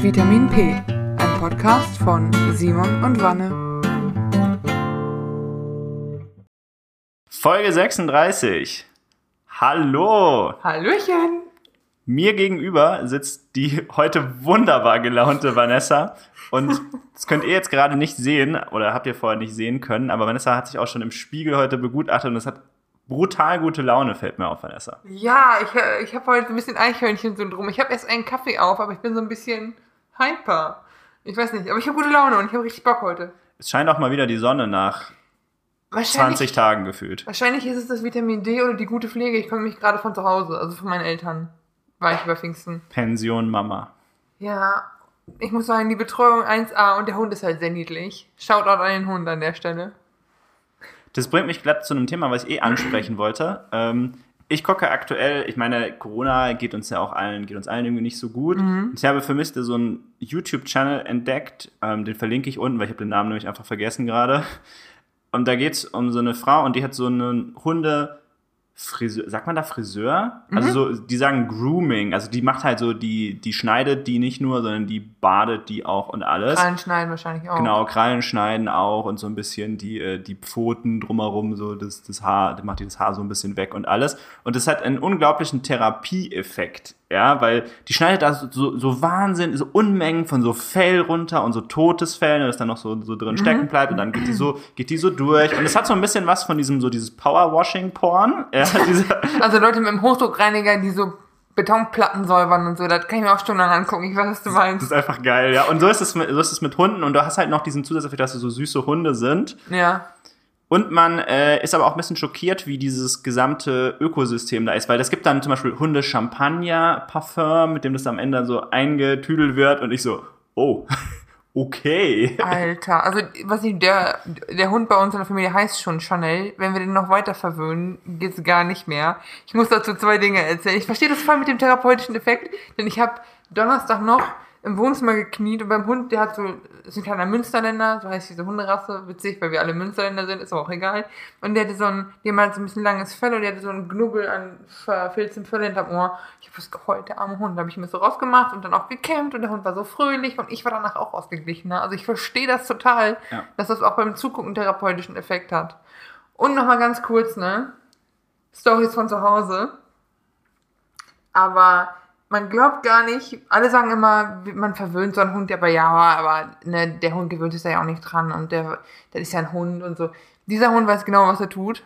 Vitamin P, ein Podcast von Simon und Wanne. Folge 36. Hallo! Hallöchen! Mir gegenüber sitzt die heute wunderbar gelaunte Vanessa. Und das könnt ihr jetzt gerade nicht sehen oder habt ihr vorher nicht sehen können, aber Vanessa hat sich auch schon im Spiegel heute begutachtet und es hat brutal gute Laune, fällt mir auf, Vanessa. Ja, ich, ich habe heute ein bisschen Eichhörnchen-Syndrom. Ich habe erst einen Kaffee auf, aber ich bin so ein bisschen hyper. Ich weiß nicht, aber ich habe gute Laune und ich habe richtig Bock heute. Es scheint auch mal wieder die Sonne nach 20 Tagen gefühlt. Wahrscheinlich ist es das Vitamin D oder die gute Pflege. Ich komme mich gerade von zu Hause, also von meinen Eltern. War ich über Pfingsten. Pension Mama. Ja, ich muss sagen, die Betreuung 1A und der Hund ist halt sehr niedlich. Shoutout an den Hund an der Stelle. Das bringt mich glatt zu einem Thema, was ich eh ansprechen wollte. Ähm, ich gucke aktuell, ich meine, Corona geht uns ja auch allen, geht uns allen irgendwie nicht so gut. Mhm. Ich habe für mich so einen YouTube-Channel entdeckt, ähm, den verlinke ich unten, weil ich habe den Namen nämlich einfach vergessen gerade. Und da geht es um so eine Frau und die hat so einen Hunde. Friseur, sagt man da Friseur? Also so, die sagen Grooming, also die macht halt so, die, die schneidet die nicht nur, sondern die badet die auch und alles. Krallen schneiden wahrscheinlich auch. Genau, Krallen schneiden auch und so ein bisschen die, äh, die Pfoten drumherum, so das, das Haar, macht die das Haar so ein bisschen weg und alles. Und das hat einen unglaublichen Therapieeffekt, ja, weil die schneidet da so, so, Wahnsinn, so Unmengen von so Fell runter und so totes Fell, das dann noch so, so drin stecken bleibt und dann geht die so, geht die so durch. Und es hat so ein bisschen was von diesem, so dieses Powerwashing-Porn, ja, dieser, Also Leute mit dem Hochdruckreiniger, die so Betonplatten säubern und so, das kann ich mir auch stundenlang angucken. Ich weiß, was du Das meinst. ist einfach geil, ja. Und so ist es mit, so ist es mit Hunden und du hast halt noch diesen Zusatzeffekt, dass du so süße Hunde sind. Ja. Und man äh, ist aber auch ein bisschen schockiert, wie dieses gesamte Ökosystem da ist, weil es gibt dann zum Beispiel Hunde-Champagner-Parfum, mit dem das am Ende so eingetüdelt wird und ich so, oh, okay. Alter, also was ich, der, der Hund bei uns in der Familie heißt schon Chanel. Wenn wir den noch weiter verwöhnen, geht's gar nicht mehr. Ich muss dazu zwei Dinge erzählen. Ich verstehe das voll mit dem therapeutischen Effekt, denn ich habe Donnerstag noch im Wohnzimmer gekniet und beim Hund, der hat so, ist ein kleiner Münsterländer, so heißt diese Hunderasse, witzig, weil wir alle Münsterländer sind, ist aber auch egal. Und der hatte so ein, der hat so ein bisschen langes Fell und der hatte so einen Knubbel an verfilztem Fell hinterm Ohr. Ich habe was geheult, der arme Hund. Da habe ich mir so rausgemacht und dann auch gekämmt und der Hund war so fröhlich und ich war danach auch ausgeglichener. Also ich verstehe das total, Ja. dass das auch beim Zugucken therapeutischen Effekt hat. Und nochmal ganz kurz, ne? Stories von zu Hause. Aber man glaubt gar nicht, alle sagen immer, man verwöhnt so einen Hund, aber ja, aber ne, der Hund gewöhnt sich da ja auch nicht dran und der, der ist ja ein Hund und so. Dieser Hund weiß genau, was er tut.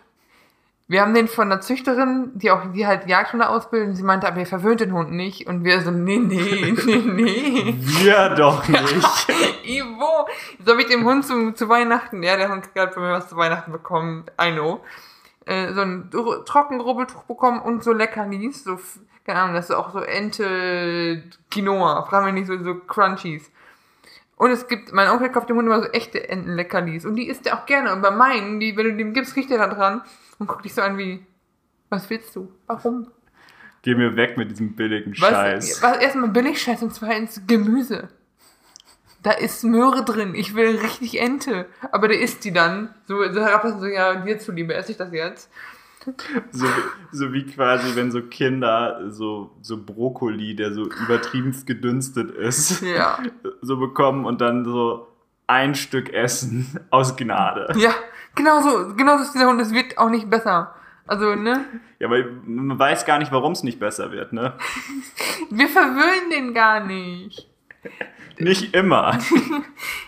Wir haben den von einer Züchterin, die auch, die halt Jagdhunde ausbilden. Sie meinte, aber ihr verwöhnt den Hund nicht. Und wir so, nee, nee, nee, nee. Wir doch nicht. Ivo, so habe ich dem Hund zu, zu Weihnachten, ja, der Hund hat gerade von mir was zu Weihnachten bekommen, I know, äh, so ein Ru- Trockenrubbeltuch bekommen und so Leckerlis, so, keine Ahnung, das ist auch so Ente Quinoa, fragen wir nicht, so, so Crunchies. Und es gibt, mein Onkel kauft dem Hund immer so echte Entenleckerlis und die isst er auch gerne. Und bei meinen, die, wenn du dem gibst, riecht er da dran und guckt dich so an wie, was willst du? Warum? Geh mir weg mit diesem billigen Was, Scheiß. was erstmal Billigscheiß und zweitens Gemüse. Da ist Möhre drin. Ich will richtig Ente. Aber der isst die dann. So, so herab, so, ja, dir zuliebe esse ich das jetzt. So, so wie quasi, wenn so Kinder so, so Brokkoli, der so übertrieben gedünstet ist, Ja. so bekommen und dann so ein Stück essen aus Gnade. Ja, genau so. Genau so ist dieser Hund. Es wird auch nicht besser. Also, ne? Ja, weil man weiß gar nicht, warum es nicht besser wird, ne? Wir verwöhnen den gar nicht. Nicht immer.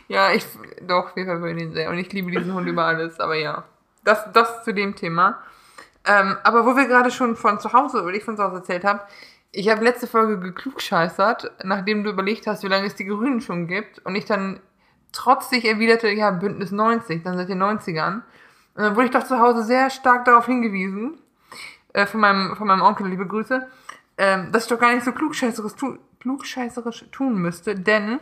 Ja, ich, doch, wir verwöhnen ihn sehr. Und ich liebe diesen Hund über alles. Aber ja. Das, das zu dem Thema. Ähm, aber wo wir gerade schon von zu Hause, oder ich von zu Hause erzählt habe, ich habe letzte Folge geklugscheißert, nachdem du überlegt hast, wie lange es die Grünen schon gibt. Und ich dann trotzig erwiderte, ja, Bündnis 90, dann seit den 90ern. Und dann wurde ich doch zu Hause sehr stark darauf hingewiesen, äh, von, meinem, von meinem Onkel, liebe Grüße, ähm, dass ich doch gar nicht so klugscheißerisch, tu, klugscheißerisch tun müsste, denn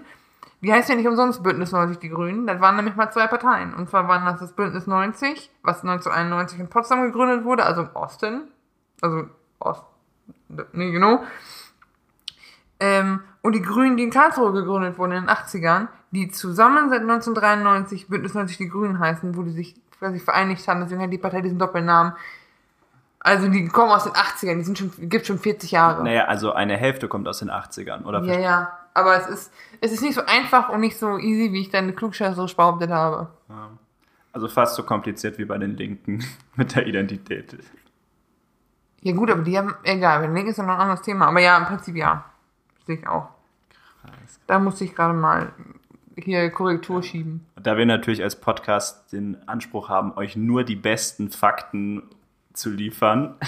wie heißt ja nicht umsonst Bündnis 90 die Grünen? Das waren nämlich mal zwei Parteien. Und zwar waren das das Bündnis 90, was 1991 in Potsdam gegründet wurde, also im Osten. Also Ost. Nee, genau. Ähm, und die Grünen, die in Karlsruhe gegründet wurden in den 80ern, die zusammen seit 1993 Bündnis 90 die Grünen heißen, wo die sich quasi vereinigt haben, deswegen hat die Partei diesen Doppelnamen. Also die kommen aus den 80ern, die sind schon, gibt schon 40 Jahre. Naja, also eine Hälfte kommt aus den 80ern, oder? Ja, ja. aber es ist, es ist nicht so einfach und nicht so easy, wie ich deine klugscheißerisch behauptet habe. Also fast so kompliziert wie bei den Linken mit der Identität. Ja gut, aber die haben, egal, bei den Linken ist ja noch ein anderes Thema. Aber ja, im Prinzip ja. Sehe ich auch. Da musste ich gerade mal hier Korrektur schieben. Da wir natürlich als Podcast den Anspruch haben, euch nur die besten Fakten zu liefern.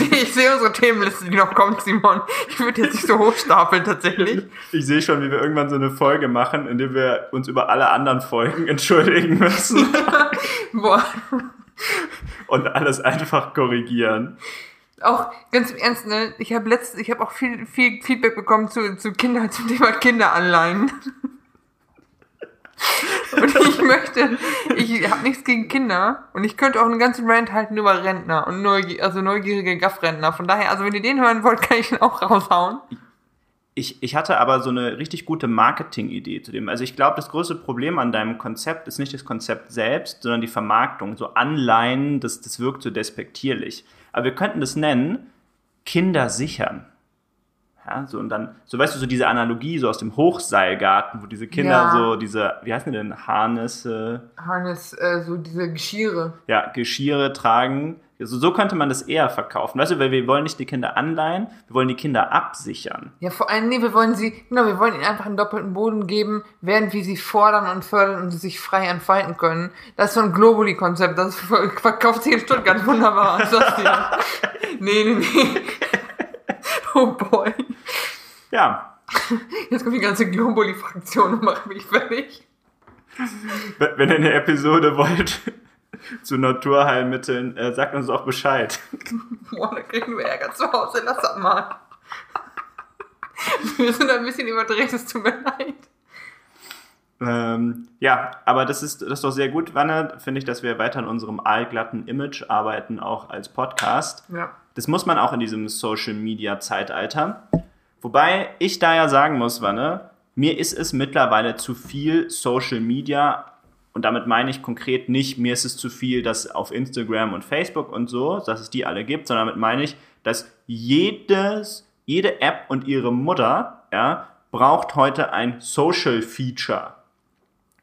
Ich, ich sehe unsere Themenliste, die noch kommt, Simon. Ich würde jetzt nicht so hochstapeln, tatsächlich. ich sehe schon, wie wir irgendwann so eine Folge machen, in der wir uns über alle anderen Folgen entschuldigen müssen Boah. und alles einfach korrigieren. Auch ganz im Ernst, ne? Ich habe letzt, ich habe auch viel, viel Feedback bekommen zu, zu Kinder, zum Thema Kinderanleihen. Und ich möchte, ich habe nichts gegen Kinder und ich könnte auch einen ganzen Rant halten über Rentner und neugier, also neugierige Gaffrentner. Von daher, also wenn ihr den hören wollt, kann ich ihn auch raushauen. Ich, ich hatte aber so eine richtig gute Marketing-Idee zu dem. Also ich glaube, das größte Problem an deinem Konzept ist nicht das Konzept selbst, sondern die Vermarktung. So Anleihen, das, das wirkt so despektierlich. Aber wir könnten das nennen, Kinder sichern. Ja, so und dann, so weißt du, so diese Analogie so aus dem Hochseilgarten, wo diese Kinder Ja. so diese, wie heißen die denn, Harnisse, Hannes, äh, so diese Geschirre. ja, Geschirre tragen. Also so könnte man das eher verkaufen. Weißt du, weil wir wollen nicht die Kinder anleihen, wir wollen die Kinder absichern. Ja, vor allem, nee, wir wollen sie, genau, wir wollen ihnen einfach einen doppelten Boden geben, während wir sie fordern und fördern und sie sich frei entfalten können. Das ist so ein Globally-Konzept, das ver- verkauft sich in Stuttgart wunderbar. Sag's dir. nee, nee, nee. Oh boy. Ja, Jetzt kommt die ganze Globally-Fraktion und macht mich fertig. Wenn wenn ihr eine Episode wollt zu Naturheilmitteln, äh, sagt uns auch Bescheid. Boah, da kriegen wir Ärger zu Hause, lass das mal. Wir sind ein bisschen überdreht, es tut mir leid. Ähm, ja, aber das ist, das ist doch sehr gut, Wanne, finde ich, dass wir weiter an unserem allglatten Image arbeiten, auch als Podcast. Ja. Das muss man auch in diesem Social-Media-Zeitalter. Wobei ich da ja sagen muss, Wanne, mir ist es mittlerweile zu viel Social Media und damit meine ich konkret nicht, mir ist es zu viel, dass auf Instagram und Facebook und so, dass es die alle gibt, sondern damit meine ich, dass jedes, jede App und ihre Mutter ja, braucht heute ein Social Feature.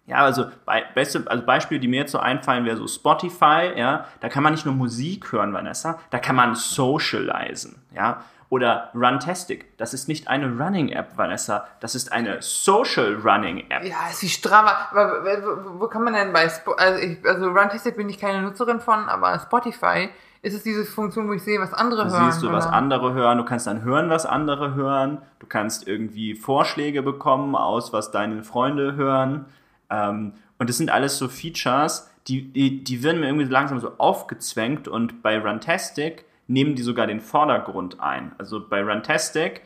Ja, also, bei, beste, also Beispiele, die mir jetzt so einfallen, wäre so Spotify, ja, da kann man nicht nur Musik hören, Vanessa, da kann man socialisen, ja. Oder Runtastic, das ist nicht eine Running-App, Vanessa, das ist eine Social Running-App. Ja, ist wie Strava. Aber wo, wo kann man denn bei Spo also, ich, also Runtastic bin ich keine Nutzerin von, aber Spotify ist es diese Funktion, wo ich sehe, was andere Da hören. siehst du, was oder? andere hören, du kannst dann hören, was andere hören, du kannst irgendwie Vorschläge bekommen aus, was deine Freunde hören. Ähm, und das sind alles so Features, die, die, die werden mir irgendwie langsam so aufgezwängt und bei Runtastic nehmen die sogar den Vordergrund ein. Also bei Runtastic,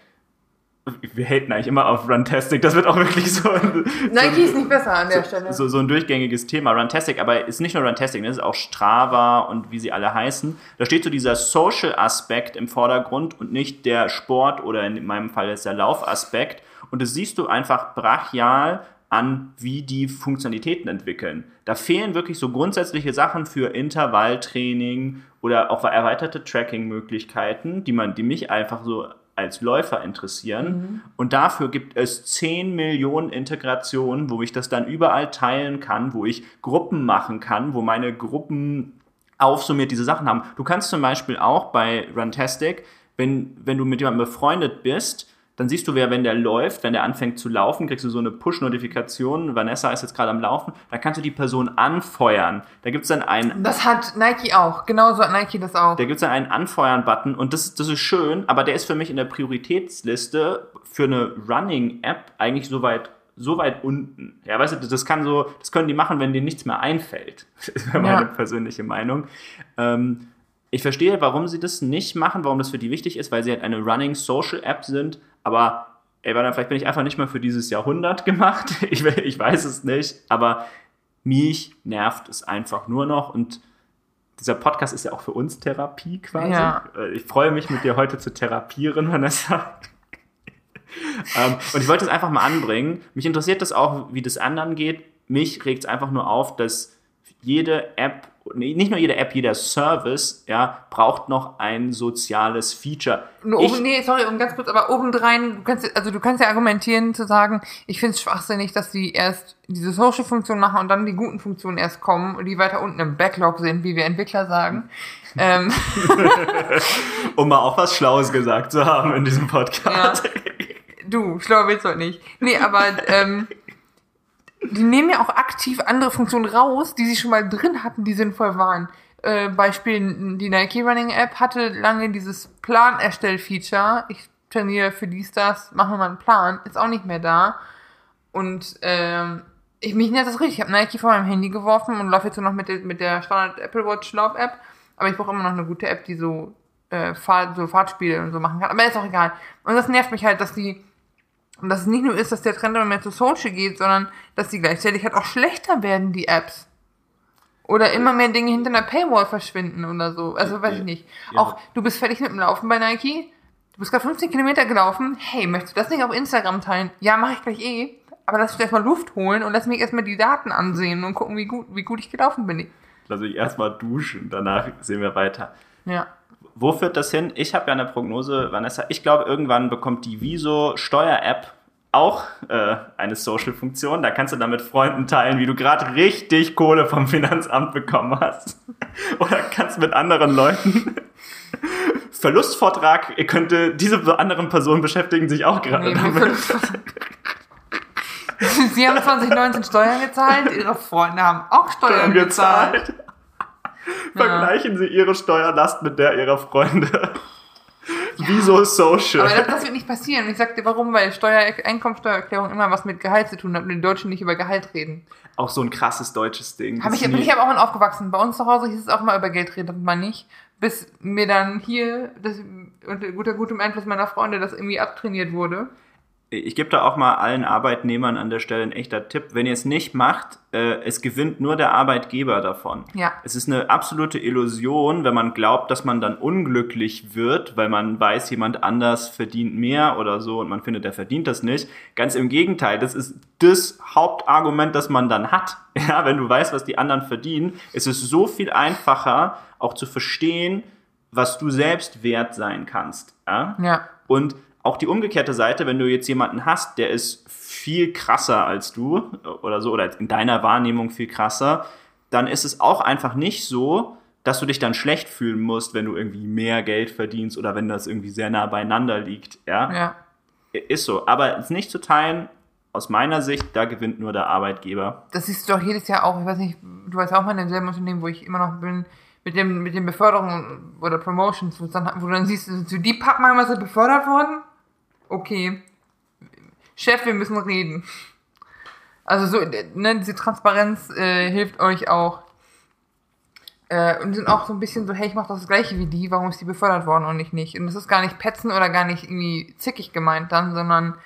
wir haten eigentlich immer auf Runtastic, das wird auch wirklich so ein, Nike ist nicht besser an der so, Stelle. so, so ein durchgängiges Thema. Runtastic, aber ist nicht nur Runtastic, ne, das ist auch Strava und wie sie alle heißen. Da steht so dieser Social-Aspekt im Vordergrund und nicht der Sport oder in meinem Fall jetzt der Laufaspekt. Und das siehst du einfach brachial an, wie die Funktionalitäten entwickeln. Da fehlen wirklich so grundsätzliche Sachen für Intervalltraining oder auch erweiterte Tracking-Möglichkeiten, die man, die mich einfach so als Läufer interessieren. Und dafür gibt es 10 Millionen Integrationen, wo ich das dann überall teilen kann, wo ich Gruppen machen kann, wo meine Gruppen aufsummiert diese Sachen haben. Du kannst zum Beispiel auch bei Runtastic, wenn, wenn du mit jemandem befreundet bist, dann siehst du, wer, wenn der läuft, wenn der anfängt zu laufen, kriegst du so eine Push-Notifikation, Vanessa ist jetzt gerade am Laufen, dann kannst du die Person anfeuern. Da gibt's dann einen Das hat Nike auch. Genauso hat Nike das auch. da gibt es dann einen Anfeuern-Button und das, das ist schön, aber der ist für mich in der Prioritätsliste für eine Running-App eigentlich so weit, so weit unten. Ja, weißt du, das kann so, das können die machen, wenn denen nichts mehr einfällt. Das ist meine Ja. persönliche Meinung. Ähm, ich verstehe, warum sie das nicht machen, warum das für die wichtig ist, weil sie halt eine Running Social App sind, aber ey, warte, vielleicht bin ich einfach nicht mal für dieses Jahrhundert gemacht. Ich, ich weiß es nicht, aber mich nervt es einfach nur noch und dieser Podcast ist ja auch für uns Therapie quasi. Ja. Äh, Ich freue mich, mit dir heute zu therapieren, Vanessa. ähm, und ich wollte es einfach mal anbringen. Mich interessiert das auch, wie das anderen geht. Mich regt es einfach nur auf, dass jede App nicht nur jede App, jeder Service, ja, braucht noch ein soziales Feature. Nur Ich- oben, nee, sorry, um ganz kurz, aber obendrein, du kannst, also du kannst ja argumentieren zu sagen, ich finde es schwachsinnig, dass die erst diese Social-Funktion machen und dann die guten Funktionen erst kommen und die weiter unten im Backlog sind, wie wir Entwickler sagen. ähm, um mal auch was Schlaues gesagt zu haben in diesem Podcast. du, schlauer willst du heute nicht. Nee, aber ähm, die nehmen ja auch aktiv andere Funktionen raus, die sie schon mal drin hatten, die sinnvoll waren. Äh, Beispiel, die Nike Running App hatte lange dieses Plan-Erstell-Feature. Ich trainiere für dies, das, mache mir mal einen Plan. Ist auch nicht mehr da. Und ähm, ich mich nervt das richtig. Ich habe Nike vor meinem Handy geworfen und laufe jetzt nur noch mit der, mit der Standard Apple Watch Lauf App. Aber ich brauche immer noch eine gute App, die so, äh, Fahrt, so Fahrtspiele und so machen kann. Aber ist auch egal. Und das nervt mich halt, dass die und dass es nicht nur ist, dass der Trend immer mehr zu Social geht, sondern dass die gleichzeitig halt auch schlechter werden, die Apps. Oder immer mehr Dinge hinter einer Paywall verschwinden oder so. Also weiß ich nicht. Ja. Auch du bist fertig mit dem Laufen bei Nike. Du bist gerade 15 Kilometer gelaufen. Hey, möchtest du das nicht auf Instagram teilen? Ja, mache ich gleich eh. Aber lass mich erstmal Luft holen und lass mich erstmal die Daten ansehen und gucken, wie gut, wie gut ich gelaufen bin. Lass mich erstmal duschen, danach sehen wir weiter. Ja. Wo führt das hin? Ich habe ja eine Prognose, Vanessa. Ich glaube, irgendwann bekommt die Viso Steuer-App auch äh, eine Social-Funktion. Da kannst du dann mit Freunden teilen, wie du gerade richtig Kohle vom Finanzamt bekommen hast. Oder kannst mit anderen Leuten. Verlustvortrag könnte diese anderen Personen beschäftigen sich auch gerade Nee, damit. Sie haben 2019 Steuern gezahlt, ihre Freunde haben auch Steuern gezahlt. gezahlt. Vergleichen Sie Ihre Steuerlast mit der Ihrer Freunde. Wieso Social? Aber das, das wird nicht passieren. Und ich sag dir warum, weil Steuer, Einkommensteuererklärung immer was mit Gehalt zu tun hat und die Deutschen nicht über Gehalt reden. auch so ein krasses deutsches Ding. Hab ich, bin ich aber auch mal aufgewachsen. Bei uns zu Hause hieß es auch mal über Geld reden, man nicht. Bis mir dann hier, das, unter guter, gutem Einfluss meiner Freunde, das irgendwie abtrainiert wurde. Ich gebe da auch mal allen Arbeitnehmern an der Stelle ein echter Tipp. Wenn ihr es nicht macht, äh, es gewinnt nur der Arbeitgeber davon. Ja. Es ist eine absolute Illusion, wenn man glaubt, dass man dann unglücklich wird, weil man weiß, jemand anders verdient mehr oder so und man findet, der verdient das nicht. Ganz im Gegenteil, das ist das Hauptargument, das man dann hat. Ja, wenn du weißt, was die anderen verdienen, ist es so viel einfacher, auch zu verstehen, was du selbst wert sein kannst. Ja. Ja. Und auch die umgekehrte Seite, wenn du jetzt jemanden hast, der ist viel krasser als du oder so, oder in deiner Wahrnehmung viel krasser, dann ist es auch einfach nicht so, dass du dich dann schlecht fühlen musst, wenn du irgendwie mehr Geld verdienst oder wenn das irgendwie sehr nah beieinander liegt. Ja, Ja. ist so. Aber es nicht zu teilen, aus meiner Sicht, da gewinnt nur der Arbeitgeber. Das siehst du doch jedes Jahr auch. Ich weiß nicht, du weißt auch mal in demselben Unternehmen, wo ich immer noch bin, mit dem, mit den Beförderungen oder Promotions, wo, dann, wo du dann siehst, so die Pappmama sind befördert worden. Okay. Chef, wir müssen reden. Also so, ne, diese Transparenz äh, hilft euch auch. Äh, und sind auch so ein bisschen so, hey, ich mach das gleiche wie die, warum ist die befördert worden und ich nicht? Und das ist gar nicht petzen oder gar nicht irgendwie zickig gemeint dann, sondern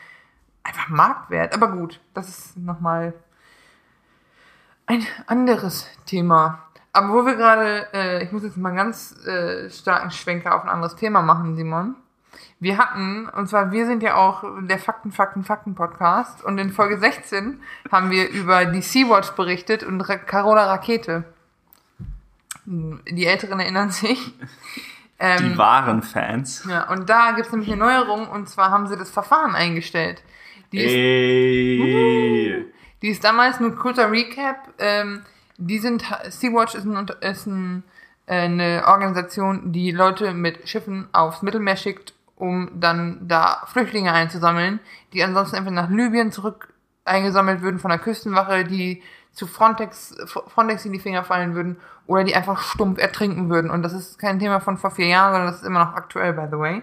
einfach Marktwert. Aber gut, das ist nochmal ein anderes Thema. Aber wo wir gerade, äh, ich muss jetzt mal einen ganz äh, starken Schwenker auf ein anderes Thema machen, Simon. Wir hatten, und zwar wir sind ja auch der Fakten, Fakten, Fakten Podcast und in Folge 16 haben wir über die Sea-Watch berichtet und Ra Carola Rakete. Die Älteren erinnern sich. Ähm, Die wahren Fans. ja, und da gibt es nämlich eine Neuerung und zwar haben sie das Verfahren eingestellt. Die ist Ey. die ist damals nur kurzer Recap. Ähm, die sind Sea-Watch ist, ein, ist ein, äh, eine Organisation, die Leute mit Schiffen aufs Mittelmeer schickt, um dann da Flüchtlinge einzusammeln, die ansonsten einfach nach Libyen zurück eingesammelt würden von der Küstenwache, die zu Frontex, Frontex in die Finger fallen würden oder die einfach stumpf ertrinken würden. Und das ist kein Thema von vor vier Jahren, sondern das ist immer noch aktuell, by the way.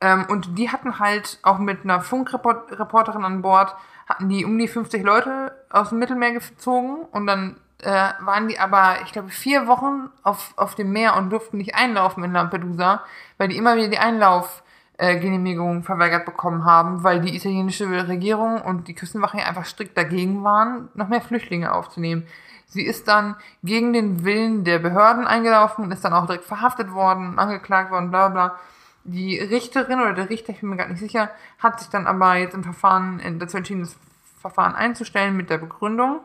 Ähm, und die hatten halt auch mit einer Funkreporterin an Bord, hatten die um die 50 Leute aus dem Mittelmeer gezogen und dann äh, waren die aber, ich glaube, vier Wochen auf, auf dem Meer und durften nicht einlaufen in Lampedusa, weil die immer wieder die Einlaufgenehmigung verweigert bekommen haben, weil die italienische Regierung und die Küstenwache einfach strikt dagegen waren, noch mehr Flüchtlinge aufzunehmen. Sie ist dann gegen den Willen der Behörden eingelaufen und ist dann auch direkt verhaftet worden, angeklagt worden, bla bla. Die Richterin oder der Richter, ich bin mir gar nicht sicher, hat sich dann aber jetzt im Verfahren äh, dazu entschieden, das Verfahren einzustellen mit der Begründung,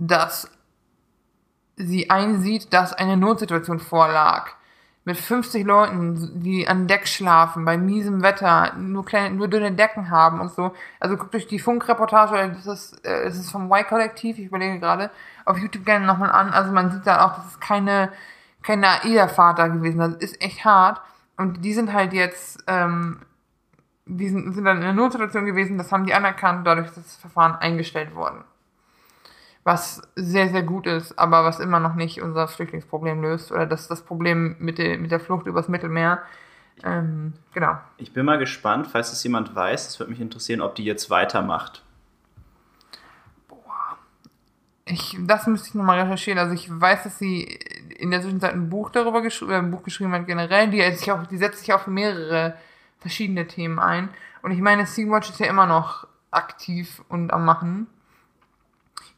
dass sie einsieht, dass eine Notsituation vorlag. Mit 50 Leuten, die an Deck schlafen, bei miesem Wetter, nur kleine, nur dünne Decken haben und so. Also guckt euch die Funkreportage, das ist, äh, das ist vom Y-Kollektiv, ich überlege gerade, auf YouTube gerne nochmal an. Also man sieht da auch, das ist keine, keine AIDA-Fahrt da gewesen. Das ist echt hart. Und die sind halt jetzt, ähm, die sind, sind dann in einer Notsituation gewesen, das haben die anerkannt, dadurch ist das Verfahren eingestellt worden. Was sehr, sehr gut ist, aber was immer noch nicht unser Flüchtlingsproblem löst oder das, das Problem mit der, mit der Flucht übers Mittelmeer. Ähm, genau. Ich bin mal gespannt, falls es jemand weiß, es würde mich interessieren, ob die jetzt weitermacht. Ich, das müsste ich nochmal recherchieren. Also ich weiß, dass sie in der Zwischenzeit ein Buch darüber geschrieben, ein Buch geschrieben hat generell. Die, sich auch, die setzt sich für mehrere verschiedene Themen ein. Und ich meine, Sea-Watch ist ja immer noch aktiv und am Machen.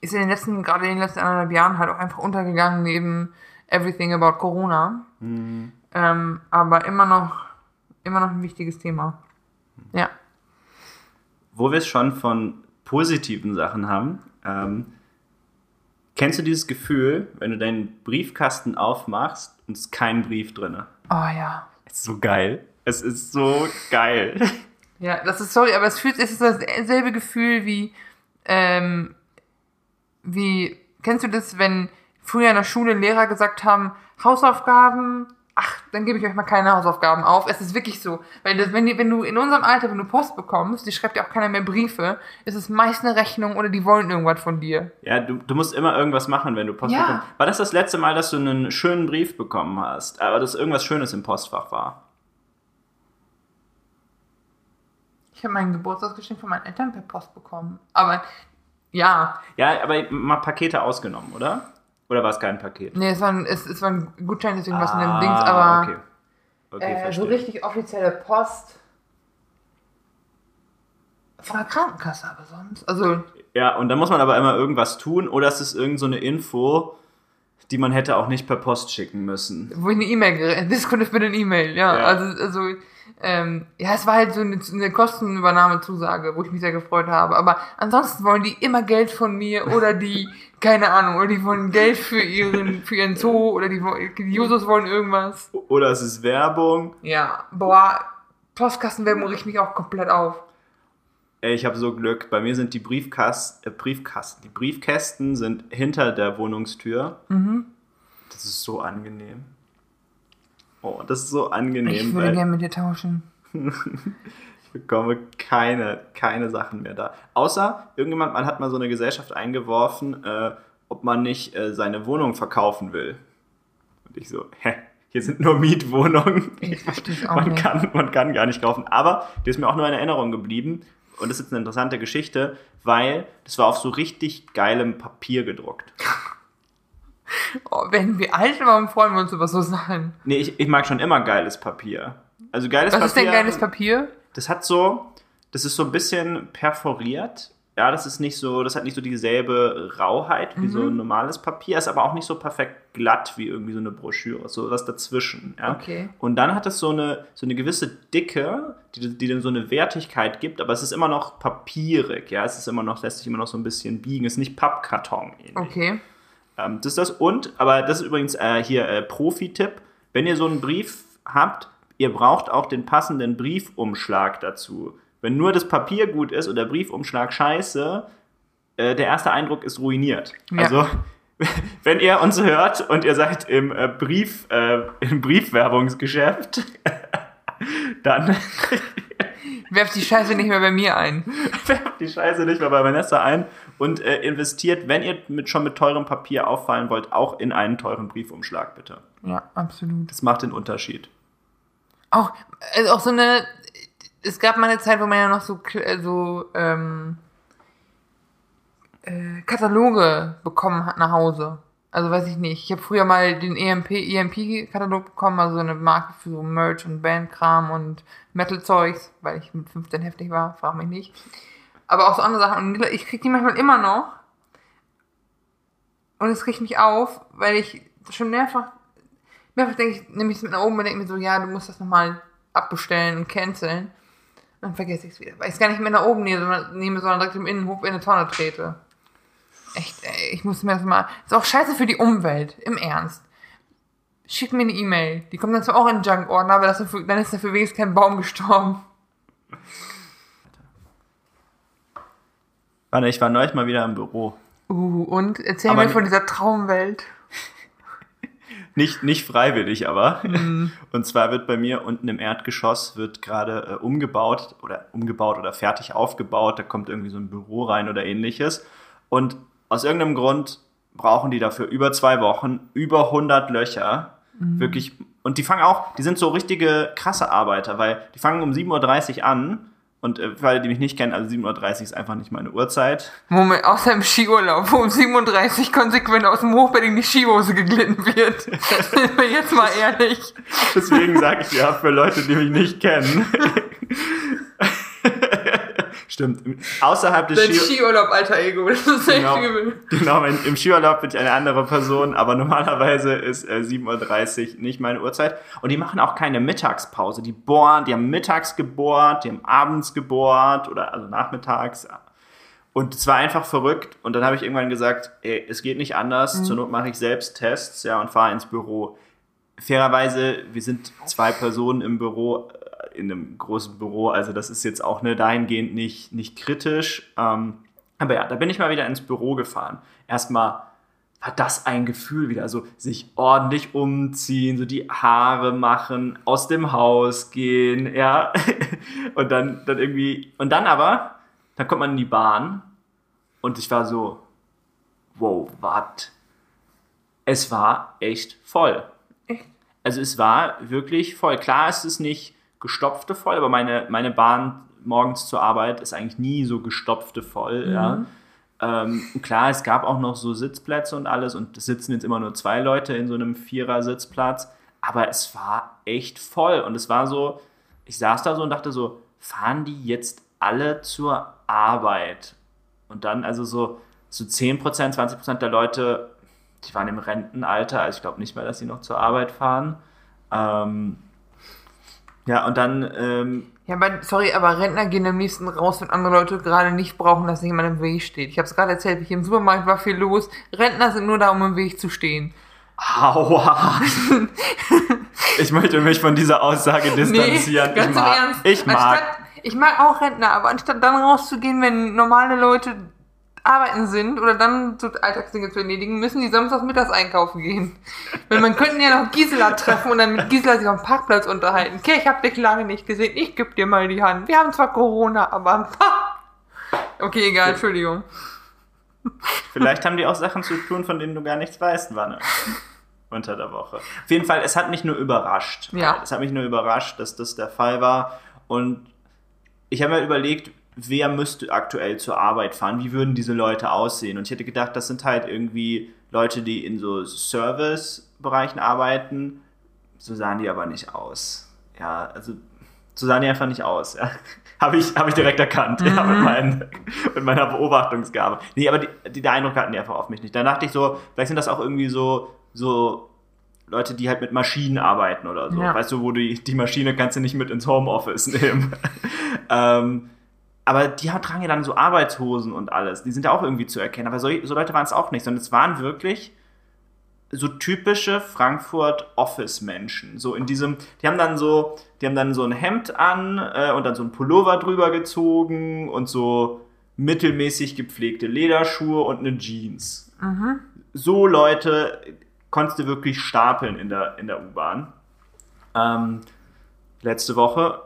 Ist in den letzten, gerade in den letzten anderthalb Jahren halt auch einfach untergegangen neben Everything About Corona. Mhm. Ähm, aber immer noch, immer noch ein wichtiges Thema. Ja. Wo wir es schon von positiven Sachen haben, ähm, kennst du dieses Gefühl, wenn du deinen Briefkasten aufmachst und es ist kein Brief drin? Oh ja. Ist so geil. Es ist so geil. Ja, das ist sorry, aber es fühlt, es ist dasselbe Gefühl wie, ähm, wie, kennst du das, wenn früher in der Schule Lehrer gesagt haben, Hausaufgaben, ach, dann gebe ich euch mal keine Hausaufgaben auf. Es ist wirklich so. Weil das, wenn, die, wenn du in unserem Alter, wenn du Post bekommst, die schreibt ja auch keiner mehr Briefe, ist es meist eine Rechnung oder die wollen irgendwas von dir. Ja, du, du musst immer irgendwas machen, wenn du Post Ja. bekommst. War das das letzte Mal, dass du einen schönen Brief bekommen hast, aber dass irgendwas Schönes im Postfach war? Ich habe mein Geburtstagsgeschenk von meinen Eltern per Post bekommen. Aber ja, Ja, aber mal Pakete ausgenommen, oder? Oder war es kein Paket? nee, es war ein, es, es war ein Gutschein, deswegen war es in dem Ah, Dings, aber Okay, okay äh, so richtig offizielle Post von der Krankenkasse, aber sonst. Also, Ja, und dann muss man aber immer irgendwas tun oder es ist irgend so eine Info, die man hätte auch nicht per Post schicken müssen. wo ich eine E-Mail gerät. Discord für eine E-Mail, ja. Ja. Also, also ähm, ja, es war halt so eine, eine Kostenübernahmezusage, wo ich mich sehr gefreut habe. Aber ansonsten wollen die immer Geld von mir oder die, keine Ahnung, oder die wollen Geld für ihren, für ihren Zoo oder die, die Jusos wollen irgendwas. Oder es ist Werbung. Ja, boah, Postkastenwerbung riecht mich auch komplett auf. Ey, ich habe so Glück. Bei mir sind die Briefkasten, äh, Briefkasten, die Briefkästen sind hinter der Wohnungstür. Mhm. Das ist so angenehm. Oh, das ist so angenehm, Ich würde gerne mit dir tauschen. ich bekomme keine, keine Sachen mehr da. Außer irgendjemand, man hat mal so eine Gesellschaft eingeworfen, äh, ob man nicht äh, seine Wohnung verkaufen will. Und ich so, hä? Hier sind nur Mietwohnungen. Ich verstehe es auch man, nicht. kann, man kann gar nicht kaufen. Aber die ist mir auch nur in Erinnerung geblieben. Und das ist jetzt eine interessante Geschichte, weil das war auf so richtig geilem Papier gedruckt. Oh, wenn wir alt waren, freuen wir uns über so Sachen. Nee, ich, ich mag schon immer geiles Papier. Also geiles Was Papier. ist denn geiles Papier? Das hat so, das ist so ein bisschen perforiert. Ja, das ist nicht so, das hat nicht so dieselbe Rauheit wie Mhm. so ein normales Papier, ist aber auch nicht so perfekt glatt wie irgendwie so eine Broschüre, so was dazwischen. Ja? Okay. Und dann hat es so eine, so eine gewisse Dicke, die, die dann so eine Wertigkeit gibt, aber es ist immer noch papierig, ja, es ist immer noch, lässt sich immer noch so ein bisschen biegen, es ist nicht Pappkarton ähnlich. Okay. Ähm, das ist das. Und, aber das ist übrigens äh, hier äh, Profi-Tipp, wenn ihr so einen Brief habt, ihr braucht auch den passenden Briefumschlag dazu. Wenn nur das Papier gut ist und der Briefumschlag scheiße, äh, der erste Eindruck ist ruiniert. Ja. Also, wenn ihr uns hört und ihr seid im äh, Brief, äh, im Briefwerbungsgeschäft, dann Werft die Scheiße nicht mehr bei mir ein. werft die Scheiße nicht mehr bei Vanessa ein und äh, investiert, wenn ihr mit, schon mit teurem Papier auffallen wollt, auch in einen teuren Briefumschlag, bitte. Ja, absolut. Das macht den Unterschied. Auch, also auch so eine, es gab mal eine Zeit, wo man ja noch so, äh, so ähm, äh, Kataloge bekommen hat nach Hause. Also weiß ich nicht. Ich habe früher mal den EMP, EMP-Katalog bekommen, also so eine Marke für so Merch und Bandkram und Metal-Zeugs, weil ich mit 15 heftig war, frag mich nicht. Aber auch so andere Sachen. Und ich krieg die manchmal immer noch. Und es riecht mich auf, weil ich schon mehrfach Mehrfach denke ich, nehme ich es mit nach oben und denke mir so, ja, du musst das nochmal abbestellen und canceln. Dann vergesse ich es wieder. Weil ich es gar nicht mehr nach oben nehme, sondern, direkt im Innenhof in eine Tonne trete. Echt, ey. ich muss mir das mal. Ist auch scheiße für die Umwelt, im Ernst. Schick mir eine E-Mail. Die kommt dann zwar auch in den Junk-Ordner, aber das dann ist dafür wenigstens kein Baum gestorben. Warte, ich war neulich mal wieder im Büro. Uh, und erzähl Aber mir von dieser Traumwelt. Nicht, nicht freiwillig, aber. Mhm. Und zwar wird bei mir unten im Erdgeschoss wird gerade äh, umgebaut oder umgebaut oder fertig aufgebaut. Da kommt irgendwie so ein Büro rein oder ähnliches. Und aus irgendeinem Grund brauchen die dafür über zwei Wochen über 100 Löcher. Mhm. Wirklich. Und die fangen auch, die sind so richtige krasse Arbeiter, weil die fangen um 7.30 Uhr an. Und äh, für alle, die mich nicht kennen, also 7.30 Uhr ist einfach nicht meine Uhrzeit. Moment, außer im Skiurlaub, wo um 37 konsequent aus dem Hochbett in die Skihose geglitten wird. Sind wir jetzt mal ehrlich. Deswegen sage ich ja, für Leute, die mich nicht kennen. Stimmt. Außerhalb des Dein Ski Skiurlaub, alter Ego. Das ist echt Genau, übel. genau im, im Skiurlaub bin ich eine andere Person, aber normalerweise ist äh, 7.30 Uhr nicht meine Uhrzeit. Und die machen auch keine Mittagspause. Die bohren, die haben mittags gebohrt, die haben abends gebohrt oder also nachmittags. Und es war einfach verrückt. Und dann habe ich irgendwann gesagt, ey, es geht nicht anders. Zur Not mache ich selbst Tests, ja, und fahre ins Büro. Fairerweise, wir sind zwei Personen im Büro, in einem großen Büro, also das ist jetzt auch ne, dahingehend nicht, nicht kritisch. Ähm, aber ja, da bin ich mal wieder ins Büro gefahren. Erstmal war das ein Gefühl wieder, so sich ordentlich umziehen, so die Haare machen, aus dem Haus gehen, ja. Und dann, dann irgendwie, und dann aber, dann kommt man in die Bahn und ich war so, wow, wat? Es war echt voll. Echt? Also es war wirklich voll. Klar ist es nicht gestopfte voll, aber meine, meine Bahn morgens zur Arbeit ist eigentlich nie so gestopfte voll, ja. Ähm, klar, es gab auch noch so Sitzplätze und alles und es sitzen jetzt immer nur zwei Leute in so einem Vierer-Sitzplatz, aber es war echt voll und es war so, ich saß da so und dachte so, fahren die jetzt alle zur Arbeit? Und dann also so, so 10%, 20% der Leute, die waren im Rentenalter, also ich glaube nicht mehr, dass sie noch zur Arbeit fahren. Ähm, ja, und dann, ähm, Ja, aber sorry, aber Rentner gehen am liebsten raus, wenn andere Leute gerade nicht brauchen, dass jemand im Weg steht. Ich habe es gerade erzählt, hier im Supermarkt war viel los. Rentner sind nur da, um im Weg zu stehen. Aua! ich möchte mich von dieser Aussage distanzieren. ganz ich im mag, Ernst. ich mag. Anstatt, ich mag auch Rentner, aber anstatt dann rauszugehen, wenn normale Leute arbeiten sind oder dann so Alltagsdinge zu erledigen, müssen die samstags mittags einkaufen gehen. Weil man könnten ja noch Gisela treffen und dann mit Gisela sich auf dem Parkplatz unterhalten. Okay, ich habe dich lange nicht gesehen, ich geb dir mal die Hand. Wir haben zwar Corona, aber... Okay, egal, Entschuldigung. Vielleicht haben die auch Sachen zu tun, von denen du gar nichts weißt, Wanne. Unter der Woche. Auf jeden Fall, es hat mich nur überrascht. Ja. Es hat mich nur überrascht, dass das der Fall war. Und ich habe mir überlegt, wer müsste aktuell zur Arbeit fahren? Wie würden diese Leute aussehen? Und ich hätte gedacht, das sind halt irgendwie Leute, die in so Service-Bereichen arbeiten. So sahen die aber nicht aus. Ja, also so sahen die einfach nicht aus. Ja. Habe ich, hab ich direkt erkannt, ja, mit, meinen, mit meiner Beobachtungsgabe. Nee, aber die, die, der Eindruck hatten die einfach auf mich nicht. Dann dachte ich so, vielleicht sind das auch irgendwie so, so Leute, die halt mit Maschinen arbeiten oder so. Ja. Weißt du, wo die, die Maschine kannst du nicht mit ins Homeoffice nehmen. ähm, aber die tragen ja dann so Arbeitshosen und alles. Die sind ja auch irgendwie zu erkennen. Aber so, so Leute waren es auch nicht, sondern es waren wirklich so typische Frankfurt Office Menschen. So in diesem, die haben dann so, die haben dann so ein Hemd an äh, und dann so ein Pullover drüber gezogen und so mittelmäßig gepflegte Lederschuhe und eine Jeans. So Leute konntest du wirklich stapeln in der, in der U-Bahn. Ähm, letzte Woche.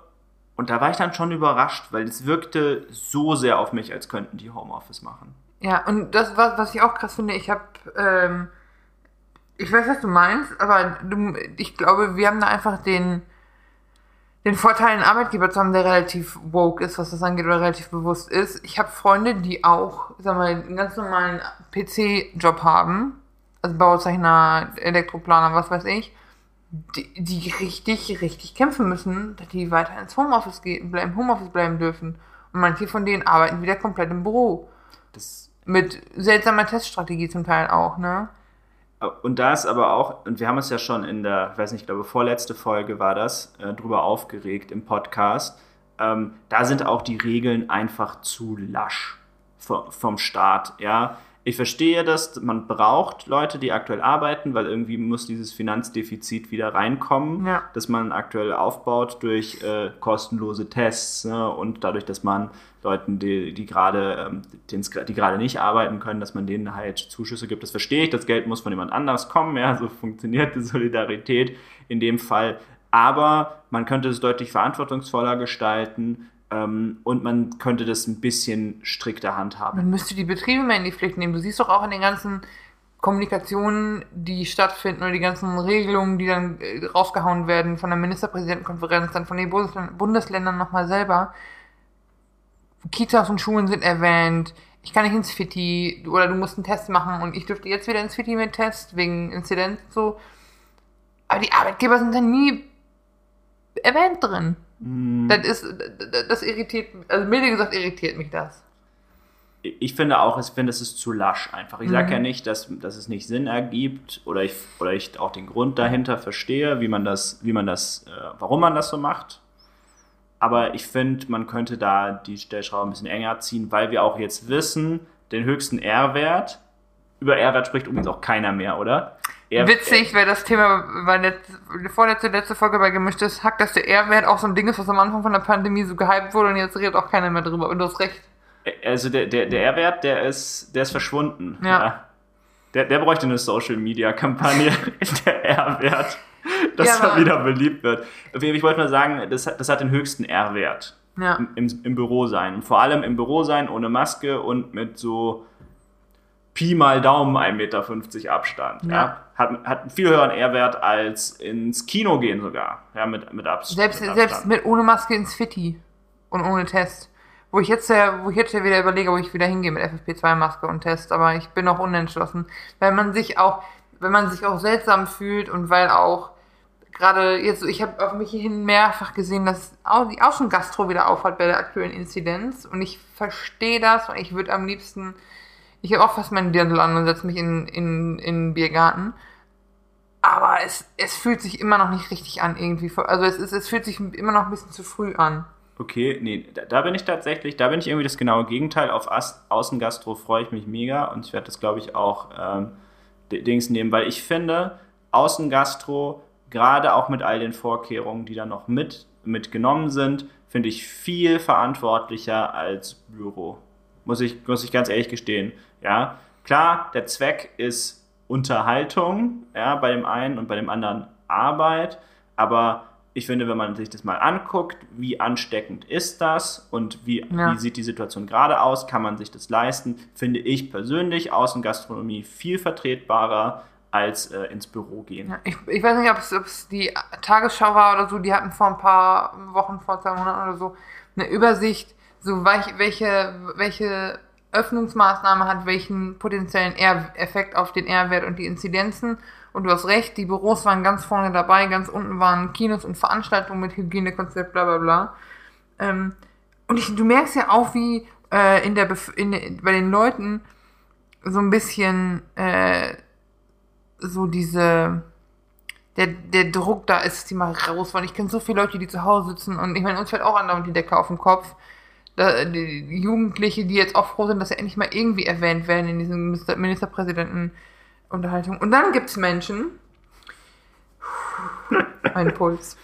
Und da war ich dann schon überrascht, weil es wirkte so sehr auf mich, als könnten die Homeoffice machen. Ja, und das, was, was ich auch krass finde, ich habe, ähm, ich weiß, was du meinst, aber du, ich glaube, wir haben da einfach den, den Vorteil, einen Arbeitgeber zu haben, der relativ woke ist, was das angeht, oder relativ bewusst ist. Ich habe Freunde, die auch, sag mal, einen ganz normalen PC-Job haben, also Bauzeichner, Elektroplaner, was weiß ich, die, die richtig, richtig kämpfen müssen, dass die weiter ins Homeoffice gehen, bleiben, Homeoffice bleiben dürfen. Und manche von denen arbeiten wieder komplett im Büro. Das Mit seltsamer Teststrategie zum Teil auch, ne? Und da ist aber auch, und wir haben uns ja schon in der, ich weiß nicht, ich glaube, vorletzte Folge war das, äh, drüber aufgeregt im Podcast. Ähm, da sind auch die Regeln einfach zu lasch vom, vom Staat, ja. Ich verstehe das, man braucht Leute, die aktuell arbeiten, weil irgendwie muss dieses Finanzdefizit wieder reinkommen, Ja. dass man aktuell aufbaut durch äh, kostenlose Tests ne, und dadurch, dass man Leuten, die, die gerade ähm, die gerade nicht arbeiten können, dass man denen halt Zuschüsse gibt. Das verstehe ich, das Geld muss von jemand anders kommen, ja, so funktioniert die Solidarität in dem Fall. Aber man könnte es deutlich verantwortungsvoller gestalten ähm, und man könnte das ein bisschen strikter handhaben. Man müsste die Betriebe mehr in die Pflicht nehmen. Du siehst doch auch in den ganzen Kommunikationen, die stattfinden oder die ganzen Regelungen, die dann äh, rausgehauen werden von der Ministerpräsidentenkonferenz, dann von den Bundesländern, nochmal selber. Kitas und Schulen sind erwähnt. Ich kann nicht ins Fitti oder du musst einen Test machen und ich dürfte jetzt wieder ins Fitti mit Test wegen Inzidenz und so. Aber die Arbeitgeber sind dann nie erwähnt drin. Das ist, das- irritiert, also milde gesagt irritiert mich das. ich finde auch, ich finde, es ist zu lasch einfach. Ich sage Mhm. ja nicht, dass, dass es nicht Sinn ergibt oder ich, oder ich auch den Grund dahinter verstehe, wie man das, wie man das, äh, warum man das so macht. Aber ich finde, man könnte da die Stellschraube ein bisschen enger ziehen, weil wir auch jetzt wissen, den höchsten R-Wert, über R-Wert spricht übrigens auch keiner mehr, oder? R- Witzig, weil das Thema letzt, vorletzte, letzte Folge bei Gemischtes Hack, dass der R-Wert auch so ein Ding ist, was am Anfang von der Pandemie so gehypt wurde und jetzt redet auch keiner mehr drüber. Und du hast recht. Also der, der, der R-Wert, der ist, der ist verschwunden. Ja. Der, der bräuchte eine Social-Media-Kampagne, der R-Wert, dass Ja, er wieder beliebt wird. Ich wollte nur sagen, das, hat- das hat den höchsten R-Wert Ja. im, im, im Büro sein. Vor allem im Büro sein, ohne Maske und mit so Pi mal Daumen 1,50 Meter Abstand. Ja. Ja. Hat, hat einen viel höheren R-Wert als ins Kino gehen sogar. Ja, mit, mit, Abs Selbst, mit selbst mit ohne Maske ins Fitti und ohne Test. Wo ich jetzt ja, wo ich jetzt ja wieder überlege, wo ich wieder hingehe mit FFP2-Maske und Test, aber ich bin noch unentschlossen. Weil man sich auch, wenn man sich auch seltsam fühlt und weil auch gerade jetzt, ich habe auf mich hin mehrfach gesehen, dass auch die Außengastro wieder aufhat bei der aktuellen Inzidenz und ich verstehe das und ich würde am liebsten, ich habe auch fast meinen Dirndl an und setze mich in, in, in den Biergarten. Aber es, es fühlt sich immer noch nicht richtig an irgendwie. Also es, ist, es fühlt sich immer noch ein bisschen zu früh an. Okay, nee, da, da bin ich tatsächlich, da bin ich irgendwie das genaue Gegenteil. Auf As Außengastro freue ich mich mega und ich werde das, glaube ich, auch ähm, Dings nehmen, weil ich finde, Außengastro, gerade auch mit all den Vorkehrungen, die da noch mit, mitgenommen sind, finde ich viel verantwortlicher als Büro. Muss ich, muss ich ganz ehrlich gestehen. Ja, klar, der Zweck ist Unterhaltung, ja, bei dem einen und bei dem anderen Arbeit, aber ich finde, wenn man sich das mal anguckt, wie ansteckend ist das und wie, Ja. wie sieht die Situation gerade aus, kann man sich das leisten, finde ich persönlich Außengastronomie viel vertretbarer als äh, ins Büro gehen. Ja, ich, ich weiß nicht, ob es, ob es die Tagesschau war oder so, die hatten vor ein paar Wochen, vor zwei Monaten oder so, eine Übersicht, so welche, welche, Öffnungsmaßnahme hat welchen potenziellen R-Effekt auf den R-Wert und die Inzidenzen. Und du hast recht, die Büros waren ganz vorne dabei, ganz unten waren Kinos und Veranstaltungen mit Hygienekonzept, bla bla bla. Ähm, und ich, du merkst ja auch, wie äh, in der Bef in, bei den Leuten so ein bisschen äh, so diese der, der Druck da ist, die mal raus wollen. Ich kenne so viele Leute, die zu Hause sitzen und ich meine, uns fällt auch andauernd die Decke auf den Kopf. Die Jugendliche, die jetzt auch froh sind, dass sie endlich mal irgendwie erwähnt werden in diesen Minister Ministerpräsidenten-Unterhaltungen. Und dann gibt's Menschen, ein Puls.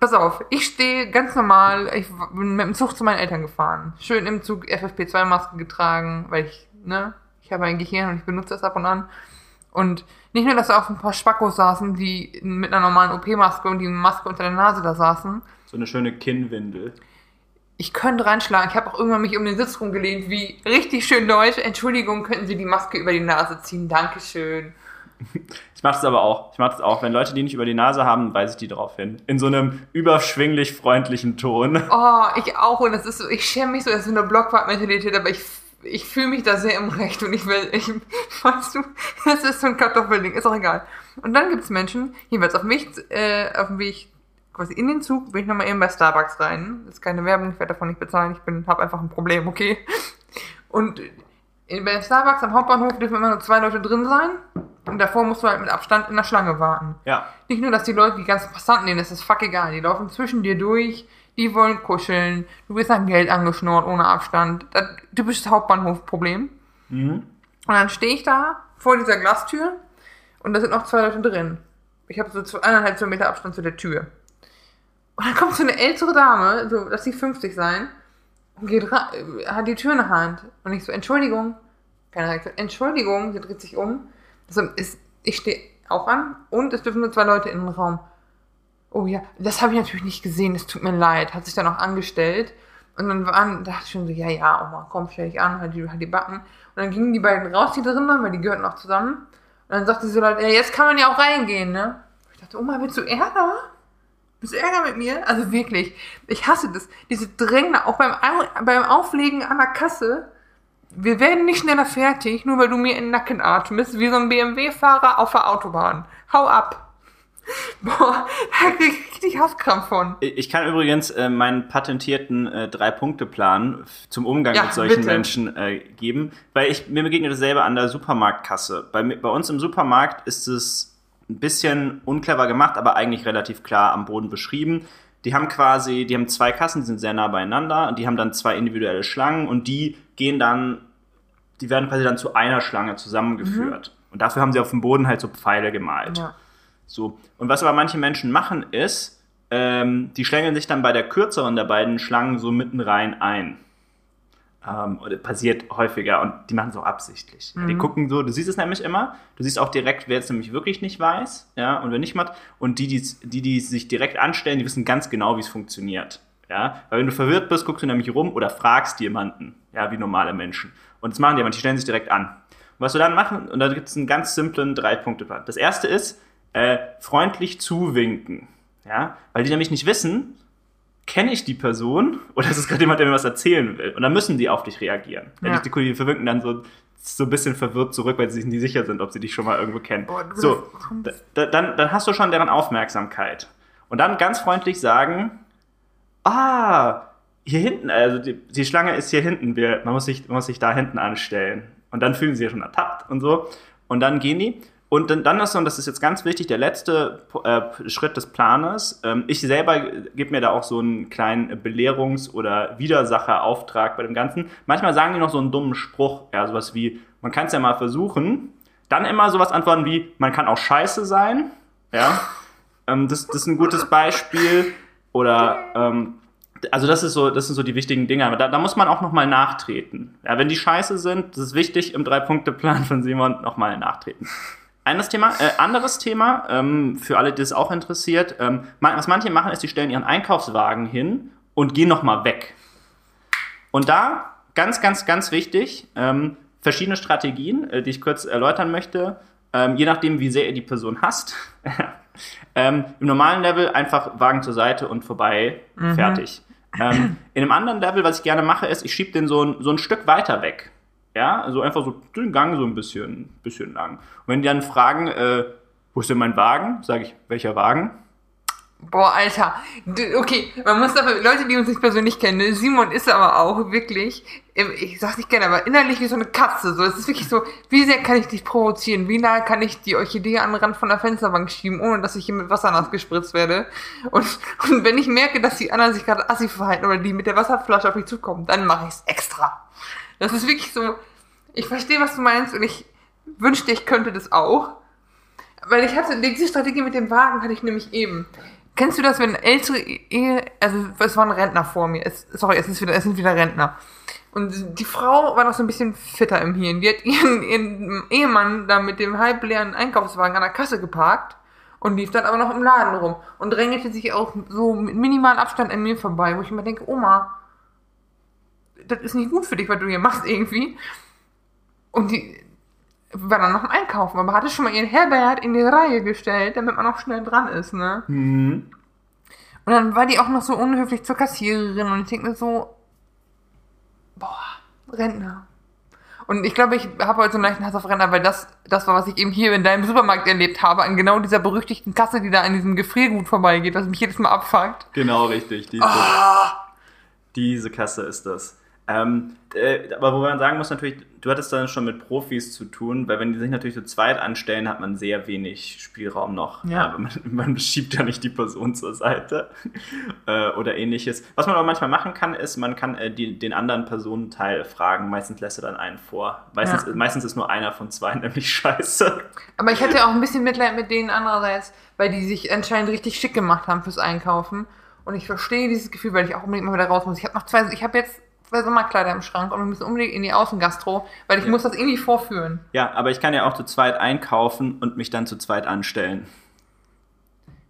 Pass auf, ich stehe ganz normal, ich bin mit dem Zug zu meinen Eltern gefahren. Schön im Zug FFP2-Maske getragen, weil ich, ne, ich habe ein Gehirn und ich benutze das ab und an. Und nicht nur, dass da auch ein paar Spackos saßen, die mit einer normalen OP-Maske und die Maske unter der Nase da saßen. So eine schöne Kinnwindel. Ich könnte reinschlagen. Ich habe auch irgendwann mich um den Sitz rumgelehnt, wie richtig schön deutsch. Entschuldigung, könnten Sie die Maske über die Nase ziehen? Dankeschön. Ich mache das aber auch. Ich mache das auch. Wenn Leute die nicht über die Nase haben, weise ich die darauf hin. In so einem überschwinglich freundlichen Ton. Oh, ich auch. Und das ist so, ich schäme mich so, das ist so eine Blockwart-Mentalität, aber ich, ich fühle mich da sehr im Recht und ich will, ich, weißt du, das ist so ein Kartoffelding, ist auch egal. Und dann gibt's Menschen, jeweils auf mich, äh, auf dem Weg quasi in den Zug, bin ich nochmal eben bei Starbucks rein. Das ist keine Werbung, ich werde davon nicht bezahlen, ich bin, habe einfach ein Problem, okay? Und in, bei Starbucks am Hauptbahnhof dürfen immer nur zwei Leute drin sein. Und davor musst du halt mit Abstand in der Schlange warten. Ja. Nicht nur, dass die Leute, die ganzen Passanten, denen ist das fuck egal. Die laufen zwischen dir durch, die wollen kuscheln, du wirst an Geld angeschnurrt ohne Abstand. Das typisches Hauptbahnhofproblem. Mhm. Und dann stehe ich da vor dieser Glastür und da sind noch zwei Leute drin. Ich habe so zwei, eineinhalb zwei Meter Abstand zu der Tür. Und dann kommt so eine ältere Dame, so, lass sie 50 sein, und geht hat die Tür in der Hand. Und ich so, Entschuldigung. Keine Reaktion. Entschuldigung, sie dreht sich um. Also, ist, ich stehe auch an und es dürfen nur zwei Leute in den Raum. Oh ja, das habe ich natürlich nicht gesehen, es tut mir leid. Hat sich dann auch angestellt. Und dann waren, dachte ich schon so, ja, ja, Oma, komm, stell dich an, halt die, halt die Backen. Und dann gingen die beiden raus, die drin waren, weil die gehörten auch zusammen. Und dann sagte sie so ja, jetzt kann man ja auch reingehen, ne? Ich dachte, Oma, willst du Ärger? Bist du Ärger mit mir? Also wirklich, ich hasse das. Diese Drängler, auch beim, beim Auflegen an der Kasse. Wir werden nicht schneller fertig, nur weil du mir in den Nacken atmest, wie so ein BMW-Fahrer auf der Autobahn. Hau ab. Boah, da krieg ich richtig Hasskrampf von. Ich kann übrigens äh, meinen patentierten äh, Drei-Punkte-Plan zum Umgang Ja, mit solchen bitte. Menschen äh, geben, weil ich mir begegnet dasselbe an der Supermarktkasse. Bei, bei uns im Supermarkt ist es ein bisschen unclever gemacht, aber eigentlich relativ klar am Boden beschrieben. Die haben quasi, die haben zwei Kassen, die sind sehr nah beieinander und die haben dann zwei individuelle Schlangen und die gehen dann, die werden quasi dann zu einer Schlange zusammengeführt. Und dafür haben sie auf dem Boden halt so Pfeile gemalt. Ja. So. Und was aber manche Menschen machen, ist, ähm, die schlängeln sich dann bei der kürzeren der beiden Schlangen so mitten rein ein. Ähm, das passiert häufiger und die machen es auch absichtlich. Ja, die gucken so, du siehst es nämlich immer, du siehst auch direkt, wer es nämlich wirklich nicht weiß, ja, und wer nicht macht. Und die, die, die, die sich direkt anstellen, die wissen ganz genau, wie es funktioniert. Ja, weil wenn du verwirrt bist, guckst du nämlich rum oder fragst jemanden, ja, wie normale Menschen. Und das machen die aber, die stellen sich direkt an. Und was du dann machen, und da gibt es einen ganz simplen Drei-Punkte-Plan. Das erste ist, äh, freundlich zuwinken. Ja, weil die nämlich nicht wissen, kenne ich die Person oder ist es gerade jemand, der mir was erzählen will? Und dann müssen die auf dich reagieren. Ja. Ja. Die, die, die verwinken dann so, so ein bisschen verwirrt zurück, weil sie sich nicht sicher sind, ob sie dich schon mal irgendwo kennen. Boah, so, dann, dann hast du schon deren Aufmerksamkeit. Und dann ganz freundlich sagen, ah, hier hinten, also die, die Schlange ist hier hinten, wir, man, muss sich, man muss sich da hinten anstellen. Und dann fühlen sie sich schon ertappt und so. Und dann gehen die. Und dann, dann ist so, und das ist jetzt ganz wichtig, der letzte äh, Schritt des Planes. Ähm, ich selber gebe mir da auch so einen kleinen Belehrungs- oder Widersacherauftrag bei dem Ganzen. Manchmal sagen die noch so einen dummen Spruch, ja, sowas wie, man kann es ja mal versuchen. Dann immer sowas antworten wie, man kann auch scheiße sein. Ja, ähm, das, das ist ein gutes Beispiel. Oder, ähm, also das ist so, das sind so die wichtigen Dinge. Aber da, da muss man auch nochmal nachtreten. Ja, wenn die scheiße sind, das ist wichtig im Drei-Punkte-Plan von Simon nochmal nachtreten. Eines Thema, äh, anderes Thema, ähm, für alle, die es auch interessiert, ähm, was manche machen, ist, die stellen ihren Einkaufswagen hin und gehen nochmal weg. Und da, ganz, ganz, ganz wichtig, ähm, verschiedene Strategien, äh, die ich kurz erläutern möchte, ähm, je nachdem, wie sehr ihr die Person hasst. ähm, Im normalen Level einfach Wagen zur Seite und vorbei, fertig. Ähm, in einem anderen Level, was ich gerne mache, ist, ich schiebe den so ein, so ein Stück weiter weg. Ja, also einfach so den Gang so ein bisschen, bisschen lang. Und wenn die dann fragen, äh, wo ist denn mein Wagen? Sage ich, welcher Wagen? Boah, Alter. Okay, man muss dafür, Leute, die uns nicht persönlich kennen, ne? Simon ist aber auch wirklich, ich sag's nicht gerne, aber innerlich wie so eine Katze. So, es ist wirklich so, wie sehr kann ich dich provozieren? Wie nah kann ich die Orchidee an den Rand von der Fensterbank schieben, ohne dass ich hier mit Wasser nass gespritzt werde? Und, und wenn ich merke, dass die anderen sich gerade assi verhalten oder die mit der Wasserflasche auf mich zukommen, dann mache ich's extra. Das ist wirklich so, ich verstehe, was du meinst und ich wünschte, ich könnte das auch. Weil ich hatte, diese Strategie mit dem Wagen hatte ich nämlich eben. Kennst du das, wenn ältere Ehe, also es waren Rentner vor mir, es, sorry, es, ist wieder, es sind wieder Rentner. Und die Frau war noch so ein bisschen fitter im Hirn. Die hat ihren, ihren Ehemann da mit dem halbleeren Einkaufswagen an der Kasse geparkt und lief dann aber noch im Laden rum und drängelte sich auch so mit minimalem Abstand an mir vorbei, wo ich mir denke, Oma, das ist nicht gut für dich, was du hier machst irgendwie. Und die war dann noch im Einkaufen, aber hatte schon mal ihren Herbert in die Reihe gestellt, damit man auch schnell dran ist, ne? Mhm. Und dann war die auch noch so unhöflich zur Kassiererin und ich denke mir so, boah, Rentner. Und ich glaube, ich habe heute so einen leichten Hass auf Rentner, weil das, das war, was ich eben hier in deinem Supermarkt erlebt habe, an genau dieser berüchtigten Kasse, die da an diesem Gefriergut vorbeigeht, was mich jedes Mal abfuckt. Genau, richtig. Diese, diese Kasse ist das. Ähm, äh, aber wo man sagen muss, natürlich, du hattest dann schon mit Profis zu tun, weil wenn die sich natürlich zu zweit anstellen, hat man sehr wenig Spielraum noch. Ja. Aber man, man schiebt ja nicht die Person zur Seite äh, oder ähnliches. Was man aber manchmal machen kann, ist, man kann äh, die, den anderen Personenteil fragen. Meistens lässt er dann einen vor. Meistens, Ja. meistens ist nur einer von zwei nämlich scheiße. Aber ich hatte auch ein bisschen Mitleid mit denen andererseits, weil die sich anscheinend richtig schick gemacht haben fürs Einkaufen. Und ich verstehe dieses Gefühl, weil ich auch unbedingt mal wieder raus muss. Ich habe noch zwei, ich habe jetzt Sommerkleider im Schrank und wir müssen unbedingt in die Außengastro, weil ich Ja. muss das irgendwie vorführen. Ja, aber ich kann ja auch zu zweit einkaufen und mich dann zu zweit anstellen.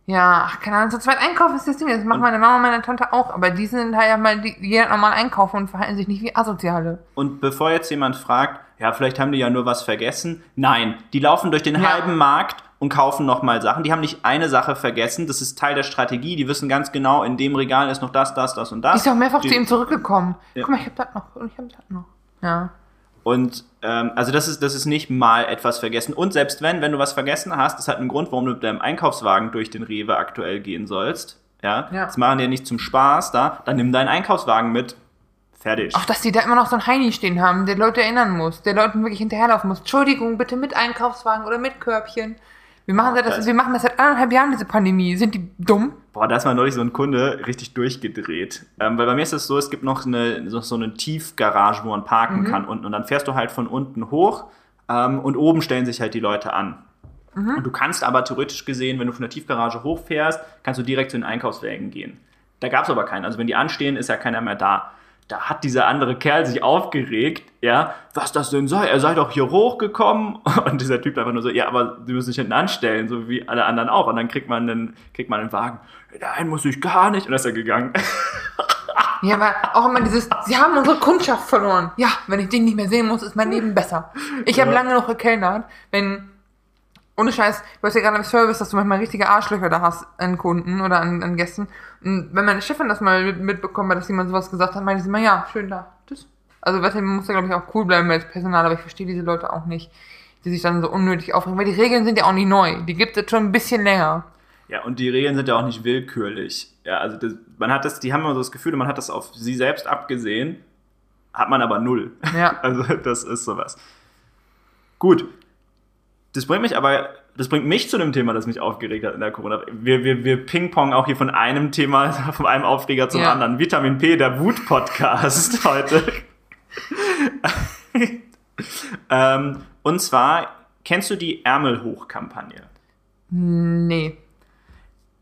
Ja, ach, keine Ahnung, zu zweit einkaufen ist das Ding. Das machen meine Mama und meine Tante auch. Aber die sind halt ja mal, die, jeder normal einkaufen und verhalten sich nicht wie Asoziale. Und bevor jetzt jemand fragt, ja, vielleicht haben die ja nur was vergessen. Nein, die laufen durch den Ja. halben Markt und kaufen nochmal Sachen. Die haben nicht eine Sache vergessen. Das ist Teil der Strategie. Die wissen ganz genau, in dem Regal ist noch das, das, das und das. Die ist auch mehrfach die, zu ihm zurückgekommen. Ja. Guck mal, ich hab das noch und ich hab das noch. Ja. Und ähm, also das ist, das ist nicht mal etwas vergessen. Und selbst wenn, wenn du was vergessen hast, das hat einen Grund, warum du mit deinem Einkaufswagen durch den Rewe aktuell gehen sollst. Ja, Ja. das machen die ja nicht zum Spaß da. Dann nimm deinen Einkaufswagen mit. Fertig. Auch, dass die da immer noch so ein Heini stehen haben, der Leute erinnern muss, der Leuten wirklich hinterherlaufen muss. Entschuldigung, bitte mit Einkaufswagen oder mit Körbchen. Wir machen, Boah, das, das- wir machen das seit anderthalb Jahren, diese Pandemie. Sind die dumm? Boah, da ist mal neulich so ein Kunde richtig durchgedreht. Ähm, weil bei mir ist es so, es gibt noch eine, so, so eine Tiefgarage, wo man parken Mhm. kann unten. Und dann fährst du halt von unten hoch ähm, und oben stellen sich halt die Leute an. Mhm. Und du kannst aber theoretisch gesehen, wenn du von der Tiefgarage hochfährst, kannst du direkt zu den Einkaufswägen gehen. Da gab es aber keinen. Also wenn die anstehen, ist ja keiner mehr da. Da hat dieser andere Kerl sich aufgeregt, ja, was das denn sei. Er sei doch hier hochgekommen. Und dieser Typ einfach nur so, ja, aber du musst dich hinten anstellen, so wie alle anderen auch. Und dann kriegt man einen, kriegt man einen Wagen. Nein, muss ich gar nicht. Und dann ist er gegangen. Ja, aber auch immer dieses, sie haben unsere Kundschaft verloren. Ja, wenn ich den nicht mehr sehen muss, ist mein Leben besser. Ich habe Ja. lange noch gekellnert, wenn, ohne Scheiß, du hast ja gerade im Service, dass du manchmal richtige Arschlöcher da hast an Kunden oder an, an Gästen. Und wenn meine Chefin das mal mit, mitbekommen hat, dass jemand sowas gesagt hat, meinte sie immer, ja, schön da. Tschüss. Also, weißt du, man muss ja, glaube ich, auch cool bleiben als Personal, aber ich verstehe diese Leute auch nicht, die sich dann so unnötig aufregen, weil die Regeln sind ja auch nicht neu. Die gibt es schon ein bisschen länger. Ja, und die Regeln sind ja auch nicht willkürlich. Ja, also das, man hat das, die haben immer so das Gefühl, man hat das auf sie selbst abgesehen, hat man aber null. Ja. Also das ist sowas. Gut. Das bringt mich aber, das bringt mich zu dem Thema, das mich aufgeregt hat in der Corona. Wir, wir, wir ping-pong auch hier von einem Thema, von einem Aufreger zum Ja. anderen. Vitamin P, der Wut-Podcast heute. ähm, und zwar, kennst du die Ärmel-Hoch-Kampagne? Nee.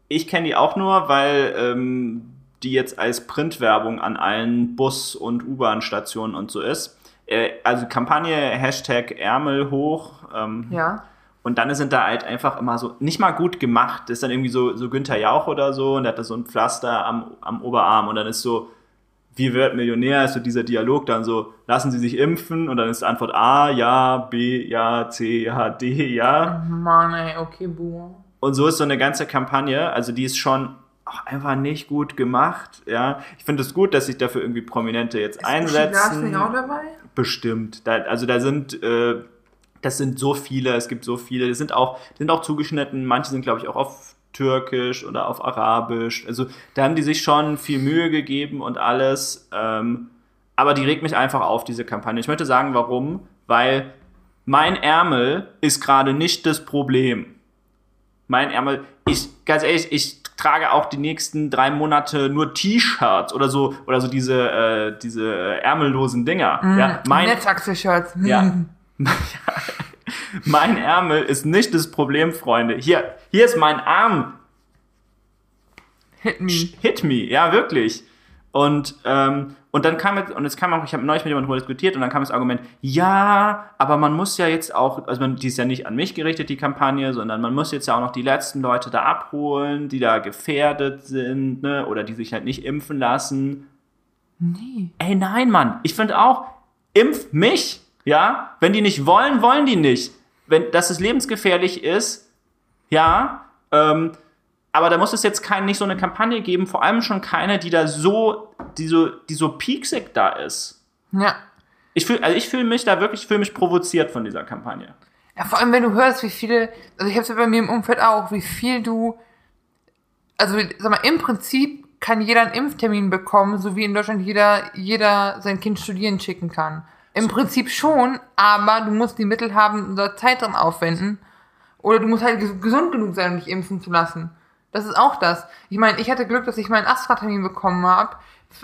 Ich kenne die auch nur, weil ähm, die jetzt als Printwerbung an allen Bus- und U-Bahn-Stationen und so ist. Äh, also Kampagne Hashtag Ärmel hoch. Ähm, Ja. Und dann sind da halt einfach immer so, nicht mal gut gemacht. Das ist dann irgendwie so, so Günther Jauch oder so und der hat da so ein Pflaster am, am Oberarm und dann ist so, wie wird Millionär, ist so dieser Dialog dann so, lassen Sie sich impfen und dann ist Antwort A, ja, B, ja, C, ja, D, ja. Mann, ey, okay, Buh. Und so ist so eine ganze Kampagne, also die ist schon auch einfach nicht gut gemacht, ja. Ich finde es gut, dass sich dafür irgendwie Prominente jetzt einsetzen. nicht auch dabei? Bestimmt. Da, also da sind, äh, das sind so viele, es gibt so viele, die sind auch, sind auch zugeschnitten, manche sind, glaube ich, auch auf Türkisch oder auf Arabisch. Also da haben die sich schon viel Mühe gegeben und alles. Ähm, aber die regt mich einfach auf, diese Kampagne. Ich möchte sagen, warum? Weil mein Ärmel ist gerade nicht das Problem. Mein Ärmel, ich, ganz ehrlich, ich trage auch die nächsten drei Monate nur T-Shirts oder so, oder so diese, äh, diese ärmellosen Dinger. Ja, mein, Netzachse-Shirts. ja. mein Ärmel ist nicht das Problem, Freunde. Hier, hier ist mein Arm. Hit me. Hit me, ja, wirklich. Und, ähm, und dann kam jetzt, und es kam auch, ich habe neulich mit jemandem darüber diskutiert und dann kam das Argument, ja, aber man muss ja jetzt auch, also man, die ist ja nicht an mich gerichtet, die Kampagne, sondern man muss jetzt ja auch noch die letzten Leute da abholen, die da gefährdet sind, ne, oder die sich halt nicht impfen lassen. Nee. Ey, nein, Mann. Ich finde auch, impf mich. Ja, wenn die nicht wollen, wollen die nicht. Wenn, dass es lebensgefährlich ist, ja, ähm, aber da muss es jetzt kein, nicht so eine Kampagne geben, vor allem schon keine, die da so, die so, die so pieksig da ist. Ja. Ich fühle, also ich fühle mich da wirklich, ich fühle mich provoziert von dieser Kampagne. Ja, vor allem, wenn du hörst, wie viele, also ich habe es ja bei mir im Umfeld auch, wie viel du, also sag mal, im Prinzip kann jeder einen Impftermin bekommen, so wie in Deutschland jeder, jeder sein Kind studieren schicken kann. Im Prinzip schon, aber du musst die Mittel haben, da Zeit dran aufwenden. Oder du musst halt ges- gesund genug sein, um dich impfen zu lassen. Das ist auch das. Ich meine, ich hatte Glück, dass ich meinen Astra-Termin bekommen habe.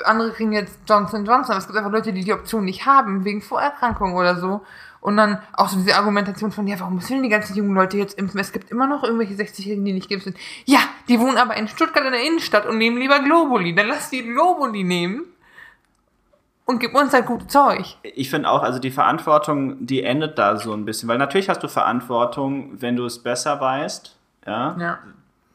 Andere kriegen jetzt Johnson Johnson. Aber es gibt einfach Leute, die die Option nicht haben, wegen Vorerkrankungen oder so. Und dann auch so diese Argumentation von, ja, warum müssen die ganzen jungen Leute jetzt impfen? Es gibt immer noch irgendwelche 60-Jährigen, die nicht geimpft sind. Ja, die wohnen aber in Stuttgart in der Innenstadt und nehmen lieber Globuli. Dann lass die Globuli nehmen und gib uns halt gutes Zeug. Ich finde auch, also die Verantwortung, die endet da so ein bisschen, weil natürlich hast du Verantwortung, wenn du es besser weißt. Ja. Ja.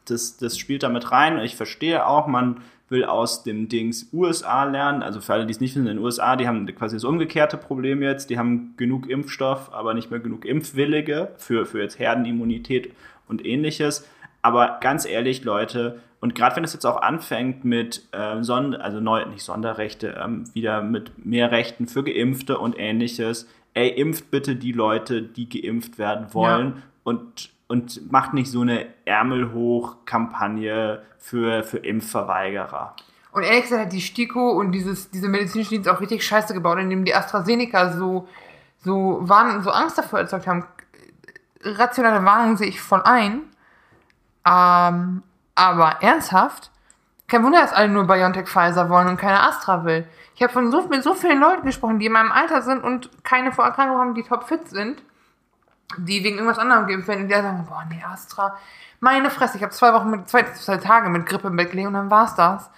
Das, das spielt damit rein. Ich verstehe auch, man will aus dem Dings USA lernen. Also für alle, die es nicht wissen, in den USA, die haben quasi das umgekehrte Problem jetzt. Die haben genug Impfstoff, aber nicht mehr genug Impfwillige für, für jetzt Herdenimmunität und ähnliches. Aber ganz ehrlich, Leute, und gerade wenn es jetzt auch anfängt mit äh, Sonder, also neu, nicht Sonderrechte, ähm, wieder mit mehr Rechten für Geimpfte und ähnliches, ey, impft bitte die Leute, die geimpft werden wollen und, und macht nicht so eine Ärmel hoch Kampagne für, für Impfverweigerer. Und ehrlich gesagt hat die STIKO und dieses, diese medizinische Dienst auch richtig scheiße gebaut, indem die AstraZeneca so, so, warn, so Angst davor erzeugt haben. Rationale Warnung sehe ich voll ein. Ähm, aber ernsthaft? Kein Wunder, dass alle nur BioNTech Pfizer wollen und keine Astra will. Ich habe von so, mit so vielen Leuten gesprochen, die in meinem Alter sind und keine Vorerkrankungen haben, die topfit sind, die wegen irgendwas anderem geimpft werden und die sagen, boah, nee, Astra. Meine Fresse, ich habe zwei Wochen mit, zwei, zwei Tage mit Grippe im Bett gelegen und dann war's das.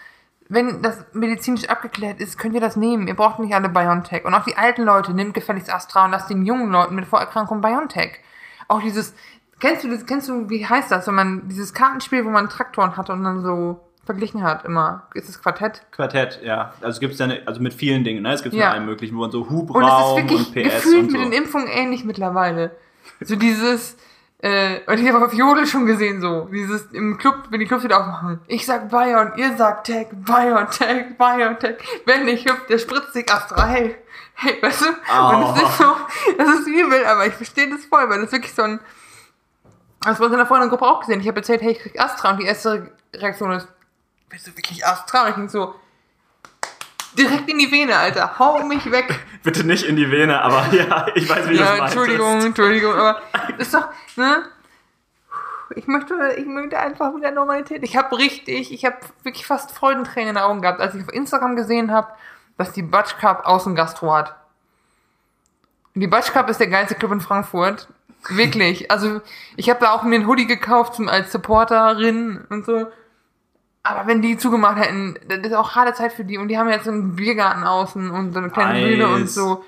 Wenn das medizinisch abgeklärt ist, könnt ihr das nehmen. Ihr braucht nicht alle BioNTech. Und auch die alten Leute, nehmt gefälligst Astra und lasst den jungen Leuten mit Vorerkrankungen BioNTech. Auch dieses, kennst du das, kennst du, wie heißt das, wenn man dieses Kartenspiel, wo man Traktoren hat und dann so verglichen hat immer. Ist das Quartett? Quartett, ja. Also gibt es ja, eine, also mit vielen Dingen, ne? Es gibt Ja. ja. allen möglichen, wo man so Und es ist Hubraum wirklich und PS gefühlt und so. mit den Impfungen ähnlich mittlerweile. So dieses, äh, und ich habe auf Jodel schon gesehen, so, dieses im Club, wenn die Clubs wieder aufmachen. Ich sag Bion, ihr sagt Tech, Biontech, Biontech. Wer nicht hüpft, der spritzt sich Astra, hey. Hey, weißt du? Und Oh. es ist so, das ist übel, aber ich verstehe das voll, weil das ist wirklich so ein, das uns in der Freundin-Gruppe auch gesehen. Ich habe erzählt, hey, ich krieg Astra und die erste Reaktion ist, willst du wirklich Astra? Und ich denk so, direkt in die Vene, Alter, hau mich weg. Bitte nicht in die Vene, aber ja, ich weiß, wie du Ja, das meinst. Entschuldigung, Entschuldigung, aber das ist doch, ne? Ich möchte, ich möchte einfach wieder Normalität. Ich habe richtig, ich habe wirklich fast Freudentränen in den Augen gehabt, als ich auf Instagram gesehen habe, dass die Batsch Cup Außengastro hat. Die Batsch Cup ist der geilste Club in Frankfurt. Wirklich. Also, ich habe da auch mir einen Hoodie gekauft zum, als Supporterin und so. Aber wenn die zugemacht hätten, das ist auch harte Zeit für die. Und die haben jetzt so einen Biergarten außen und so eine kleine Nice. Bühne und so.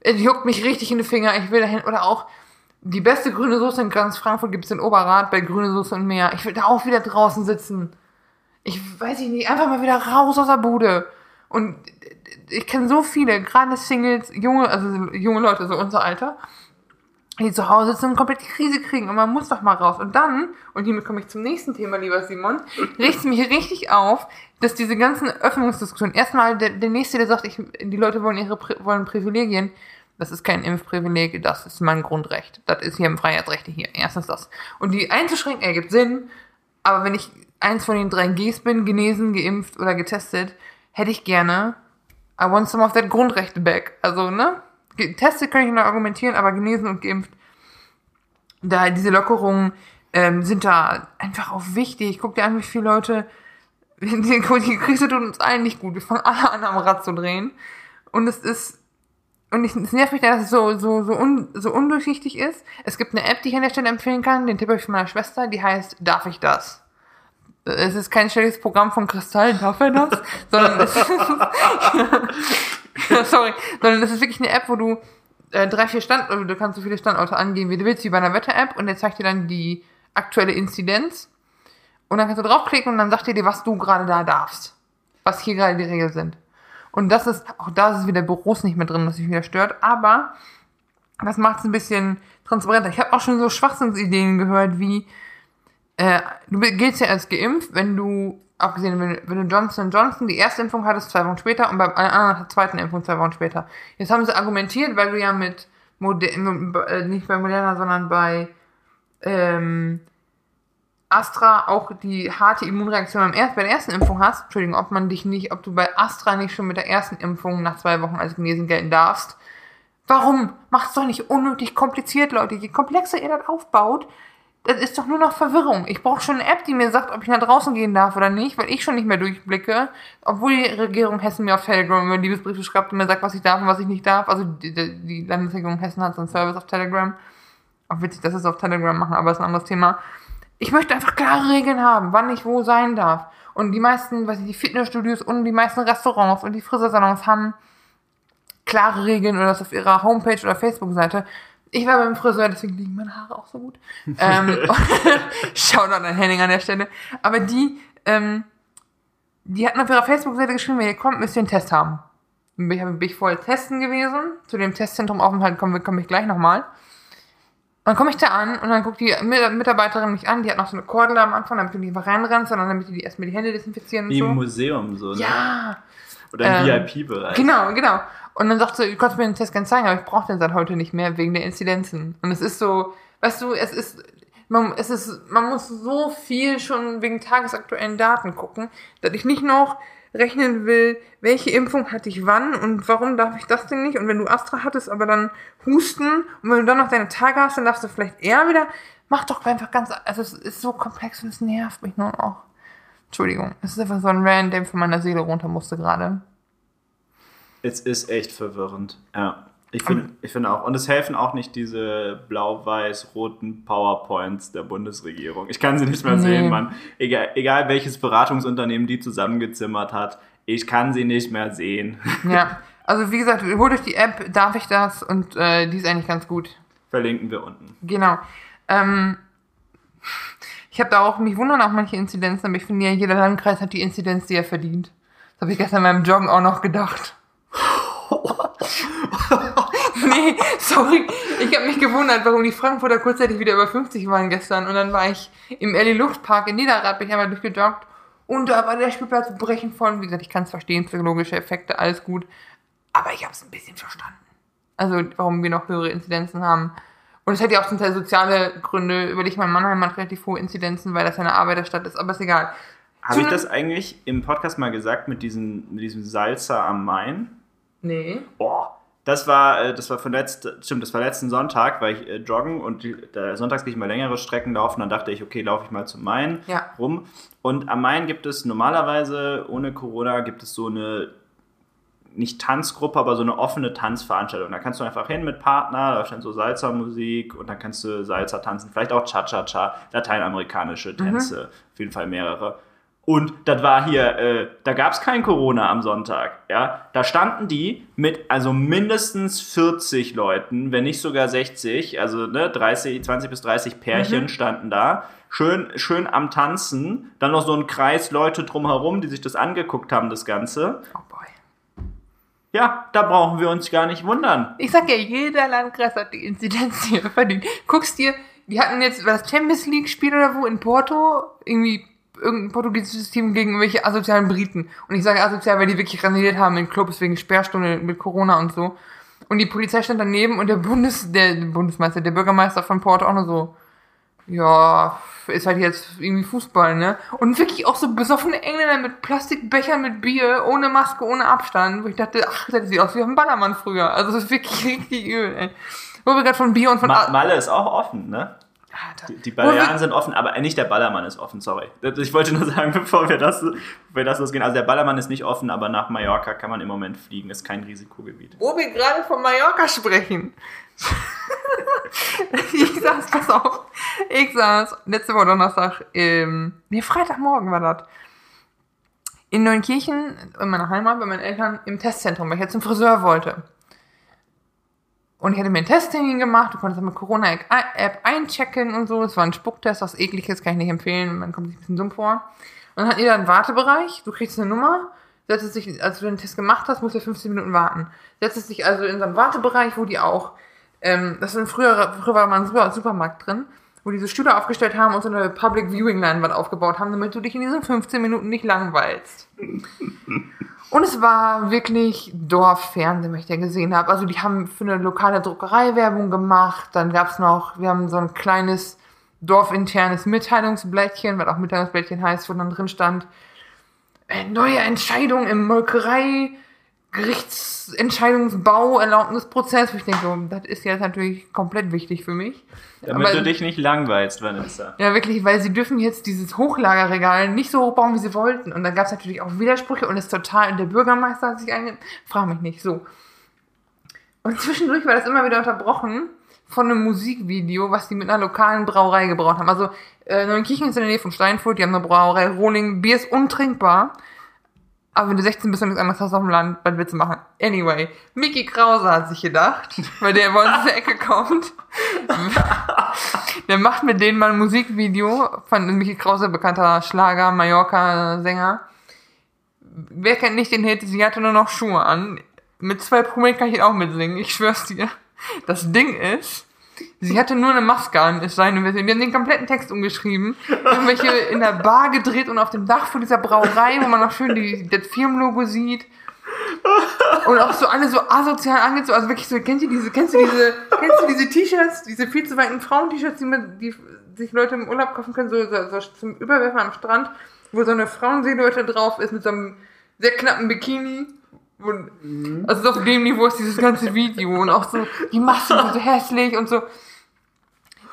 Es juckt mich richtig in die Finger. Ich will dahin. Oder auch die beste grüne Soße in ganz Frankfurt gibt es in Oberrat bei Grüne Soße und Meer. Ich will da auch wieder draußen sitzen. Ich weiß ich nicht, einfach mal wieder raus aus der Bude. Und ich kenne so viele, gerade Singles, junge, also junge Leute, so unser Alter, die zu Hause und komplett die Krise kriegen. Und man muss doch mal raus. Und dann, und hiermit komme ich zum nächsten Thema, lieber Simon, riecht mich richtig auf, dass diese ganzen Öffnungsdiskussionen, erstmal der, der Nächste, der sagt, ich, die Leute wollen ihre wollen Privilegien, das ist kein Impfprivileg, das ist mein Grundrecht. Das ist hier im Freiheitsrechte hier. Erstens das. Und die einzuschränken ergibt Sinn, aber wenn ich eins von den drei Gs bin, genesen, geimpft oder getestet, hätte ich gerne, I want some of that Grundrechte back. Also, ne? Getestet kann ich noch argumentieren, aber genesen und geimpft, da diese Lockerungen ähm, sind da einfach auch wichtig. Guck dir an, wie viele Leute, die, Krise tut uns allen nicht gut. Wir fangen alle an, am Rad zu drehen. Und es ist, und ich, es nervt mich, dass es so, so, so, un, so undurchsichtig ist. Es gibt eine App, die ich an der Stelle empfehlen kann, den Tipp habe ich von meiner Schwester, die heißt Darf ich das? Es ist kein schnelles Programm von Kristall, darf er das? sondern es ist, sorry, sondern es ist wirklich eine App, wo du äh, drei, vier Standorte, du kannst so viele Standorte angeben, wie du willst, wie bei einer Wetter-App und der zeigt dir dann die aktuelle Inzidenz und dann kannst du draufklicken und dann sagt er dir, was du gerade da darfst. Was hier gerade die Regeln sind. Und das ist, auch da ist es wieder Büros nicht mehr drin, was sich wieder stört, aber das macht es ein bisschen transparenter. Ich habe auch schon so Schwachsinnsideen gehört, wie äh, du giltst ja als geimpft, wenn du, abgesehen, wenn, wenn du Johnson Johnson die erste Impfung hattest, zwei Wochen später und beim anderen der zweiten Impfung zwei Wochen später. Jetzt haben sie argumentiert, weil du ja mit, Moder äh, nicht bei Moderna, sondern bei ähm, Astra auch die harte Immunreaktion beim erst, bei der ersten Impfung hast, Entschuldigung, ob man dich nicht, ob du bei Astra nicht schon mit der ersten Impfung nach zwei Wochen als genesen gelten darfst, Warum? Macht's doch nicht unnötig kompliziert, Leute. Je komplexer ihr das aufbaut, das ist doch nur noch Verwirrung. Ich brauche schon eine App, die mir sagt, ob ich nach draußen gehen darf oder nicht, weil ich schon nicht mehr durchblicke. Obwohl die Regierung Hessen mir auf Telegram immer Liebesbriefe schreibt und mir sagt, was ich darf und was ich nicht darf. Also die, die Landesregierung Hessen hat so einen Service auf Telegram. Auch witzig, dass sie es auf Telegram machen, aber ist ein anderes Thema. Ich möchte einfach klare Regeln haben, wann ich wo sein darf. Und die meisten, weiß ich, die Fitnessstudios und die meisten Restaurants und die Friseursalons haben klare Regeln oder das auf ihrer Homepage oder Facebook-Seite. Ich war beim Friseur, deswegen liegen meine Haare auch so gut. ähm, Shoutout an Henning an der Stelle. Aber die, ähm, die hatten auf ihrer Facebook-Seite geschrieben, wenn ihr kommt, müsst ihr einen Test haben. Bin ich, bin ich vorher testen gewesen. Zu dem Testzentrum Aufenthalt komme komm ich gleich nochmal. Dann komme ich da an und dann guckt die Mitarbeiterin mich an, die hat noch so eine Kordel am Anfang, damit du nicht einfach reinrennst, sondern damit die erstmal die Hände desinfizieren und Wie so. im Museum so, ne? Ja, Oder im Ähm, VIP-Bereich. Genau, genau. Und dann sagt sie, du kannst mir den Test gerne zeigen, aber ich brauche den seit heute nicht mehr wegen der Inzidenzen. Und es ist so, weißt du, es ist, man, es ist, man muss so viel schon wegen tagesaktuellen Daten gucken, dass ich nicht noch rechnen will, welche Impfung hatte ich wann und warum darf ich das denn nicht? Und wenn du Astra hattest, aber dann Husten und wenn du dann noch deine Tage hast, dann darfst du vielleicht eher wieder, mach doch einfach ganz, also es ist so komplex und es nervt mich nur noch. Entschuldigung, es ist einfach so ein Rand, der von meiner Seele runter musste gerade. Es ist echt verwirrend. Ja. Ich finde ich finde auch. Und es helfen auch nicht diese blau-weiß-roten PowerPoints der Bundesregierung. Ich kann sie nicht mehr Nee. sehen, Mann. Egal, egal welches Beratungsunternehmen die zusammengezimmert hat, ich kann sie nicht mehr sehen. Ja, also wie gesagt, holt euch die App, darf ich das und äh, die ist eigentlich ganz gut. Verlinken wir unten. Genau. Ähm, ich habe da auch, mich wundern auch manche Inzidenzen, aber ich finde ja, jeder Landkreis hat die Inzidenz, die er verdient. Das habe ich gestern beim Joggen auch noch gedacht. nee, sorry. Ich habe mich gewundert, warum die Frankfurter kurzzeitig wieder über 50 waren gestern. Und dann war ich im Elli Luftpark in Niederrad, bin ich einmal durchgejoggt. Und da war der Spielplatz brechen voll. Wie gesagt, ich kann es verstehen, psychologische Effekte, alles gut. Aber ich habe es ein bisschen verstanden. Also, warum wir noch höhere Inzidenzen haben. Und es hat ja auch zum Teil soziale Gründe. Überleg mal, Mannheim hat relativ hohe Inzidenzen, weil das ja eine Arbeiterstadt ist, aber ist egal. Habe ich das eigentlich im Podcast mal gesagt mit, diesen, mit diesem Salzer am Main? Nee. Boah, das war, äh, das war von letzt, stimmt, das war letzten Sonntag, weil ich äh, joggen und die, sonntags gehe ich mal längere Strecken laufen. Dann dachte ich, okay, laufe ich mal zum Main Ja. rum. Und am Main gibt es normalerweise ohne Corona gibt es so eine nicht Tanzgruppe, aber so eine offene Tanzveranstaltung. Da kannst du einfach hin mit Partner, da stand so Salsa-Musik und dann kannst du Salsa tanzen, vielleicht auch Cha-Cha-Cha, lateinamerikanische Tänze, auf jeden Fall mehrere. Und das war hier, äh, da gab es kein Corona am Sonntag, ja. Da standen die mit also mindestens 40 Leuten, wenn nicht sogar 60, also ne, 30, 20 bis 30 Pärchen standen da, schön, schön am Tanzen, dann noch so ein Kreis Leute drumherum, die sich das angeguckt haben, das Ganze. Oh boy. Ja, da brauchen wir uns gar nicht wundern. Ich sag ja, jeder Landkreis hat die Inzidenz hier verdient. Guckst dir, die hatten jetzt, war das Champions League Spiel oder wo in Porto? Irgendwie irgendein portugiesisches Team gegen irgendwelche asozialen Briten. Und ich sage asozial, weil die wirklich randaliert haben in Clubs wegen Sperrstunde mit Corona und so. Und die Polizei stand daneben und der Bundes, der Bundesmeister, der Bürgermeister von Porto auch nur so, ja, ist halt jetzt irgendwie Fußball, ne? Und wirklich auch so besoffene Engländer mit Plastikbechern mit Bier, ohne Maske, ohne Abstand, wo ich dachte, ach, das sieht aus wie auf dem Ballermann früher. Also das ist wirklich richtig übel, ey. Wo wir gerade von Bier und von... Ma Al- Malle ist auch offen, ne? Die, die Balearen sind offen, aber nicht der Ballermann ist offen, sorry. Ich wollte nur sagen, bevor wir das, bevor wir das losgehen. Also der Ballermann ist nicht offen, aber nach Mallorca kann man im Moment fliegen, ist kein Risikogebiet. Wo wir gerade von Mallorca sprechen. ich saß, pass auf, ich saß letzte Woche Donnerstag, ähm, nee, Freitagmorgen war das, in Neunkirchen, in meiner Heimat, bei meinen Eltern, im Testzentrum, weil ich jetzt zum Friseur wollte. Und ich hatte mir einen Testtermin gemacht, du konntest mit Corona-App einchecken und so. Es war ein Spucktest, was ekliges, kann ich nicht empfehlen, man kommt sich ein bisschen dumm vor. Und dann hat jeder einen Wartebereich, du kriegst eine Nummer, setzt dich, als du den Test gemacht hast, musst du 15 Minuten warten. Setzt dich also in so einen Wartebereich, wo die auch, ähm, das ein früher, früher war mal ein Super, Supermarkt drin, wo diese Stühle aufgestellt haben und so eine Public Viewing Leinwand aufgebaut haben, damit du dich in diesen 15 Minuten nicht langweilst. Und es war wirklich Dorffernsehen, was ich da gesehen habe. Also die haben für eine lokale Druckerei Werbung gemacht. Dann gab's noch, wir haben so ein kleines dorfinternes Mitteilungsblättchen, was auch Mitteilungsblättchen heißt, wo dann drin stand, äh, neue Entscheidung im Molkerei Gerichtsentscheidungsbau, Erlaubnisprozess, wo ich denke, so, das ist jetzt natürlich komplett wichtig für mich. Damit Aber- du dich nicht langweilst, Vanessa. Ja, wirklich, weil sie dürfen jetzt dieses Hochlagerregal nicht so hoch bauen, wie sie wollten. Und dann gab es natürlich auch Widersprüche und ist total, und der Bürgermeister hat sich einge... Frag mich nicht, so. Und zwischendurch war das immer wieder unterbrochen von einem Musikvideo, was die mit einer lokalen Brauerei gebraut haben. Also, äh, Neunkirchen ist in der Nähe von Steinfurt, die haben eine Brauerei, Rohling, Bier ist untrinkbar. Aber wenn du 16 bist und nichts anderes hast auf dem Land, was willst du machen? Anyway, Mickey Krause hat sich gedacht, weil der bei uns aus der Ecke kommt, der macht mit denen mal ein Musikvideo von Mickey Krause, bekannter Schlager, Mallorca-Sänger. Wer kennt nicht den Hit? Sie hatte nur noch Schuhe an. Mit zwei Promille kann ich ihn auch mitsingen, ich schwör's dir. Das Ding ist, sie hatte nur eine Maske an, ist seine Version. Die haben den kompletten Text umgeschrieben, irgendwelche in der Bar gedreht und auf dem Dach von dieser Brauerei, wo man noch schön die, das Firmenlogo sieht. Und auch so alle so asozial angezogen, also wirklich so, kennst du diese, kennst du diese, kennst du diese T-Shirts, diese viel zu weiten Frauen-T-Shirts, die, mit- die sich Leute im Urlaub kaufen können, so, so, so zum Überwerfen am Strand, wo so eine Frauensilhouette drauf ist mit so einem sehr knappen Bikini. Und, Also so auf dem Niveau ist dieses ganze Video und auch so, die Masken sind so hässlich und so.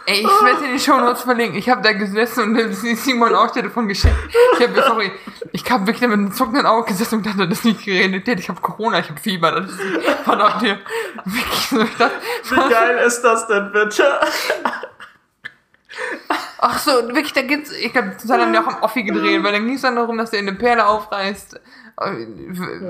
Ey, ich werde dir die Show Notes verlinken. Ich habe da gesessen und Simon auch davon geschickt. Ich habe, sorry, ich habe wirklich mit einem zuckenden Auge gesessen und dachte, das ist nicht geredet. Ich habe Corona, ich habe Fieber. Das ist verdammt hier. Wirklich dachte, Wie geil ist das denn bitte? Ach so, wirklich, da geht's, ich glaube, das hat dann ja auch am Offi gedreht, weil dann ging es dann darum, dass der eine Perle aufreißt. Äh,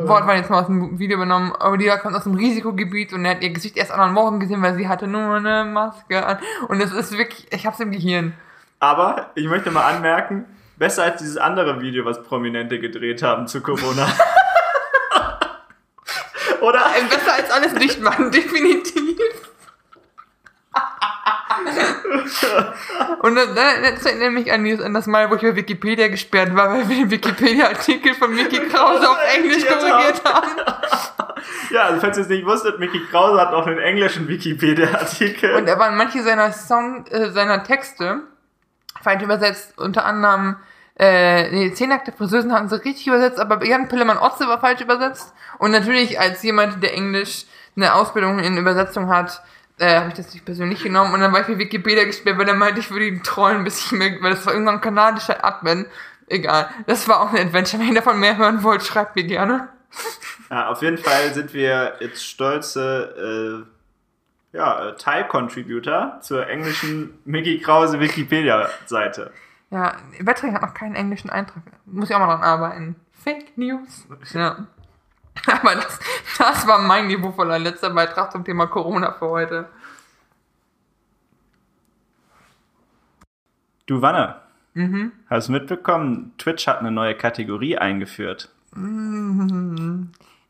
Wort war jetzt mal aus dem Video übernommen, aber die kommt aus dem Risikogebiet und er hat ihr Gesicht erst anderen Morgen gesehen, weil sie hatte nur eine Maske an. Und es ist wirklich, ich hab's im Gehirn. Aber ich möchte mal anmerken, besser als dieses andere Video, was Prominente gedreht haben zu Corona. Oder? Besser als alles dicht machen, definitiv. Und dann, das erinnert mich an, dieses, an das Mal, wo ich bei Wikipedia gesperrt war, weil wir den Wikipedia-Artikel von Mickey Krause auf Englisch korrigiert haben. Ja, also falls ihr es nicht wusstet, Mickey Krause hat auch einen englischen Wikipedia-Artikel. Und da waren manche seiner Song, äh, seiner Texte falsch übersetzt, unter anderem äh, nee, Zehnackte Friseusen haben sie richtig übersetzt, aber Jan Pillemann Otze war falsch übersetzt. Und natürlich als jemand, der Englisch eine Ausbildung in Übersetzung hat, äh, habe ich das nicht persönlich genommen und dann war ich für Wikipedia gesperrt, weil er meinte, ich würde ihn trollen, bis ich mir, weil das war irgendein kanadischer Admin. Egal. Das war auch ein Adventure. Wenn ihr davon mehr hören wollt, schreibt mir gerne. Ja, auf jeden Fall sind wir jetzt stolze äh, ja, Teil-Contributor zur englischen Mickey Krause Wikipedia-Seite. Ja, Wettring hat noch keinen englischen Eintrag. Muss ich auch mal dran arbeiten. Fake News. Ja. Aber das, das war mein niveauvoller letzter Beitrag zum Thema Corona für heute. Du Wanne, hast du mitbekommen, Twitch hat eine neue Kategorie eingeführt.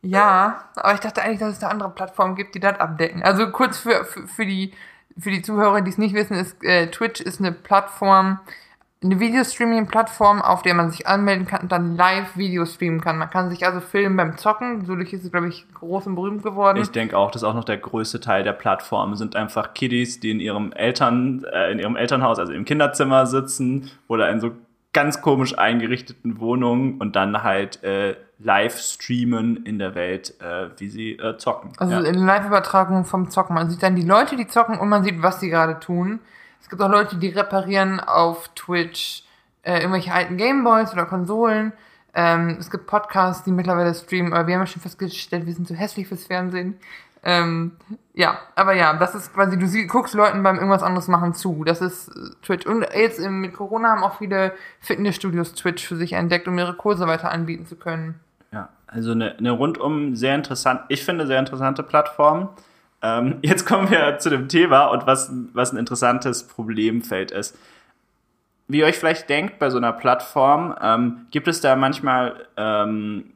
Ja, aber ich dachte eigentlich, dass es da andere Plattformen gibt, die das abdecken. Also kurz für, für, für, die, für die Zuhörer, die es nicht wissen, ist äh, Twitch ist eine Plattform, eine Videostreaming-Plattform, auf der man sich anmelden kann und dann live Video streamen kann. Man kann sich also filmen beim Zocken. So durch ist es, glaube ich, groß und berühmt geworden. Ich denke auch, das ist auch noch der größte Teil der Plattform. Sind einfach Kiddies, die in ihrem Eltern, äh, in ihrem Elternhaus, also im Kinderzimmer sitzen oder in so ganz komisch eingerichteten Wohnungen und dann halt äh, live streamen in der Welt, äh, wie sie äh, zocken. Also ja. in Live-Übertragung vom Zocken. Man sieht dann die Leute, die zocken und man sieht, was sie gerade tun. Es gibt auch Leute, die reparieren auf Twitch äh, irgendwelche alten Gameboys oder Konsolen. Ähm, es gibt Podcasts, die mittlerweile streamen, aber wir haben ja schon festgestellt, wir sind zu hässlich fürs Fernsehen. Ähm, ja, aber ja, das ist quasi, du sie, guckst Leuten beim irgendwas anderes machen zu. Das ist äh, Twitch. Und jetzt mit Corona haben auch viele Fitnessstudios Twitch für sich entdeckt, um ihre Kurse weiter anbieten zu können. Ja, also eine, eine rundum sehr interessant, ich finde sehr interessante Plattform. Ähm, jetzt kommen wir zu dem Thema und was, was ein interessantes Problemfeld ist. Wie ihr euch vielleicht denkt bei so einer Plattform, ähm, gibt es da manchmal ähm,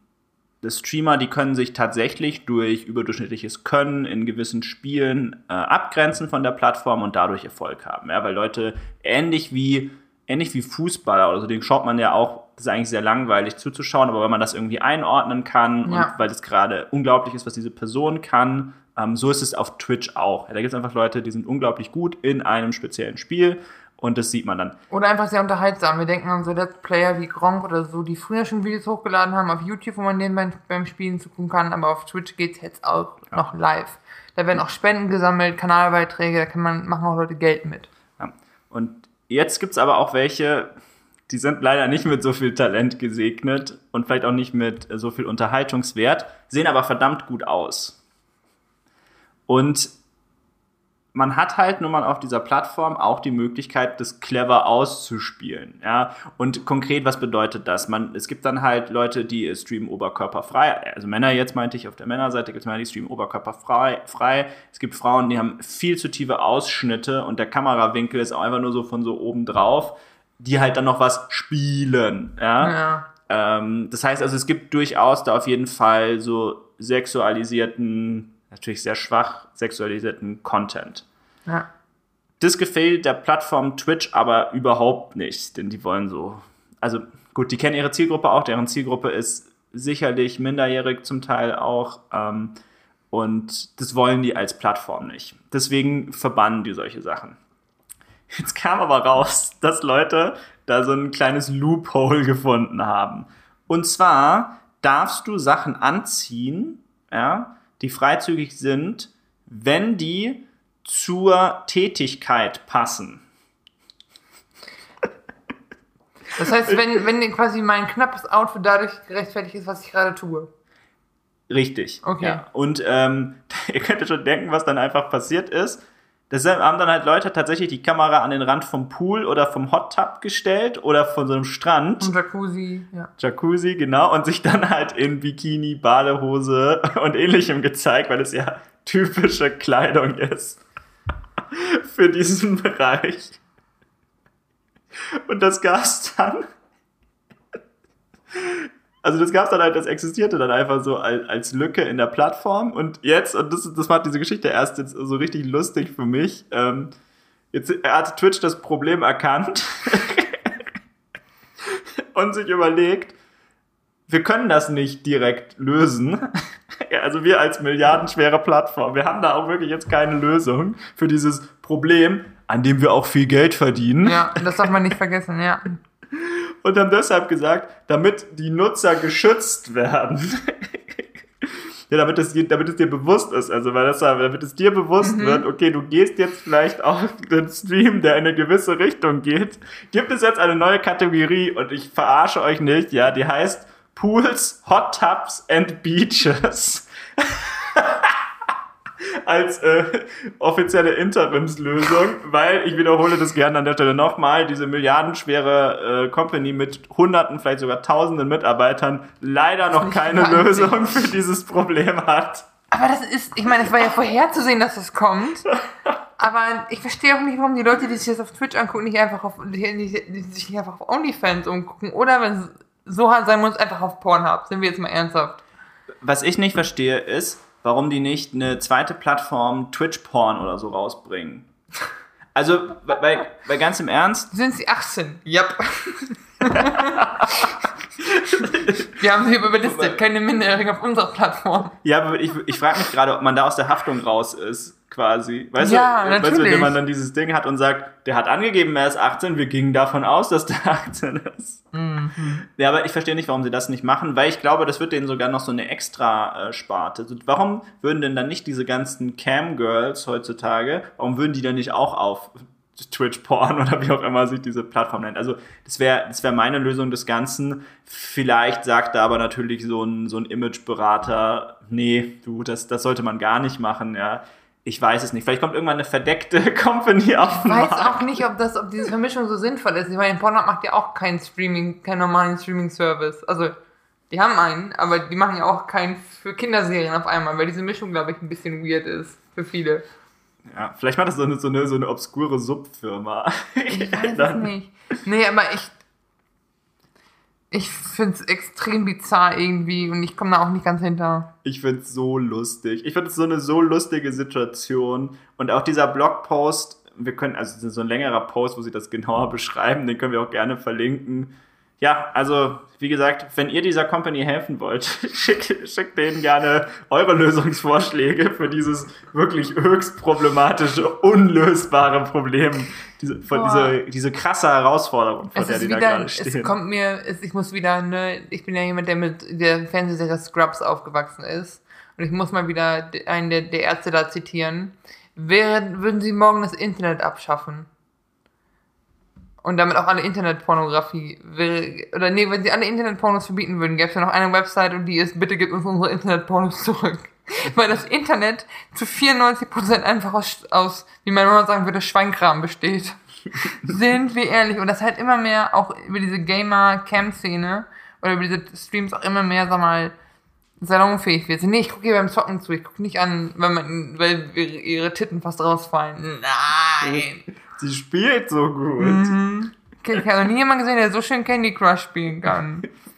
Streamer, die können sich tatsächlich durch überdurchschnittliches Können in gewissen Spielen äh, abgrenzen von der Plattform und dadurch Erfolg haben. Ja, weil Leute ähnlich wie ähnlich wie Fußballer oder so, den schaut man ja auch, das ist eigentlich sehr langweilig zuzuschauen, aber wenn man das irgendwie einordnen kann Ja. und weil das gerade unglaublich ist, was diese Person kann, ähm, so ist es auf Twitch auch. Ja, da gibt es einfach Leute, die sind unglaublich gut in einem speziellen Spiel Und das sieht man dann. Oder einfach sehr unterhaltsam. Wir denken an so Let's Player wie Gronk oder so, die früher schon Videos hochgeladen haben auf YouTube, wo man denen beim, beim Spielen zugucken kann, aber auf Twitch geht's jetzt auch noch live. Da werden auch Spenden gesammelt, Kanalbeiträge, da kann man, machen auch Leute Geld mit. Ja. Und jetzt gibt's aber auch welche, die sind leider nicht mit so viel Talent gesegnet und vielleicht auch nicht mit so viel Unterhaltungswert, sehen aber verdammt gut aus. Und man hat halt nun mal auf dieser Plattform auch die Möglichkeit, das clever auszuspielen. Ja? Und konkret, was bedeutet das? Man, es gibt dann halt Leute, die streamen oberkörperfrei. Also Männer jetzt meinte ich, auf der Männerseite gibt es Männer, die streamen oberkörperfrei. Frei. Es gibt Frauen, die haben viel zu tiefe Ausschnitte und der Kamerawinkel ist auch einfach nur so von so oben drauf, die halt dann noch was spielen. Ja? Ja. Ähm, das heißt also, es gibt durchaus da auf jeden Fall so sexualisierten, natürlich sehr schwach sexualisierten Content. Ja. Das gefällt der Plattform Twitch aber überhaupt nicht, denn die wollen so. Also gut, die kennen ihre Zielgruppe auch, deren Zielgruppe ist sicherlich minderjährig zum Teil auch. Ähm, und das wollen die als Plattform nicht. Deswegen verbannen die solche Sachen. Jetzt kam aber raus, dass Leute da so ein kleines Loophole gefunden haben. Und zwar darfst du Sachen anziehen, ja, die freizügig sind, wenn die zur Tätigkeit passen. Das heißt, wenn, wenn quasi mein knappes Outfit dadurch gerechtfertigt ist, was ich gerade tue. Richtig. Okay. Ja. Und ähm, ihr könnt euch schon denken, was dann einfach passiert ist. Das haben dann halt Leute tatsächlich die Kamera an den Rand vom Pool oder vom Hot Tub gestellt oder von so einem Strand. Und Jacuzzi, ja. Jacuzzi, genau, und sich dann halt in Bikini, Badehose und ähnlichem gezeigt, weil es ja typische Kleidung ist für diesen Bereich. Und das gab's dann. Also das gab's dann halt, das existierte dann einfach so als, als Lücke in der Plattform. Und jetzt, und das, das macht diese Geschichte erst jetzt so richtig lustig für mich, ähm, jetzt hat Twitch das Problem erkannt und sich überlegt, wir können das nicht direkt lösen. Also wir als milliardenschwere Plattform, wir haben da auch wirklich jetzt keine Lösung für dieses Problem, an dem wir auch viel Geld verdienen. Ja, das darf man nicht vergessen, ja. Und haben deshalb gesagt, damit die Nutzer geschützt werden. ja, damit es, dir- damit es dir bewusst ist, also weil das, damit es dir bewusst wird, okay, du gehst jetzt vielleicht auf den Stream, der in eine gewisse Richtung geht, gibt es jetzt eine neue Kategorie und ich verarsche euch nicht, ja, die heißt Pools, Hot Tubs and Beaches. als äh, offizielle Interimslösung, weil ich wiederhole das gerne an der Stelle nochmal, diese milliardenschwere äh, Company mit hunderten, vielleicht sogar tausenden Mitarbeitern leider noch keine wahnsinnig. Lösung für dieses Problem hat. Aber das ist, ich meine, es war ja vorherzusehen, dass das kommt. Aber ich verstehe auch nicht, warum die Leute, die sich das auf Twitch angucken, nicht einfach auf, die, die, die sich nicht einfach auf OnlyFans umgucken. Oder wenn es so hart sein muss, einfach auf Pornhub. Sind wir jetzt mal ernsthaft. Was ich nicht verstehe, ist, warum die nicht eine zweite Plattform Twitch-Porn oder so rausbringen. Also, weil, weil ganz im Ernst, Sind sie 18? Yep. Wir haben sie überlistet, keine Minderjährigen auf unserer Plattform. Ja, aber ich, ich frage mich gerade, ob man da aus der Haftung raus ist, quasi. Weißt Ja, du, weißt du, wenn man dann dieses Ding hat und sagt, der hat angegeben, er ist 18, wir gingen davon aus, dass der 18 ist. Mhm. Ja, aber ich verstehe nicht, warum sie das nicht machen, weil ich glaube, das wird denen sogar noch so eine extra äh, Sparte. Also warum würden denn dann nicht diese ganzen Cam-Girls heutzutage, warum würden die dann nicht auch auf Twitch-Porn oder wie auch immer sich diese Plattform nennt. Also das wäre das wär meine Lösung des Ganzen. Vielleicht sagt da aber natürlich so ein, so ein Imageberater, nee, du, das, das sollte man gar nicht machen, ja. Ich weiß es nicht. Vielleicht kommt irgendwann eine verdeckte Company auf Ich weiß auch nicht, ob das, ob diese Vermischung so sinnvoll ist. Ich meine, Pornhub macht ja auch keinen Streaming, keinen normalen Streaming-Service. Also, die haben einen, aber die machen ja auch keinen für Kinderserien auf einmal, weil diese Mischung, glaube ich, ein bisschen weird ist für viele. Ja, vielleicht macht das so eine, so eine, so eine obskure Subfirma. Ich weiß es nicht. Nee, aber ich. Ich finde es extrem bizarr irgendwie und ich komme da auch nicht ganz hinter. Ich find's so lustig. Ich finde es so eine so lustige Situation. Und auch dieser Blogpost, wir können, also so ein längerer Post, wo sie das genauer beschreiben, den können wir auch gerne verlinken. Ja, also wie gesagt, wenn ihr dieser Company helfen wollt, schickt, schickt denen gerne eure Lösungsvorschläge für dieses wirklich höchst problematische, unlösbare Problem, diese, von diese, diese krasse Herausforderung, vor Es der die da wieder, gerade es stehen. kommt mir, es, ich muss wieder, ne, ich bin ja jemand, der mit der Fernsehserie Scrubs aufgewachsen ist. Und ich muss mal wieder de- einen der, der Ärzte da zitieren. Wäre, würden sie morgen das Internet abschaffen? Und damit auch alle Internetpornografie, wäre, oder nee, wenn sie alle Internetpornos verbieten würden, gäbe es ja noch eine Website und die ist, bitte gebt uns unsere Internetpornos zurück. Weil das Internet zu 94% einfach aus, aus, wie meine Mama sagen würde, Schweinkram besteht. Sind wir ehrlich? Und das halt immer mehr auch über diese Gamer-Cam-Szene oder über diese Streams auch immer mehr, sag mal, salonfähig wird. Nee, ich gucke hier beim Zocken zu. Ich gucke nicht an, wenn man, weil ihre Titten fast rausfallen. Nein. Sie spielt so gut. Mhm. Okay, Ich habe noch nie jemanden gesehen, der so schön Candy Crush spielen kann.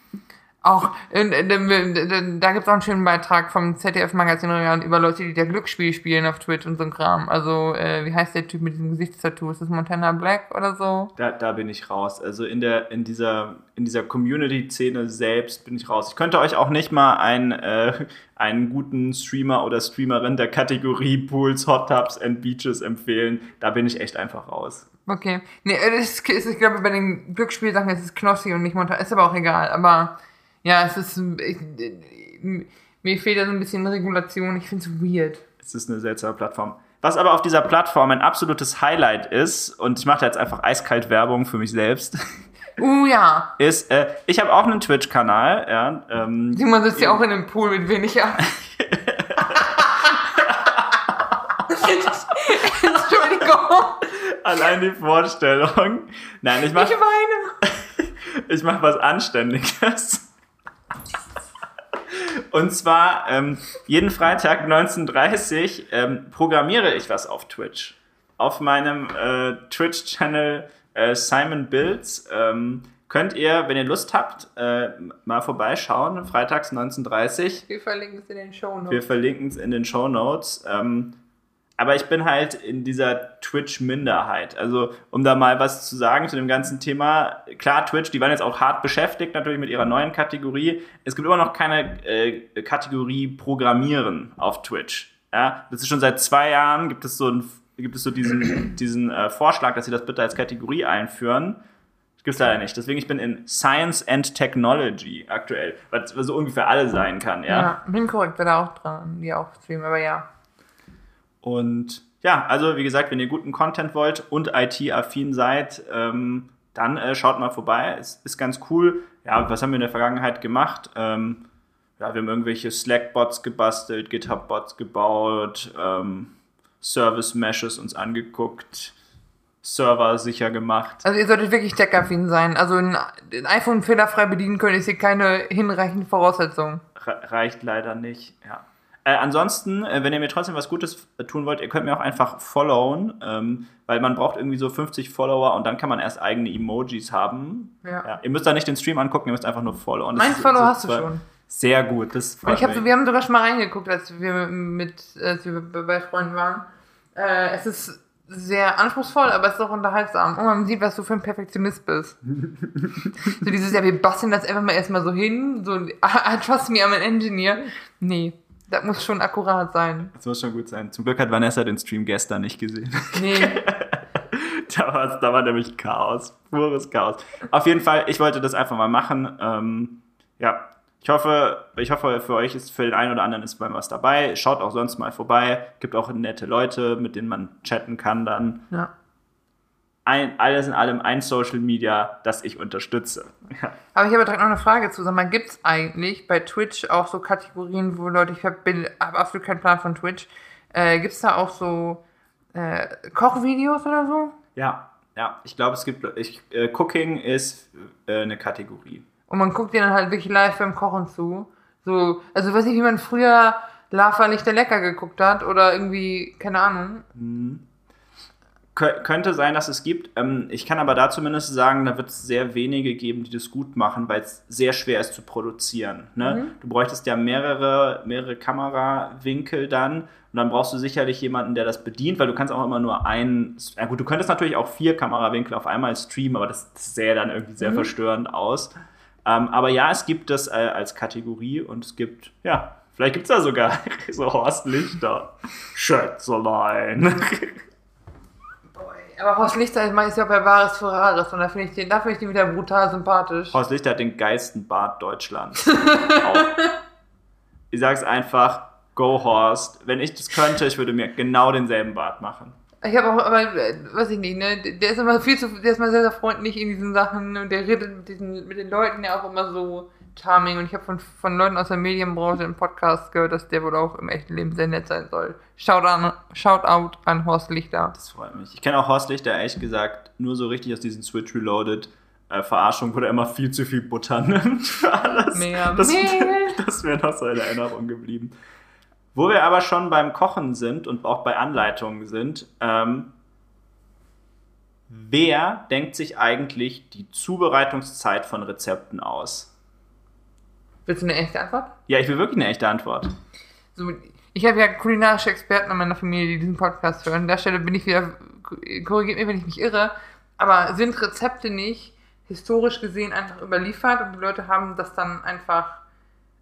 Auch, äh, äh, äh, da gibt's auch einen schönen Beitrag vom ZDF-Magazin über Leute, die da Glücksspiel spielen auf Twitch und so ein Kram. Also, äh, wie heißt der Typ mit diesem Gesichtstattoo? Ist das Montana Black oder so? Da, da bin ich raus. Also in der in dieser in dieser Community-Szene selbst bin ich raus. Ich könnte euch auch nicht mal einen äh, einen guten Streamer oder Streamerin der Kategorie Pools, Hot Tubs and Beaches empfehlen. Da bin ich echt einfach raus. Okay. Nee, das ist, ist, ich glaube, bei den Glücksspielsachen ist es Knossi und nicht Montana. Ist aber auch egal. Aber, ja, es ist, ich, mir fehlt da so ein bisschen Regulation. Ich finde es weird. Es ist eine seltsame Plattform. Was aber auf dieser Plattform ein absolutes Highlight ist, und ich mache da jetzt einfach eiskalt Werbung für mich selbst, Uh, ja. ist, äh, ich habe auch einen Twitch-Kanal, ja, ähm, Simon sitzt ja auch in einem Pool mit wenig Ab. Entschuldigung. allein die Vorstellung. Nein, ich mache Ich weine. ich mach was Anständiges. Und zwar ähm, jeden Freitag 19.30 ähm, programmiere ich was auf Twitch. Auf meinem äh, Twitch-Channel äh, Simon Builds ähm, könnt ihr, wenn ihr Lust habt, äh, mal vorbeischauen. Freitags 19.30 Wir verlinken es in den Show Wir Notes. verlinken es in den Show Notes. Ähm, aber ich bin halt in dieser Twitch-Minderheit. Also, um da mal was zu sagen zu dem ganzen Thema. Klar, Twitch, die waren jetzt auch hart beschäftigt, natürlich mit ihrer neuen Kategorie. Es gibt immer noch keine äh, Kategorie Programmieren auf Twitch. Ja, das ist schon seit zwei Jahren, gibt es so, ein, gibt es so diesen, diesen äh, Vorschlag, dass sie das bitte als Kategorie einführen. Das gibt's leider nicht. Deswegen, ich bin in Science and Technology aktuell, was, was so ungefähr alle sein kann, ja. Ja, bin korrekt, wäre da auch dran, die auch streamen, aber ja. Und ja, also wie gesagt, wenn ihr guten Content wollt und IT-affin seid, ähm, dann äh, schaut mal vorbei. Es ist ganz cool. Ja, was haben wir in der Vergangenheit gemacht? Ähm, ja, wir haben irgendwelche Slack-Bots gebastelt, GitHub-Bots gebaut, ähm, Service-Meshes uns angeguckt, Server sicher gemacht. Also ihr solltet wirklich tech-affin sein. Also ein, ein iPhone fehlerfrei bedienen können, ist hier keine hinreichende Voraussetzung. Re reicht leider nicht, ja. Äh, ansonsten, äh, wenn ihr mir trotzdem was Gutes äh, tun wollt, ihr könnt mir auch einfach followen, ähm, weil man braucht irgendwie so 50 Follower und dann kann man erst eigene Emojis haben. Ja. ihr müsst da nicht den Stream angucken, ihr müsst einfach nur followen. Mein Follow so hast du schon. Sehr gut, das freut ich hab, mich. so- wir haben sogar schon mal reingeguckt, als wir mit als wir bei Freunden waren. Äh, es ist sehr anspruchsvoll, aber es ist auch unterhaltsam. Und man sieht, was du für ein Perfektionist bist. so dieses, ja, wir basteln das einfach mal erstmal so hin. So, I trust me, I'm an engineer. Nee, das muss schon akkurat sein. Das muss schon gut sein. Zum Glück hat Vanessa den Stream gestern nicht gesehen. Nee, da, war, da war nämlich Chaos, pures Chaos. Auf jeden Fall, ich wollte das einfach mal machen. Ähm, ja, ich hoffe, ich hoffe, für euch ist für den einen oder anderen ist mal was dabei. Schaut auch sonst mal vorbei. Gibt auch nette Leute, mit denen man chatten kann dann. ja. Ein, alles in allem ein Social Media, das ich unterstütze. Ja. Aber ich habe direkt noch eine Frage zu. Sag mal, gibt's eigentlich bei Twitch auch so Kategorien, wo Leute, ich habe hab absolut keinen Plan von Twitch, äh, gibt's da auch so äh, Kochvideos oder so? Ja, ja. Ich glaube, es gibt. Ich, äh, Cooking ist äh, eine Kategorie. Und man guckt dir dann halt wirklich live beim Kochen zu. So, also weiß nicht, wie man früher Lava Lichter lecker geguckt hat oder irgendwie, keine Ahnung. Kö- könnte sein, dass es gibt. Ähm, ich kann aber da zumindest sagen, da wird es sehr wenige geben, die das gut machen, weil es sehr schwer ist zu produzieren. Ne? Du bräuchtest ja mehrere, mehrere Kamerawinkel dann und dann brauchst du sicherlich jemanden, der das bedient, weil du kannst auch immer nur einen. Ja gut, du könntest natürlich auch vier Kamerawinkel auf einmal streamen, aber das, das sähe dann irgendwie sehr verstörend aus. Ähm, aber ja, es gibt das äh, als Kategorie und es gibt, ja, vielleicht gibt es da sogar so Horst Lichter. Schätzelein. Aber Horst Lichter ist ist ja bei Wahres für Rares und da finde ich den, da finde ich den wieder brutal sympathisch. Horst Lichter hat den geilsten Bart Deutschlands. Ich sag's einfach, go Horst. Wenn ich das könnte, ich würde mir genau denselben Bart machen. Ich habe auch, aber, weiß ich nicht, ne, der ist immer viel zu, der ist mal sehr, sehr freundlich in diesen Sachen und der redet mit diesen, mit den Leuten ja auch immer so charming und ich habe von, von Leuten aus der Medienbranche im Podcast gehört, dass der wohl auch im echten Leben sehr nett sein soll. Shout, an, shout out an Horst Lichter. Das freut mich. Ich kenne auch Horst Lichter, ehrlich gesagt, nur so richtig aus diesen Switch Reloaded äh, Verarschungen, wo der immer viel zu viel Butter nimmt für alles. Mehr das, Mehl. das wäre noch so in Erinnerung geblieben. Wo wir aber schon beim Kochen sind und auch bei Anleitungen sind, ähm, wer denkt sich eigentlich die Zubereitungszeit von Rezepten aus? Willst du eine echte Antwort? Ja, ich will wirklich eine echte Antwort. So, ich habe ja kulinarische Experten in meiner Familie, die diesen Podcast hören. An der Stelle bin ich wieder, korrigiert mich, wenn ich mich irre, aber sind Rezepte nicht historisch gesehen einfach überliefert und die Leute haben das dann einfach.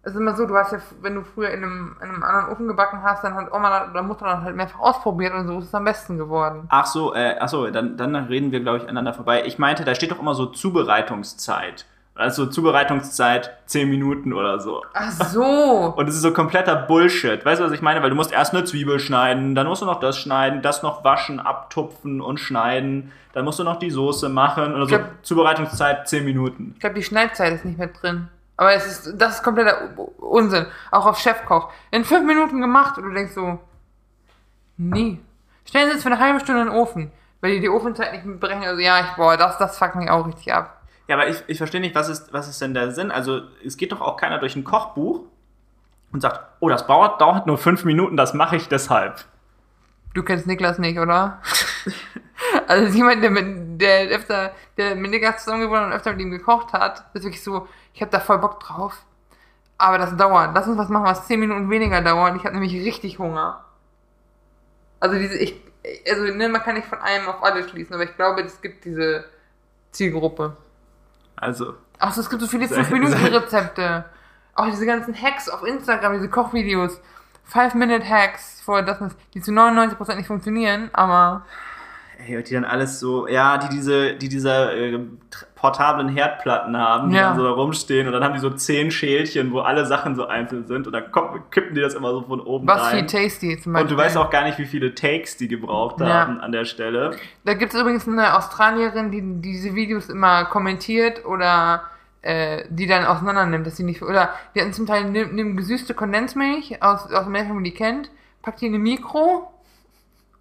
Es ist immer so, du hast ja, wenn du früher in einem, in einem anderen Ofen gebacken hast, dann hat Oma oder Mutter dann halt mehrfach ausprobiert und so ist es am besten geworden. Ach so, äh, ach so, dann, dann reden wir, glaube ich, aneinander vorbei. Ich meinte, da steht doch immer so Zubereitungszeit. Also Zubereitungszeit 10 Minuten oder so. Ach so. Und es ist so kompletter Bullshit. Weißt du, was ich meine? Weil du musst erst eine Zwiebel schneiden, dann musst du noch das schneiden, das noch waschen, abtupfen und schneiden. Dann musst du noch die Soße machen oder so. glaub- Zubereitungszeit 10 Minuten. Ich glaube, die Schneidzeit ist nicht mehr drin. Aber es ist, das ist kompletter Unsinn. Auch auf Chefkoch. In fünf Minuten gemacht und du denkst so, nee. Stellen Sie es für eine halbe Stunde in den Ofen. Weil die die Ofenzeit nicht mitberechnen. Also ja, ich, boah, das, das fuckt mich auch richtig ab. Ja, aber ich, ich verstehe nicht, was ist, was ist denn der Sinn? Also, es geht doch auch keiner durch ein Kochbuch und sagt, oh, das dauert, dauert nur 5 Minuten, das mache ich deshalb. Du kennst Niklas nicht, oder? also jemand, der mit, der öfter, der mit Niklas zusammen gewohnt hat und öfter mit ihm gekocht hat, ist wirklich so, ich habe da voll Bock drauf. Aber das dauert. Lass uns was machen, was 10 Minuten weniger dauert. Ich habe nämlich richtig Hunger. Also diese, ich, also ne, man kann nicht von einem auf alle schließen, aber ich glaube, es gibt diese Zielgruppe. Also, Ach so, es gibt so viele Sei- 5-Minuten-Rezepte. Auch diese ganzen Hacks auf Instagram, diese Kochvideos. 5-Minute-Hacks, vor das, die zu 99% nicht funktionieren, aber ey, die dann alles so, ja, die diese, die diese äh, portablen Herdplatten haben, die Ja. dann so da rumstehen und dann haben die so zehn Schälchen, wo alle Sachen so einzeln sind und dann kommt, kippen die das immer so von oben was rein. viel tasty zum Beispiel. Und du weißt auch gar nicht, wie viele Takes die gebraucht Ja. haben an der Stelle. Da gibt es übrigens eine Australierin, die diese Videos immer kommentiert oder äh, die dann auseinander nimmt, dass sie nicht. Oder die hatten zum Teil nimm, nimm gesüßte Kondensmilch aus, aus wie man die kennt, pack die in eine Mikro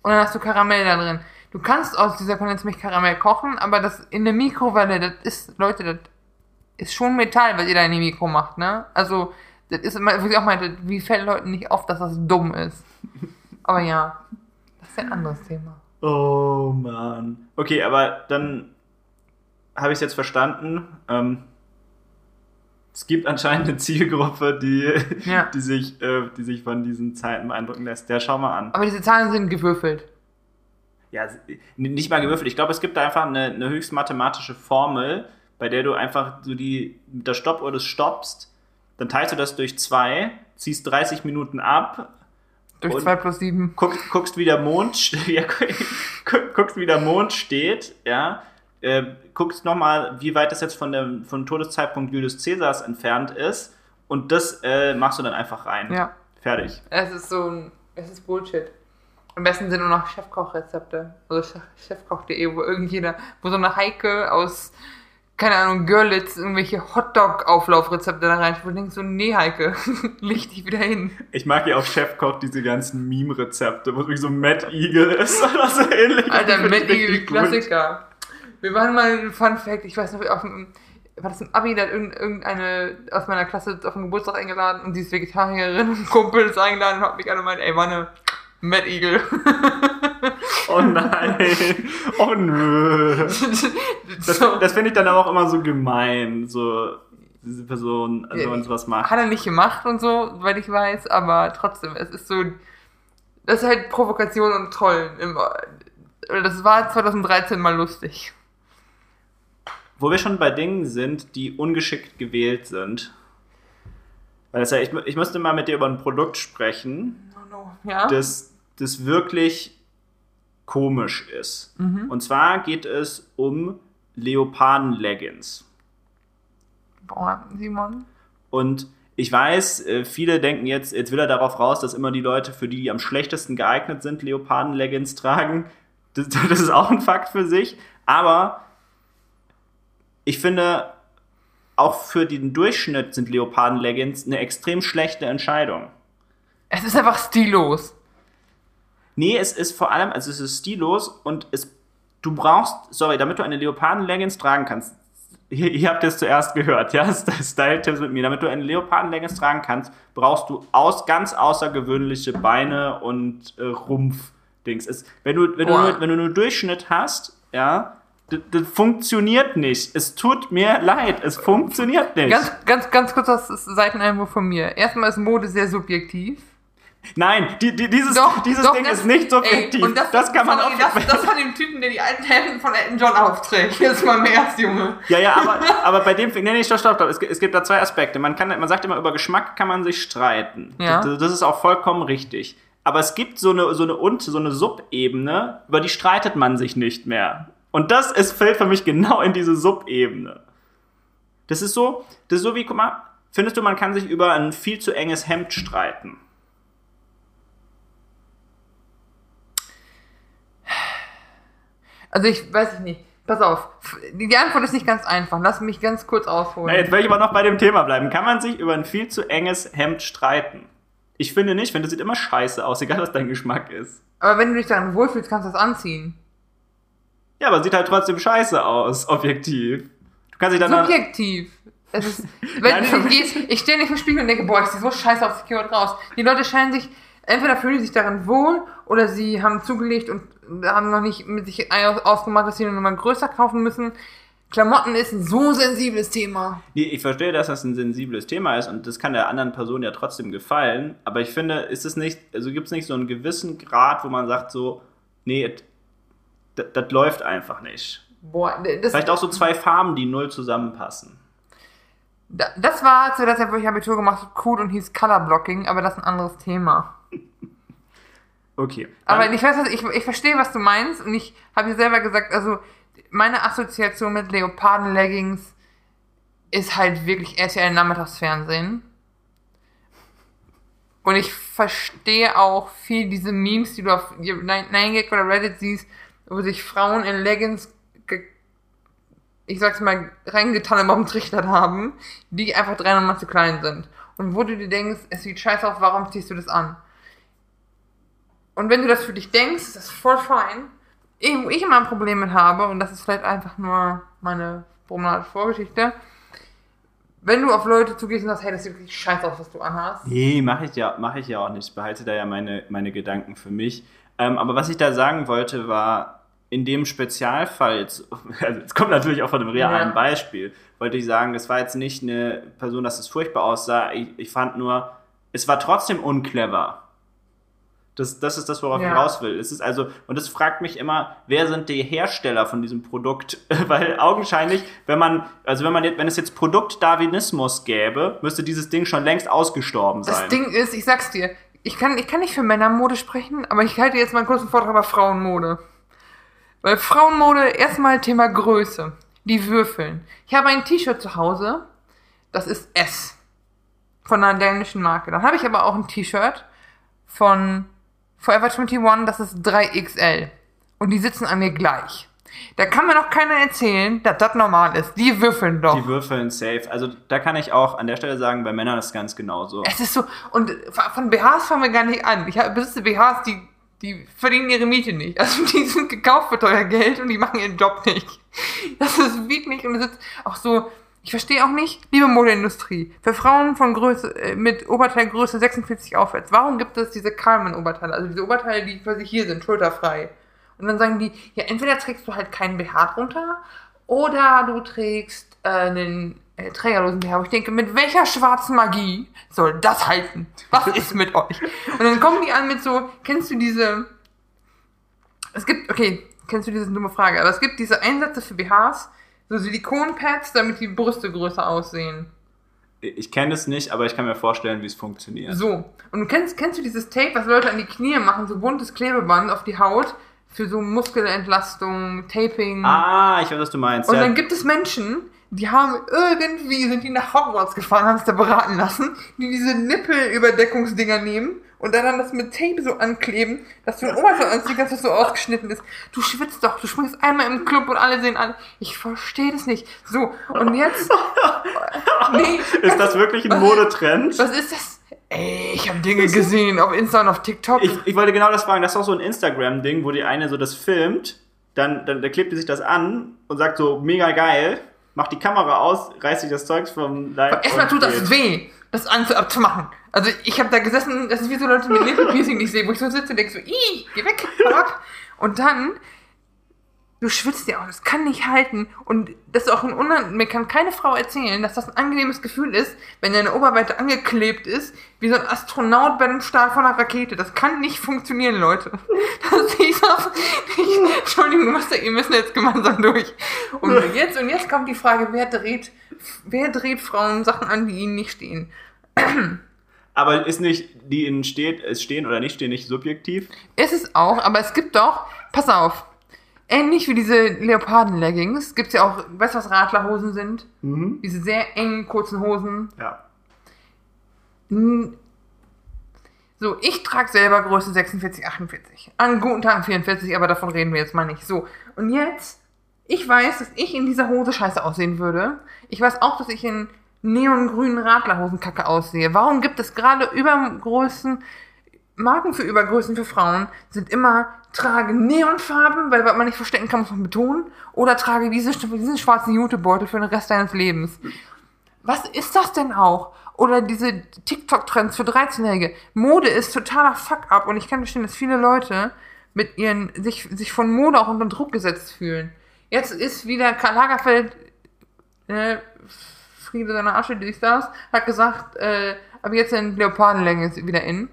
und dann hast du Karamell da drin. Du kannst aus dieser Kondensmilch Karamell kochen, aber das in der Mikrowelle, das ist, Leute, das ist schon Metall, was ihr da in die Mikro macht, ne? Also, das ist immer, wo ich auch meinte, wie fällt Leuten nicht auf, dass das dumm ist. Aber ja, das ist ein anderes Thema. Oh Mann. Okay, aber dann habe ich es jetzt verstanden. Ähm, es gibt anscheinend eine Zielgruppe, die, Ja. die, sich, äh, die sich von diesen Zeiten beeindrucken lässt. Ja, schau mal an. Aber diese Zahlen sind gewürfelt. Ja, nicht mal gewürfelt. Ich glaube, es gibt da einfach eine, eine höchst mathematische Formel, bei der du einfach so die, mit der Stoppuhr das stoppst, dann teilst du das durch zwei, ziehst 30 Minuten ab, Durch 2 plus 7. guckst, guckst wie der Mond, ja, guck- guckst, wie der Mond steht, ja, äh, guckst nochmal, wie weit das jetzt von dem von Todeszeitpunkt Julius Caesars entfernt ist und das äh, machst du dann einfach rein. Ja. Fertig. Es ist so ein. Es ist Bullshit. Am besten sind nur noch Chefkochrezepte. Also Chef- chefkoch.de, wo irgendjeder, wo so eine Heike aus, keine Ahnung, Görlitz irgendwelche Hotdog-Auflaufrezepte da rein. Wo du denkst so, nee, Heike, leg dich wieder hin. Ich mag ja auf Chefkoch diese ganzen Meme-Rezepte, wo es wie so Mad Eagle ist oder so ähnlich. Alter, Matt Eagle. Klassiker. Wir waren mal, Fun Fact, ich weiß noch, auf dem, war das ein Abi, da hat irgend- irgendeine aus meiner Klasse auf den Geburtstag eingeladen und sie ist Vegetarierin und ein Kumpel ist eingeladen und hat mich alle gemeint, ey, Manne, Matt Eagle. Oh nein. Oh nö. Das, das finde ich dann aber auch immer so gemein, so diese Person, also wenn man sowas macht. Hat er nicht gemacht und so, weil ich weiß, aber trotzdem, es ist so, das ist halt Provokation und Trollen. Im, das war 2013 mal lustig. Wo wir schon bei Dingen sind, die ungeschickt gewählt sind. Weil das ja, ich, ich müsste mal mit dir über ein Produkt sprechen, Ja? das, das wirklich komisch ist. Und zwar geht es um Leoparden-Leggings. Boah, Simon. Und ich weiß, äh, viele denken jetzt, jetzt will er darauf raus, dass immer die Leute, für die, die am schlechtesten geeignet sind, Leoparden-Leggings tragen. Das, das ist auch ein Fakt für sich. Aber ich finde, auch für den Durchschnitt sind Leoparden-Leggings eine extrem schlechte Entscheidung. Es ist einfach stillos. Nee, es ist vor allem, also es ist stillos und es, du brauchst, sorry, damit du eine Leoparden-Leggings tragen kannst, hier, ihr habt es zuerst gehört, ja, Style-Tipps mit mir, damit du eine Leoparden-Leggings tragen kannst, brauchst du aus, ganz außergewöhnliche Beine und äh, Rumpf-Dings. Es- Wenn du, wenn, du Boah. nur, wenn du nur Durchschnitt hast, ja, das, funktioniert nicht. Es tut mir leid, es funktioniert nicht. Ganz, ganz, ganz kurz das Seiteneinwurf von mir. Erstmal ist Mode sehr subjektiv. Nein, die, die, dieses, Doch, dieses doch, Ding das- ist nicht subjektiv. Ey, und das, kann man sorry, auch das, das von dem Typen, der die alten Hemden von Elton John aufträgt. Jetzt mal mehr als Junge. Ja, ja, aber, aber bei dem, nee, nee, stopp, stopp, stopp. Es, gibt- es gibt da zwei Aspekte. Man kann, man sagt immer, über Geschmack kann man sich streiten. Ja. Das, das ist auch vollkommen richtig. Aber es gibt so eine, so eine und, so eine Subebene, über die streitet man sich nicht mehr. Und das ist, fällt für mich genau in diese Subebene. Das ist so, das ist so wie, guck mal, findest du, man kann sich über ein viel zu enges Hemd streiten? Also ich weiß ich nicht. Pass auf. Die Antwort ist nicht ganz einfach. Lass mich ganz kurz ausholen. Na, jetzt will ich aber noch bei dem Thema bleiben. Kann man sich über ein viel zu enges Hemd streiten? Ich finde nicht, wenn das sieht immer scheiße aus, egal was dein Geschmack ist. Aber wenn du dich daran wohlfühlst, kannst du das anziehen. Ja, aber sieht halt trotzdem scheiße aus, objektiv. Du kannst dich dann. Subjektiv. Es ist, wenn Nein, du gehst, ich stehe nicht im Spiegel und denke, boah, ich sehe so scheiße aus, ich gehe raus. Die Leute scheinen sich, entweder fühlen sie sich daran wohl oder sie haben zugelegt und haben noch nicht mit sich aus- ausgemacht, dass sie eine Nummer größer kaufen müssen. Klamotten ist ein so sensibles Thema. Nee, ich verstehe, dass das ein sensibles Thema ist und das kann der anderen Person ja trotzdem gefallen. Aber ich finde, ist es nicht, also gibt es nicht so einen gewissen Grad, wo man sagt so, nee, das, läuft einfach nicht. Boah, das, Vielleicht auch so zwei Farben, die null zusammenpassen. Da- Das war zu der Zeit, wo ich Abitur gemacht habe, cool und hieß Color Blocking, aber das ist ein anderes Thema. Okay. Aber ich weiß, was, ich, ich verstehe, was du meinst und ich habe dir selber gesagt, also meine Assoziation mit Leoparden-Leggings ist halt wirklich RTL Nachmittagsfernsehen. Und ich verstehe auch viel diese Memes, die du auf 9gag oder Reddit siehst, wo sich Frauen in Leggings, ich sag's mal, reingetannenbaumtrichtert haben, die einfach drei Nummern zu klein sind. Und wo du dir denkst, es sieht scheiße aus, warum ziehst du das an? Und wenn du das für dich denkst, ist das voll fein. Ich, wo ich immer ein Problem mit habe, und das ist vielleicht einfach nur meine problematische Vorgeschichte, wenn du auf Leute zugehst und sagst, hey, das sieht wirklich scheiße aus, was du anhast. Nee, mache ich, ja, mach ich ja auch nicht. Ich behalte da ja meine, meine Gedanken für mich. Ähm, aber was ich da sagen wollte, war, in dem Spezialfall, jetzt, also es kommt natürlich auch von einem realen Ja. Beispiel, wollte ich sagen, es war jetzt nicht eine Person, dass es furchtbar aussah. Ich, ich fand nur, es war trotzdem unclever. Das, das ist das, worauf Ja. ich raus will. Es ist also, und es fragt mich immer, wer sind die Hersteller von diesem Produkt? Weil augenscheinlich, wenn man, also wenn man jetzt, wenn es jetzt Produktdarwinismus gäbe, müsste dieses Ding schon längst ausgestorben sein. Das Ding ist, ich sag's dir, ich kann, ich kann nicht für Männermode sprechen, aber ich halte jetzt mal einen kurzen Vortrag über Frauenmode. Weil Frauenmode, erstmal Thema Größe. Die Würfeln. Ich habe ein T-Shirt zu Hause, das ist S. Von einer dänischen Marke. Dann habe ich aber auch ein T-Shirt von Forever 21, das ist 3XL. Und die sitzen an mir gleich. Da kann mir noch keiner erzählen, dass das normal ist. Die würfeln doch. Die würfeln safe. Also da kann ich auch an der Stelle sagen, bei Männern ist es ganz genauso. Es ist so, und von BHs fangen wir gar nicht an. Ich besitze BHs, die, die verdienen ihre Miete nicht. Also die sind gekauft für teuer Geld und die machen ihren Job nicht. Das ist wirklich, und es ist auch so, ich verstehe auch nicht, liebe Modeindustrie, für Frauen von Größe, äh, mit Oberteilgröße 46 aufwärts, warum gibt es diese Carmen-Oberteile, also diese Oberteile, die quasi hier sind, schulterfrei? Und dann sagen die, ja, entweder trägst du halt keinen BH drunter oder du trägst äh, einen äh, trägerlosen BH. Wo ich denke, mit welcher schwarzen Magie soll das halten? Was ist mit euch? Und dann kommen die an mit so, kennst du diese, es gibt, okay, kennst du diese dumme Frage, aber es gibt diese Einsätze für BHs, so Silikonpads, damit die Brüste größer aussehen. Ich kenne es nicht, aber ich kann mir vorstellen, wie es funktioniert. So. Und du kennst, kennst du dieses Tape, was Leute an die Knie machen, so buntes Klebeband auf die Haut für so Muskelentlastung, Taping. Ah, ich weiß, was du meinst. Und ja. dann gibt es Menschen, die haben irgendwie, sind die nach Hogwarts gefahren, haben es da beraten lassen, die diese Nippelüberdeckungsdinger nehmen und dann das mit Tape so ankleben, dass du Oma so anziehst, dass das so ausgeschnitten ist. Du schwitzt doch, du springst einmal im Club und alle sehen an. Ich verstehe das nicht. So, und jetzt. nee, ist das wirklich ein was- Modetrend? Was ist das? Ey, ich habe Dinge gesehen auf Insta und auf TikTok. Ich, ich wollte genau das fragen. Das ist auch so ein Instagram-Ding, wo die eine so das filmt, dann, dann, dann klebt die sich das an und sagt so, mega geil, macht die Kamera aus, reißt sich das Zeugs vom Leib. Erstmal tut das weh, das an abzumachen. Also ich habe da gesessen, das ist wie so Leute mit Nippelpiercing, die ich sehe, wo ich so sitze und denke so, ih, geh weg, hau ab. Und dann, du schwitzt ja auch, das kann nicht halten. Und das ist auch ein Unan mir kann keine Frau erzählen, dass das ein angenehmes Gefühl ist, wenn deine Oberweite angeklebt ist, wie so ein Astronaut bei einem Start von einer Rakete. Das kann nicht funktionieren, Leute. Das ist das, ich, Entschuldigung, ja, ihr müssen jetzt gemeinsam durch. Und jetzt, und jetzt kommt die Frage, wer dreht, wer dreht Frauen Sachen an, die ihnen nicht stehen? Aber ist nicht, die ihnen steht, es stehen oder nicht stehen, nicht subjektiv? Ist es auch, aber es gibt doch, pass auf, ähnlich wie diese Leoparden-Leggings, gibt es ja auch, weißt du, was Radlerhosen sind? Diese sehr engen, kurzen Hosen. Ja. So, ich trage selber Größe 46, 48. An guten Tagen 44, aber davon reden wir jetzt mal nicht. So, und jetzt, ich weiß, dass ich in dieser Hose scheiße aussehen würde. Ich weiß auch, dass ich in neongrünen Radlerhosen kacke aussehe. Warum gibt es gerade Übergrößen, Marken für Übergrößen für Frauen sind immer, trage Neonfarben, weil was man nicht verstecken kann, muss man betonen, oder trage diese, diesen schwarzen Jutebeutel für den Rest deines Lebens. Was ist das denn auch? Oder diese TikTok-Trends für 13-Jährige. Mode ist totaler Fuck-up und ich kann verstehen, dass viele Leute mit ihren, sich, sich von Mode auch unter Druck gesetzt fühlen. Jetzt ist wieder Karl Lagerfeld, äh, Friede seiner Asche, dies, das, hat gesagt, äh, aber jetzt sind Leopardenleggings wieder in.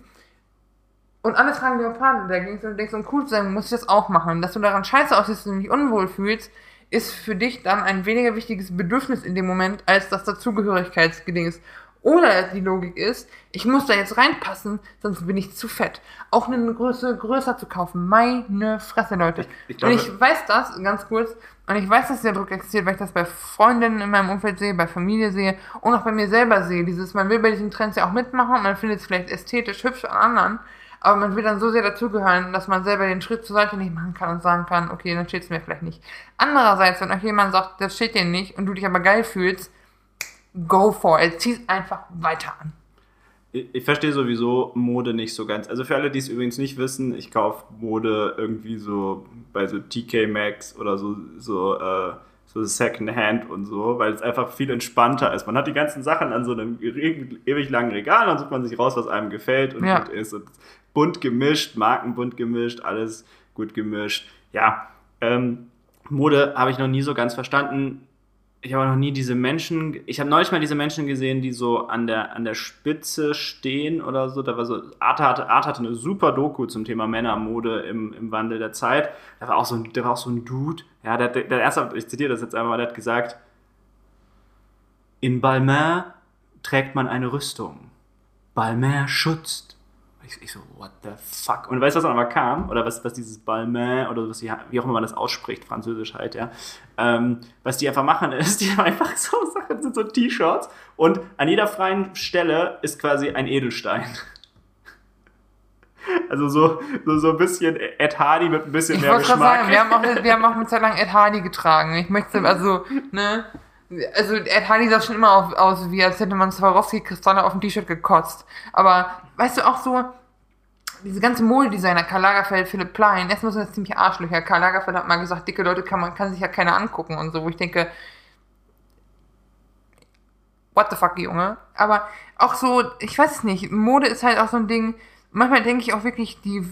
Und alle tragen Leopardenleggings und du denkst, um cool zu sein, muss ich das auch machen. Dass du daran scheiße aussiehst und dich unwohl fühlst, ist für dich dann ein weniger wichtiges Bedürfnis in dem Moment, als das Dazugehörigkeitsgeding ist. Oder die Logik ist, ich muss da jetzt reinpassen, sonst bin ich zu fett. Auch eine Größe größer zu kaufen. Meine Fresse, Leute. Ich- ich glaube- und ich weiß das, ganz kurz, und ich weiß, dass der Druck existiert, weil ich das bei Freundinnen in meinem Umfeld sehe, bei Familie sehe und auch bei mir selber sehe. Dieses, man will bei diesen Trends ja auch mitmachen, man findet es vielleicht ästhetisch hübsch an anderen, aber man will dann so sehr dazugehören, dass man selber den Schritt zur Seite nicht machen kann und sagen kann, okay, dann steht es mir vielleicht nicht. Andererseits, wenn euch jemand sagt, das steht dir nicht und du dich aber geil fühlst, go for it. Zieh es einfach weiter an. Ich, ich verstehe sowieso Mode nicht so ganz. Also für alle, die es übrigens nicht wissen, ich kaufe Mode irgendwie so bei so TK Maxx oder so, so, äh, so Secondhand und so, weil es einfach viel entspannter ist. Man hat die ganzen Sachen an so einem ewig langen Regal, dann sucht man sich raus, was einem gefällt und Ja. gut ist. Und bunt gemischt, Marken bunt gemischt, alles gut gemischt. Ja, ähm, Mode habe ich noch nie so ganz verstanden. Ich habe noch nie diese Menschen, ich habe neulich mal diese Menschen gesehen, die so an der, an der Spitze stehen oder so. Da war so, Arte hatte, Arte hatte eine super Doku zum Thema Männermode im, im Wandel der Zeit. Da war auch so ein, da war auch so ein Dude, ja, der, der, der erste, ich zitiere das jetzt einmal, der hat gesagt, in Balmain trägt man eine Rüstung. Balmain schützt. Ich, ich so, what the fuck? Und weißt du, was dann aber kam? Oder was, was dieses Balmain oder was wie auch immer man das ausspricht, französisch halt, ja. Ähm, was die einfach machen ist, die haben einfach so Sachen, sind so T-Shirts und an jeder freien Stelle ist quasi ein Edelstein. Also so, so, so ein bisschen Ed Hardy mit ein bisschen Ich mehr wollte gerade Geschmack. sagen, wir haben, auch, wir haben auch eine Zeit lang Ed Hardy getragen. Ich möchte, also, ne, also Ed Hardy sah schon immer aus, wie als hätte man Swarovski-Kristalle auf dem T-Shirt gekotzt. Aber, weißt du, auch so, diese ganze Modedesigner, Karl Lagerfeld, Philipp Plein, erstmal sind das ziemlich Arschlöcher. Karl Lagerfeld hat mal gesagt, dicke Leute kann man, kann sich ja keiner angucken und so, wo ich denke, what the fuck, Junge. Aber auch so, ich weiß es nicht, Mode ist halt auch so ein Ding, manchmal denke ich auch wirklich, die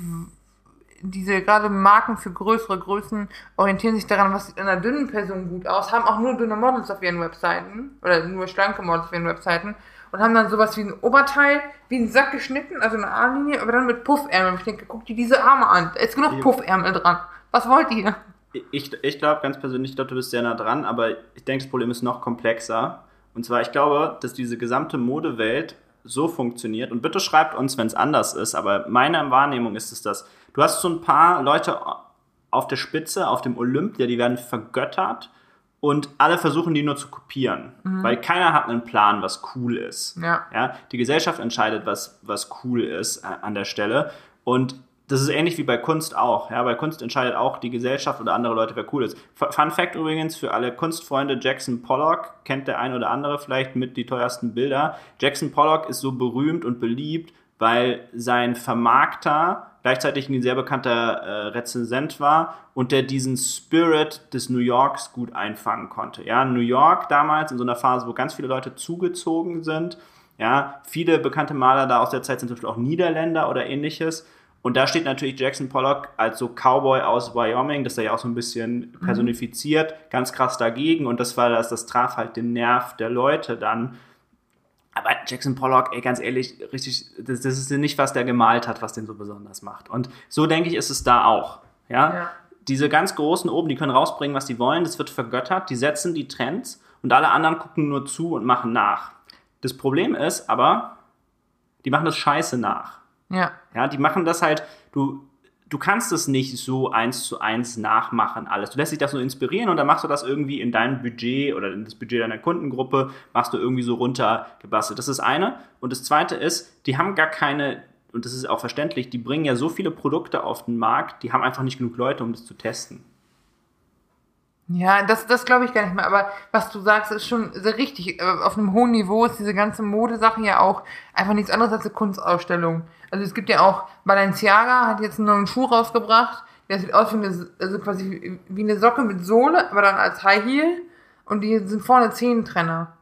diese gerade Marken für größere Größen orientieren sich daran, was sieht einer dünnen Person gut aus, haben auch nur dünne Models auf ihren Webseiten oder nur schlanke Models auf ihren Webseiten und haben dann sowas wie ein Oberteil, wie ein Sack geschnitten, also eine Armlinie, aber dann mit Puffärmeln. Ich denke, guck dir diese Arme an, da ist genug Puffärmel dran. Was wollt ihr? Ich, ich glaube ganz persönlich, ich glaube, du bist sehr nah dran, aber ich denke, das Problem ist noch komplexer. Und zwar, ich glaube, dass diese gesamte Modewelt so funktioniert. Und bitte schreibt uns, wenn es anders ist, aber meine Wahrnehmung ist es das. Du hast so ein paar Leute auf der Spitze, auf dem Olymp, die werden vergöttert und alle versuchen die nur zu kopieren, mhm. weil keiner hat einen Plan, was cool ist. Ja. Ja, die Gesellschaft entscheidet, was, was cool ist äh, an der Stelle und das ist ähnlich wie bei Kunst auch. Ja, bei Kunst entscheidet auch die Gesellschaft oder andere Leute, wer cool ist. Fun Fact übrigens für alle Kunstfreunde: Jackson Pollock kennt der ein oder andere vielleicht mit die teuersten Bilder. Jackson Pollock ist so berühmt und beliebt, weil sein Vermarkter gleichzeitig ein sehr bekannter äh, Rezensent war und der diesen Spirit des New Yorks gut einfangen konnte. Ja, New York damals in so einer Phase, wo ganz viele Leute zugezogen sind. Ja, viele bekannte Maler da aus der Zeit sind zum Beispiel auch Niederländer oder ähnliches. Und da steht natürlich Jackson Pollock als so Cowboy aus Wyoming, das er ja auch so ein bisschen mhm. personifiziert, ganz krass dagegen. Und das war das, das traf halt den Nerv der Leute dann. Aber Jackson Pollock, ey, ganz ehrlich, richtig, das, das ist nicht, was der gemalt hat, was den so besonders macht. Und so denke ich, ist es da auch. Ja? ja. Diese ganz Großen oben, die können rausbringen, was die wollen, das wird vergöttert, die setzen die Trends und alle anderen gucken nur zu und machen nach. Das Problem ist aber, die machen das scheiße nach. Ja. Ja, die machen das halt, du, du kannst es nicht so eins zu eins nachmachen alles. Du lässt dich das nur inspirieren und dann machst du das irgendwie in dein Budget oder in das Budget deiner Kundengruppe, machst du irgendwie so runtergebastelt. Das ist eine. Und das zweite ist, die haben gar keine, und das ist auch verständlich, die bringen ja so viele Produkte auf den Markt, die haben einfach nicht genug Leute, um das zu testen. Ja, das, das glaube ich gar nicht mehr. Aber was du sagst, ist schon sehr richtig. Äh, auf einem hohen Niveau ist diese ganze Modesache ja auch einfach nichts anderes als eine Kunstausstellung. Also es gibt ja auch, Balenciaga hat jetzt einen neuen Schuh rausgebracht. Der sieht aus wie eine, also quasi wie eine Socke mit Sohle, aber dann als High Heel. Und die sind vorne Zehentrenner.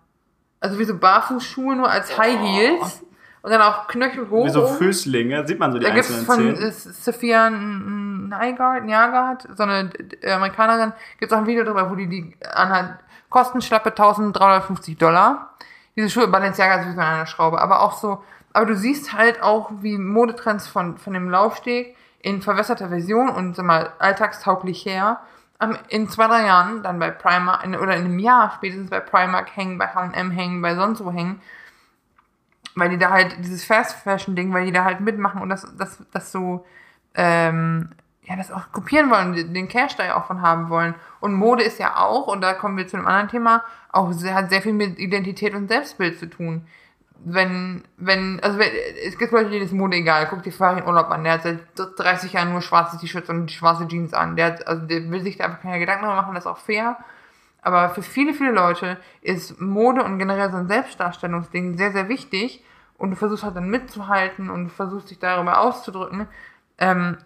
Also wie so Barfußschuhe, nur als High Heels. Und dann auch Knöchel hoch. Wie so Füßlinge, sieht man so die da einzelnen Da gibt es von Sophia Nygaard, Nygaard, so eine Amerikanerin, gibt es auch ein Video darüber, wo die die anhat, kosten schlappe 1350 Dollar. Diese Schuhe, Balenciaga ist wie so eine Schraube, aber auch so, aber du siehst halt auch, wie Modetrends von, von dem Laufsteg in verwässerter Version und sag mal, alltagstauglich her, in zwei, drei Jahren dann bei Primark, oder in einem Jahr spätestens bei Primark hängen, bei H&M hängen, bei sonst wo hängen, weil die da halt dieses Fast Fashion Ding, weil die da halt mitmachen und das, das, das so, ähm, ja, das auch kopieren wollen, den Cash da ja auch von haben wollen. Und Mode ist ja auch, und da kommen wir zu einem anderen Thema, auch sehr, hat sehr viel mit Identität und Selbstbild zu tun. Wenn, wenn, also wenn, es gibt Leute, denen ist Mode egal. Guck dir Farin Urlaub an, der hat seit 30 Jahren nur schwarze T-Shirts und schwarze Jeans an. Der hat, also der will sich da einfach keine Gedanken mehr machen, das ist auch fair. Aber für viele, viele Leute ist Mode und generell so ein Selbstdarstellungsding sehr, sehr wichtig. Und du versuchst halt dann mitzuhalten und versuchst dich darüber auszudrücken. Ähm,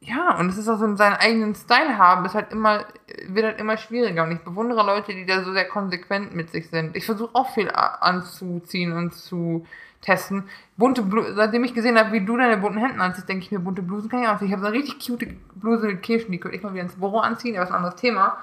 ja, und es ist auch so seinen eigenen Style haben, ist halt immer, wird halt immer schwieriger. Und ich bewundere Leute, die da so sehr konsequent mit sich sind. Ich versuche auch viel anzuziehen und zu testen. Bunte Blusen, seitdem ich gesehen habe, wie du deine bunten Hemden anziehst, denke ich mir, bunte Blusen kann ich anziehen. Ich habe so eine richtig cute Bluse mit Kirschen, die könnte ich mal wieder ins Büro anziehen, aber ist ein anderes Thema.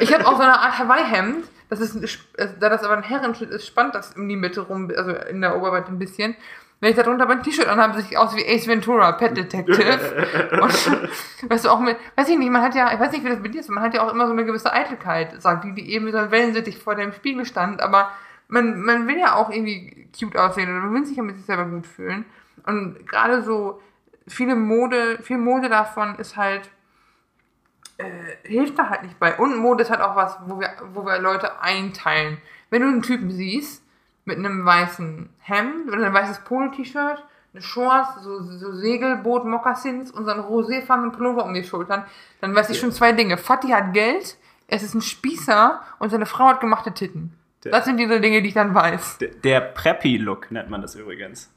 Ich habe auch so eine Art Hawaii-Hemd, das ist, da das aber ein Herrenschnitt ist, spannt das in die Mitte rum, also in der Oberweite ein bisschen. Wenn ich da drunter mein T-Shirt anhabe, sehe ich aus wie Ace Ventura, Pet Detective. Und, weißt du, auch mit, weiß ich nicht, man hat ja, ich weiß nicht, wie das mit dir ist, man hat ja auch immer so eine gewisse Eitelkeit, sagt die, die eben so einem Wellensittich vor dem Spiegel stand, aber man, man will ja auch irgendwie cute aussehen oder man will sich ja mit sich selber gut fühlen. Und gerade so viele Mode, viel Mode davon ist halt, äh, hilft da halt nicht bei. Und Mode ist halt auch was, wo wir, wo wir Leute einteilen. Wenn du einen Typen siehst, mit einem weißen Hemd oder ein weißes Polo-T-Shirt, eine Shorts, so, so Segelboot, Mokassins und so einen roséfarbenen Pullover um die Schultern, dann weiß ich schon zwei Dinge. Fatih hat Geld, es ist ein Spießer und seine Frau hat gemachte Titten. Der, das sind diese Dinge, die ich dann weiß. Der, der Preppy-Look nennt man das übrigens.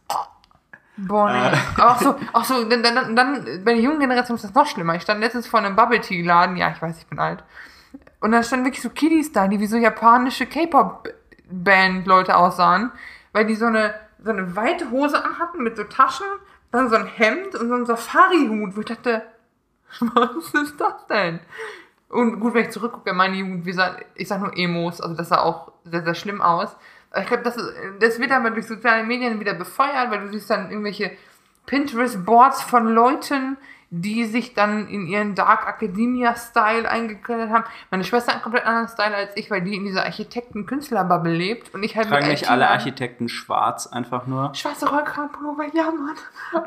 Boah, nee. Äh. Aber auch so, auch so dann, dann, dann, bei der jungen Generation ist das noch schlimmer. Ich stand letztens vor einem Bubble Tea Laden, ja, ich weiß, ich bin alt. Und da standen wirklich so Kiddies da, die wie so japanische K-Pop Band-Leute aussahen, weil die so eine, so eine weite Hose anhatten mit so Taschen, dann so ein Hemd und so ein Safari-Hut, wo ich dachte, was ist das denn? Und gut, wenn ich zurückgucke, meine Jugend, wie sah, ich sag nur Emos, also das sah auch sehr, sehr schlimm aus. Ich glaube, das, ist- das wird aber durch soziale Medien wieder befeuert, weil du siehst dann irgendwelche Pinterest-Boards von Leuten, die sich dann in ihren Dark Academia-Style eingekleidet haben. Meine Schwester hat einen komplett anderen Style als ich, weil die in dieser Architekten-Künstler-Bubble lebt und ich halt Tragen nicht alle IT Architekten schwarz einfach nur? Schwarze Rollkragenpullover, ja, Mann.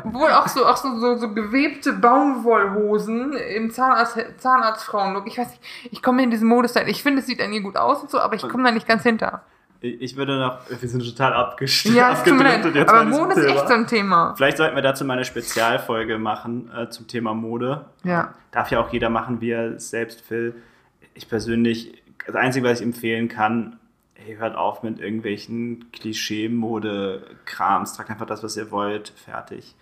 Obwohl auch so, auch so, so, so gewebte Baumwollhosen im Zahnarzt, Zahnarztfrauenlook. Ich weiß nicht, ich komme in diesen Modestyle. Ich finde, es sieht an ihr gut aus und so, aber ich komme da nicht ganz hinter. Ich würde noch, wir sind total abgeschnitten. Ja, abgedriftet Aber Mode ist echt so ein Thema. Vielleicht sollten wir dazu mal eine Spezialfolge machen äh, zum Thema Mode. Ja. Darf ja auch jeder machen, wie er es selbst will. Ich persönlich, das Einzige, was ich empfehlen kann, ey, hört auf mit irgendwelchen Klischee-Mode-Krams. Tragt einfach das, was ihr wollt. Fertig.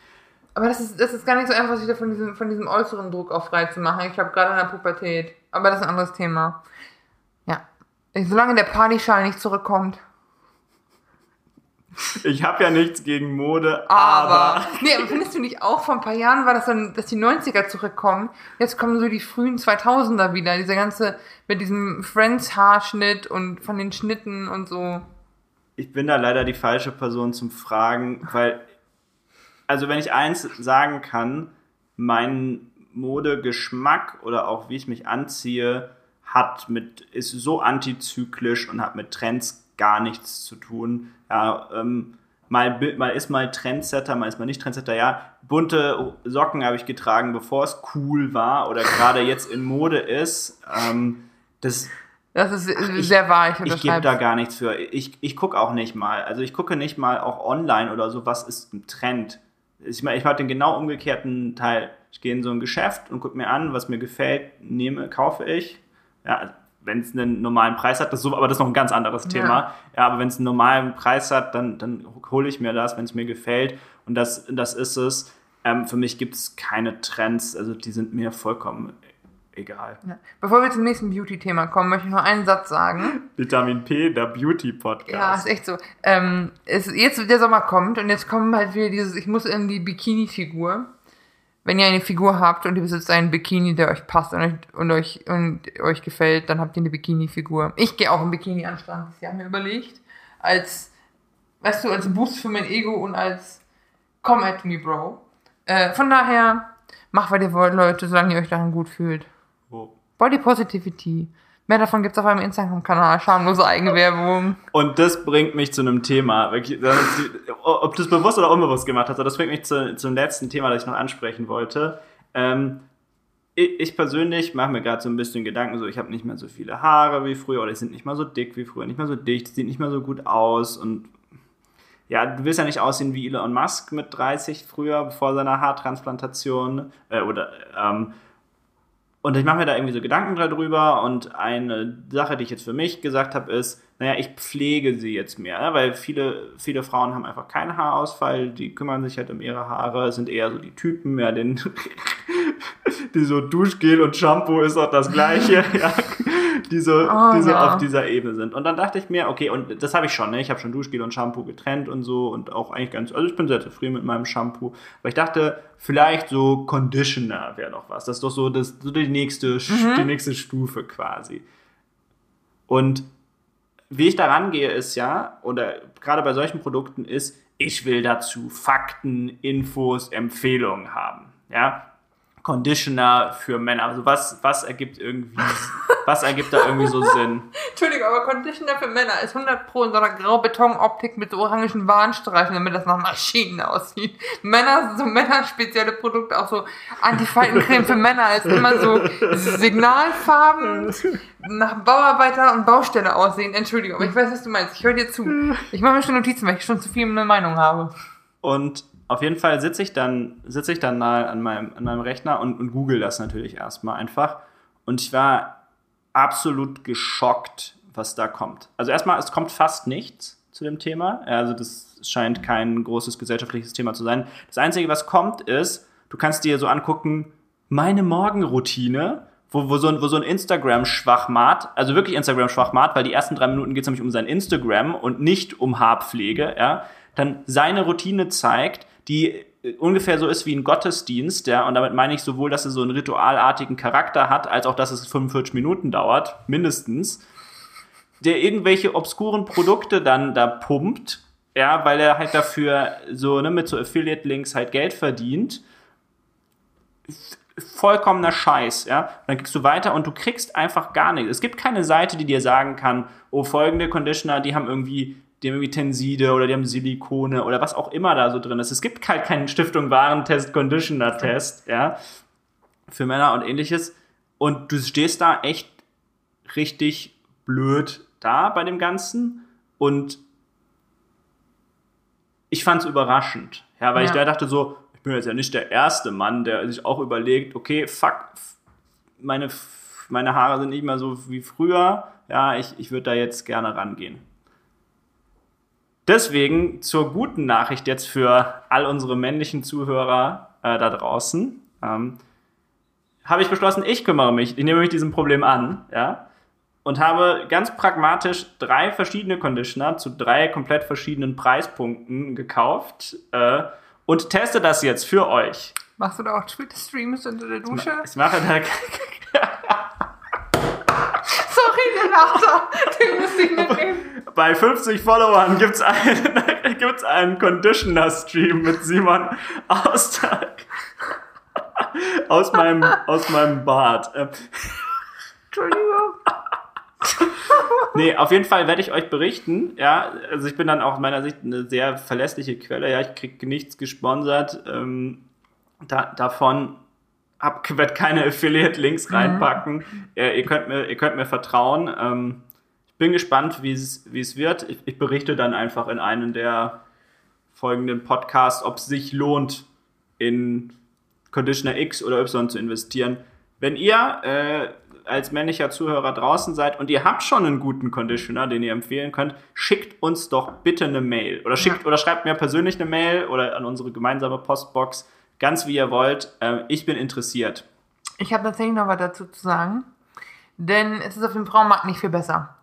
Aber das ist, das ist gar nicht so einfach, sich da von diesem, von diesem äußeren Druck auch frei zu machen. Ich glaube, gerade in der Pubertät. Aber das ist ein anderes Thema. Solange der Partyschal nicht zurückkommt. Ich habe ja nichts gegen Mode, Aber, aber, nee, aber findest du nicht auch, vor ein paar Jahren war das dann, dass die 90er zurückkommen. Jetzt kommen so die frühen 2000er wieder. Dieser ganze, mit diesem Friends-Haarschnitt und von den Schnitten und so. ich bin da leider die falsche Person zum Fragen, weil, also wenn ich eins sagen kann, mein Modegeschmack oder auch wie ich mich anziehe, hat mit, ist so antizyklisch und hat mit Trends gar nichts zu tun. Ja, ähm, mal, mal ist mal Trendsetter, mal ist mal nicht Trendsetter. Ja, bunte Socken habe ich getragen, bevor es cool war oder gerade jetzt in Mode ist. Ähm, das Das ist ich- sehr wahr, ich ich gebe da gar nichts für. Ich, ich gucke auch nicht mal. Also ich gucke nicht mal auch online oder so, was ist ein Trend. Ich, meine, ich mache den genau umgekehrten Teil. Ich gehe in so ein Geschäft und gucke mir an, was mir gefällt, nehme, kaufe ich. Ja, wenn es einen normalen Preis hat, das ist so, aber das ist noch ein ganz anderes Thema. Ja, aber wenn es einen normalen Preis hat, dann, dann hole ich mir das, wenn es mir gefällt. Und das, das ist es. Ähm, für mich gibt es keine Trends, also die sind mir vollkommen egal. Ja. Bevor wir zum nächsten Beauty-Thema kommen, möchte ich noch einen Satz sagen. Vitamin P, der Beauty-Podcast. Ja, ist echt so. Ähm, es, jetzt der Sommer kommt und jetzt kommt halt wieder dieses, ich muss in die Bikini-Figur. Wenn ihr eine Figur habt und ihr besitzt einen Bikini, der euch passt und euch, und euch, und euch gefällt, dann habt ihr eine Bikini-Figur. Ich gehe auch im Bikini an den Strand, das Jahr mir überlegt. Als, weißt du, als Boost für mein Ego und als Come at me, Bro. Äh, von daher, macht, was ihr wollt, Leute, solange ihr euch daran gut fühlt. Wo- Body Positivity. Mehr davon gibt's auf meinem Instagram-Kanal. Schamlose Eigenwerbung. Und das bringt mich zu einem Thema. Ob du es bewusst oder unbewusst gemacht hast, aber das bringt mich zu, zum letzten Thema, das ich noch ansprechen wollte. Ähm, ich, ich persönlich mache mir gerade so ein bisschen Gedanken, so ich habe nicht mehr so viele Haare wie früher oder die sind nicht mehr so dick wie früher, nicht mehr so dicht, sieht nicht mehr so gut aus und ja, du willst ja nicht aussehen wie Elon Musk mit 30 früher, vor seiner Haartransplantation äh, oder ähm, und ich mache mir da irgendwie so Gedanken darüber und eine Sache, die ich jetzt für mich gesagt habe, ist, naja, ich pflege sie jetzt mehr, ne? weil viele, viele Frauen haben einfach keinen Haarausfall, die kümmern sich halt um ihre Haare, sind eher so die Typen, ja, den, die so Duschgel und Shampoo ist auch das gleiche, ja, die so, Oh, die so ja. auf dieser Ebene sind. Und dann dachte ich mir, okay, und das habe ich schon, ne? ich habe schon Duschgel und Shampoo getrennt und so und auch eigentlich ganz, also ich bin sehr zufrieden mit meinem Shampoo, aber ich dachte, vielleicht so Conditioner wäre doch was, das ist doch so, das, so die, nächste, die nächste Stufe quasi. Und wie ich da rangehe, ist ja, oder gerade bei solchen Produkten ist, ich will dazu Fakten, Infos, Empfehlungen haben. Ja. Conditioner für Männer. Also was, was ergibt irgendwie, was ergibt da irgendwie so Sinn? Entschuldigung, aber Conditioner für Männer ist 100 Pro in so einer Grau-Beton-Optik mit so orangen Warnstreifen, damit das nach Maschinen aussieht. Männer, so Männer-spezielle Produkte, auch so Antifaltencreme für Männer, ist immer so Signalfarben nach Bauarbeiter und Baustelle aussehen. Entschuldigung, aber ich weiß, was du meinst. Ich höre dir zu. Ich mache mir schon Notizen, weil ich schon zu viel eine Meinung habe. Und auf jeden Fall sitze ich dann, sitze ich dann mal an meinem, an meinem Rechner und, und google das natürlich erstmal einfach. Und ich war absolut geschockt, was da kommt. Also erstmal, es kommt fast nichts zu dem Thema. Also das scheint kein großes gesellschaftliches Thema zu sein. Das Einzige, was kommt, ist, du kannst dir so angucken, meine Morgenroutine, wo, wo so ein, so ein Instagram-Schwachmat, also wirklich Instagram-Schwachmat, weil die ersten drei Minuten geht es nämlich um sein Instagram und nicht um Haarpflege, ja, dann seine Routine zeigt, die ungefähr so ist wie ein Gottesdienst, ja, und damit meine ich sowohl, dass es so einen ritualartigen Charakter hat, als auch, dass es 45 Minuten dauert, mindestens, der irgendwelche obskuren Produkte dann da pumpt, ja, weil er halt dafür so, ne, mit so Affiliate-Links halt Geld verdient. Vollkommener Scheiß, ja. Dann kriegst du weiter und du kriegst einfach gar nichts. Es gibt keine Seite, die dir sagen kann, oh, folgende Conditioner, die haben irgendwie die haben irgendwie Tenside oder die haben Silikone oder was auch immer da so drin ist. Es gibt halt keinen Stiftung Warentest, Conditioner Test, ja, für Männer und ähnliches. Und du stehst da echt richtig blöd da bei dem Ganzen und ich fand es überraschend, ja, weil ja. ich da dachte so, ich bin jetzt ja nicht der erste Mann, der sich auch überlegt, okay, fuck, meine, meine Haare sind nicht mehr so wie früher, ja, ich, ich würde da jetzt gerne rangehen. Deswegen zur guten Nachricht jetzt für all unsere männlichen Zuhörer äh, da draußen. Ähm, habe ich beschlossen, ich kümmere mich, ich nehme mich diesem Problem an, ja, und habe ganz pragmatisch drei verschiedene Conditioner zu drei komplett verschiedenen Preispunkten gekauft äh, und teste das jetzt für euch. Machst du da auch Twitter-Streams unter der Dusche? Ich mache da Sorry, Lacher. Den musste ich mitnehmen. Bei 50 Followern gibt es einen, gibt's einen Conditioner-Stream mit Simon Austag. Aus meinem, aus meinem Bad. Ähm. Entschuldigung. nee, auf jeden Fall werde ich euch berichten. Ja, also ich bin dann auch meiner Sicht eine sehr verlässliche Quelle. Ja, ich kriege nichts gesponsert ähm, da, davon hab, werde keine Affiliate-Links mhm. reinpacken. Mhm. Ihr, ihr, könnt mir, ihr könnt mir vertrauen. Ähm, bin gespannt, wie es wird. Ich, ich, berichte dann einfach in einem der folgenden Podcasts, ob es sich lohnt, in Conditioner X oder Y zu investieren. Wenn ihr äh, als männlicher Zuhörer draußen seid und ihr habt schon einen guten Conditioner, den ihr empfehlen könnt, schickt uns doch bitte eine Mail oder schickt ja. oder schreibt mir persönlich eine Mail oder an unsere gemeinsame Postbox Ganz wie ihr wollt. Äh, ich bin interessiert. Ich habe tatsächlich noch was dazu zu sagen. Denn es ist auf dem Frauenmarkt nicht viel besser.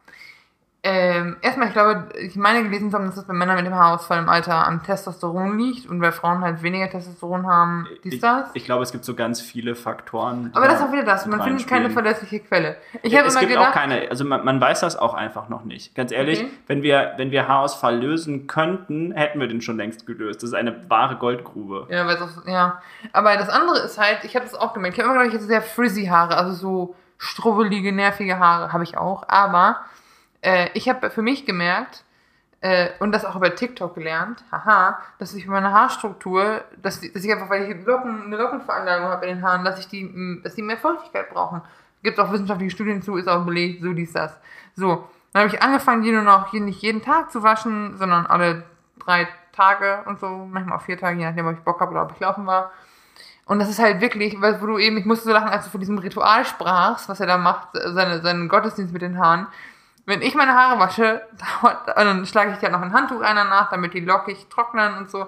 Ähm, erstmal, ich glaube, ich meine gelesen zu haben, dass es bei Männern mit dem Haarausfall im Alter am Testosteron liegt und bei Frauen halt weniger Testosteron haben, dies, das. Ich, ich glaube, es gibt so ganz viele Faktoren. Aber das ist auch wieder das, man findet keine verlässliche Quelle. Ich habe immer gibt gedacht, auch keine, also man, man, weiß das auch einfach noch nicht. Ganz ehrlich, okay. wenn, wir, wenn wir Haarausfall lösen könnten, hätten wir den schon längst gelöst. Das ist eine wahre Goldgrube. Ja, weil das, ja. Aber das andere ist halt, ich habe das auch gemerkt, ich habe immer gedacht, ich hätte sehr frizzy Haare, also so strubbelige, nervige Haare, habe ich auch, aber äh, ich habe für mich gemerkt, äh, und das auch über TikTok gelernt, haha, dass ich meine Haarstruktur, dass, dass ich einfach, weil ich Locken, eine Lockenveranlagung habe in den Haaren, dass ich die, dass die mehr Feuchtigkeit brauchen. Gibt auch wissenschaftliche Studien zu, ist auch belegt, so dies, das. So, dann habe ich angefangen, die nur noch nicht jeden Tag zu waschen, sondern alle drei Tage und so, manchmal auch vier Tage, je nachdem, ob ich Bock habe oder ob ich laufen war. Und das ist halt wirklich, weil wo du eben, ich musste so lachen, als du von diesem Ritual sprachst, was er da macht, seine, seinen Gottesdienst mit den Haaren wenn ich meine Haare wasche, dauert, dann schlage ich ja noch ein Handtuch einer nach, damit die lockig trocknen und so.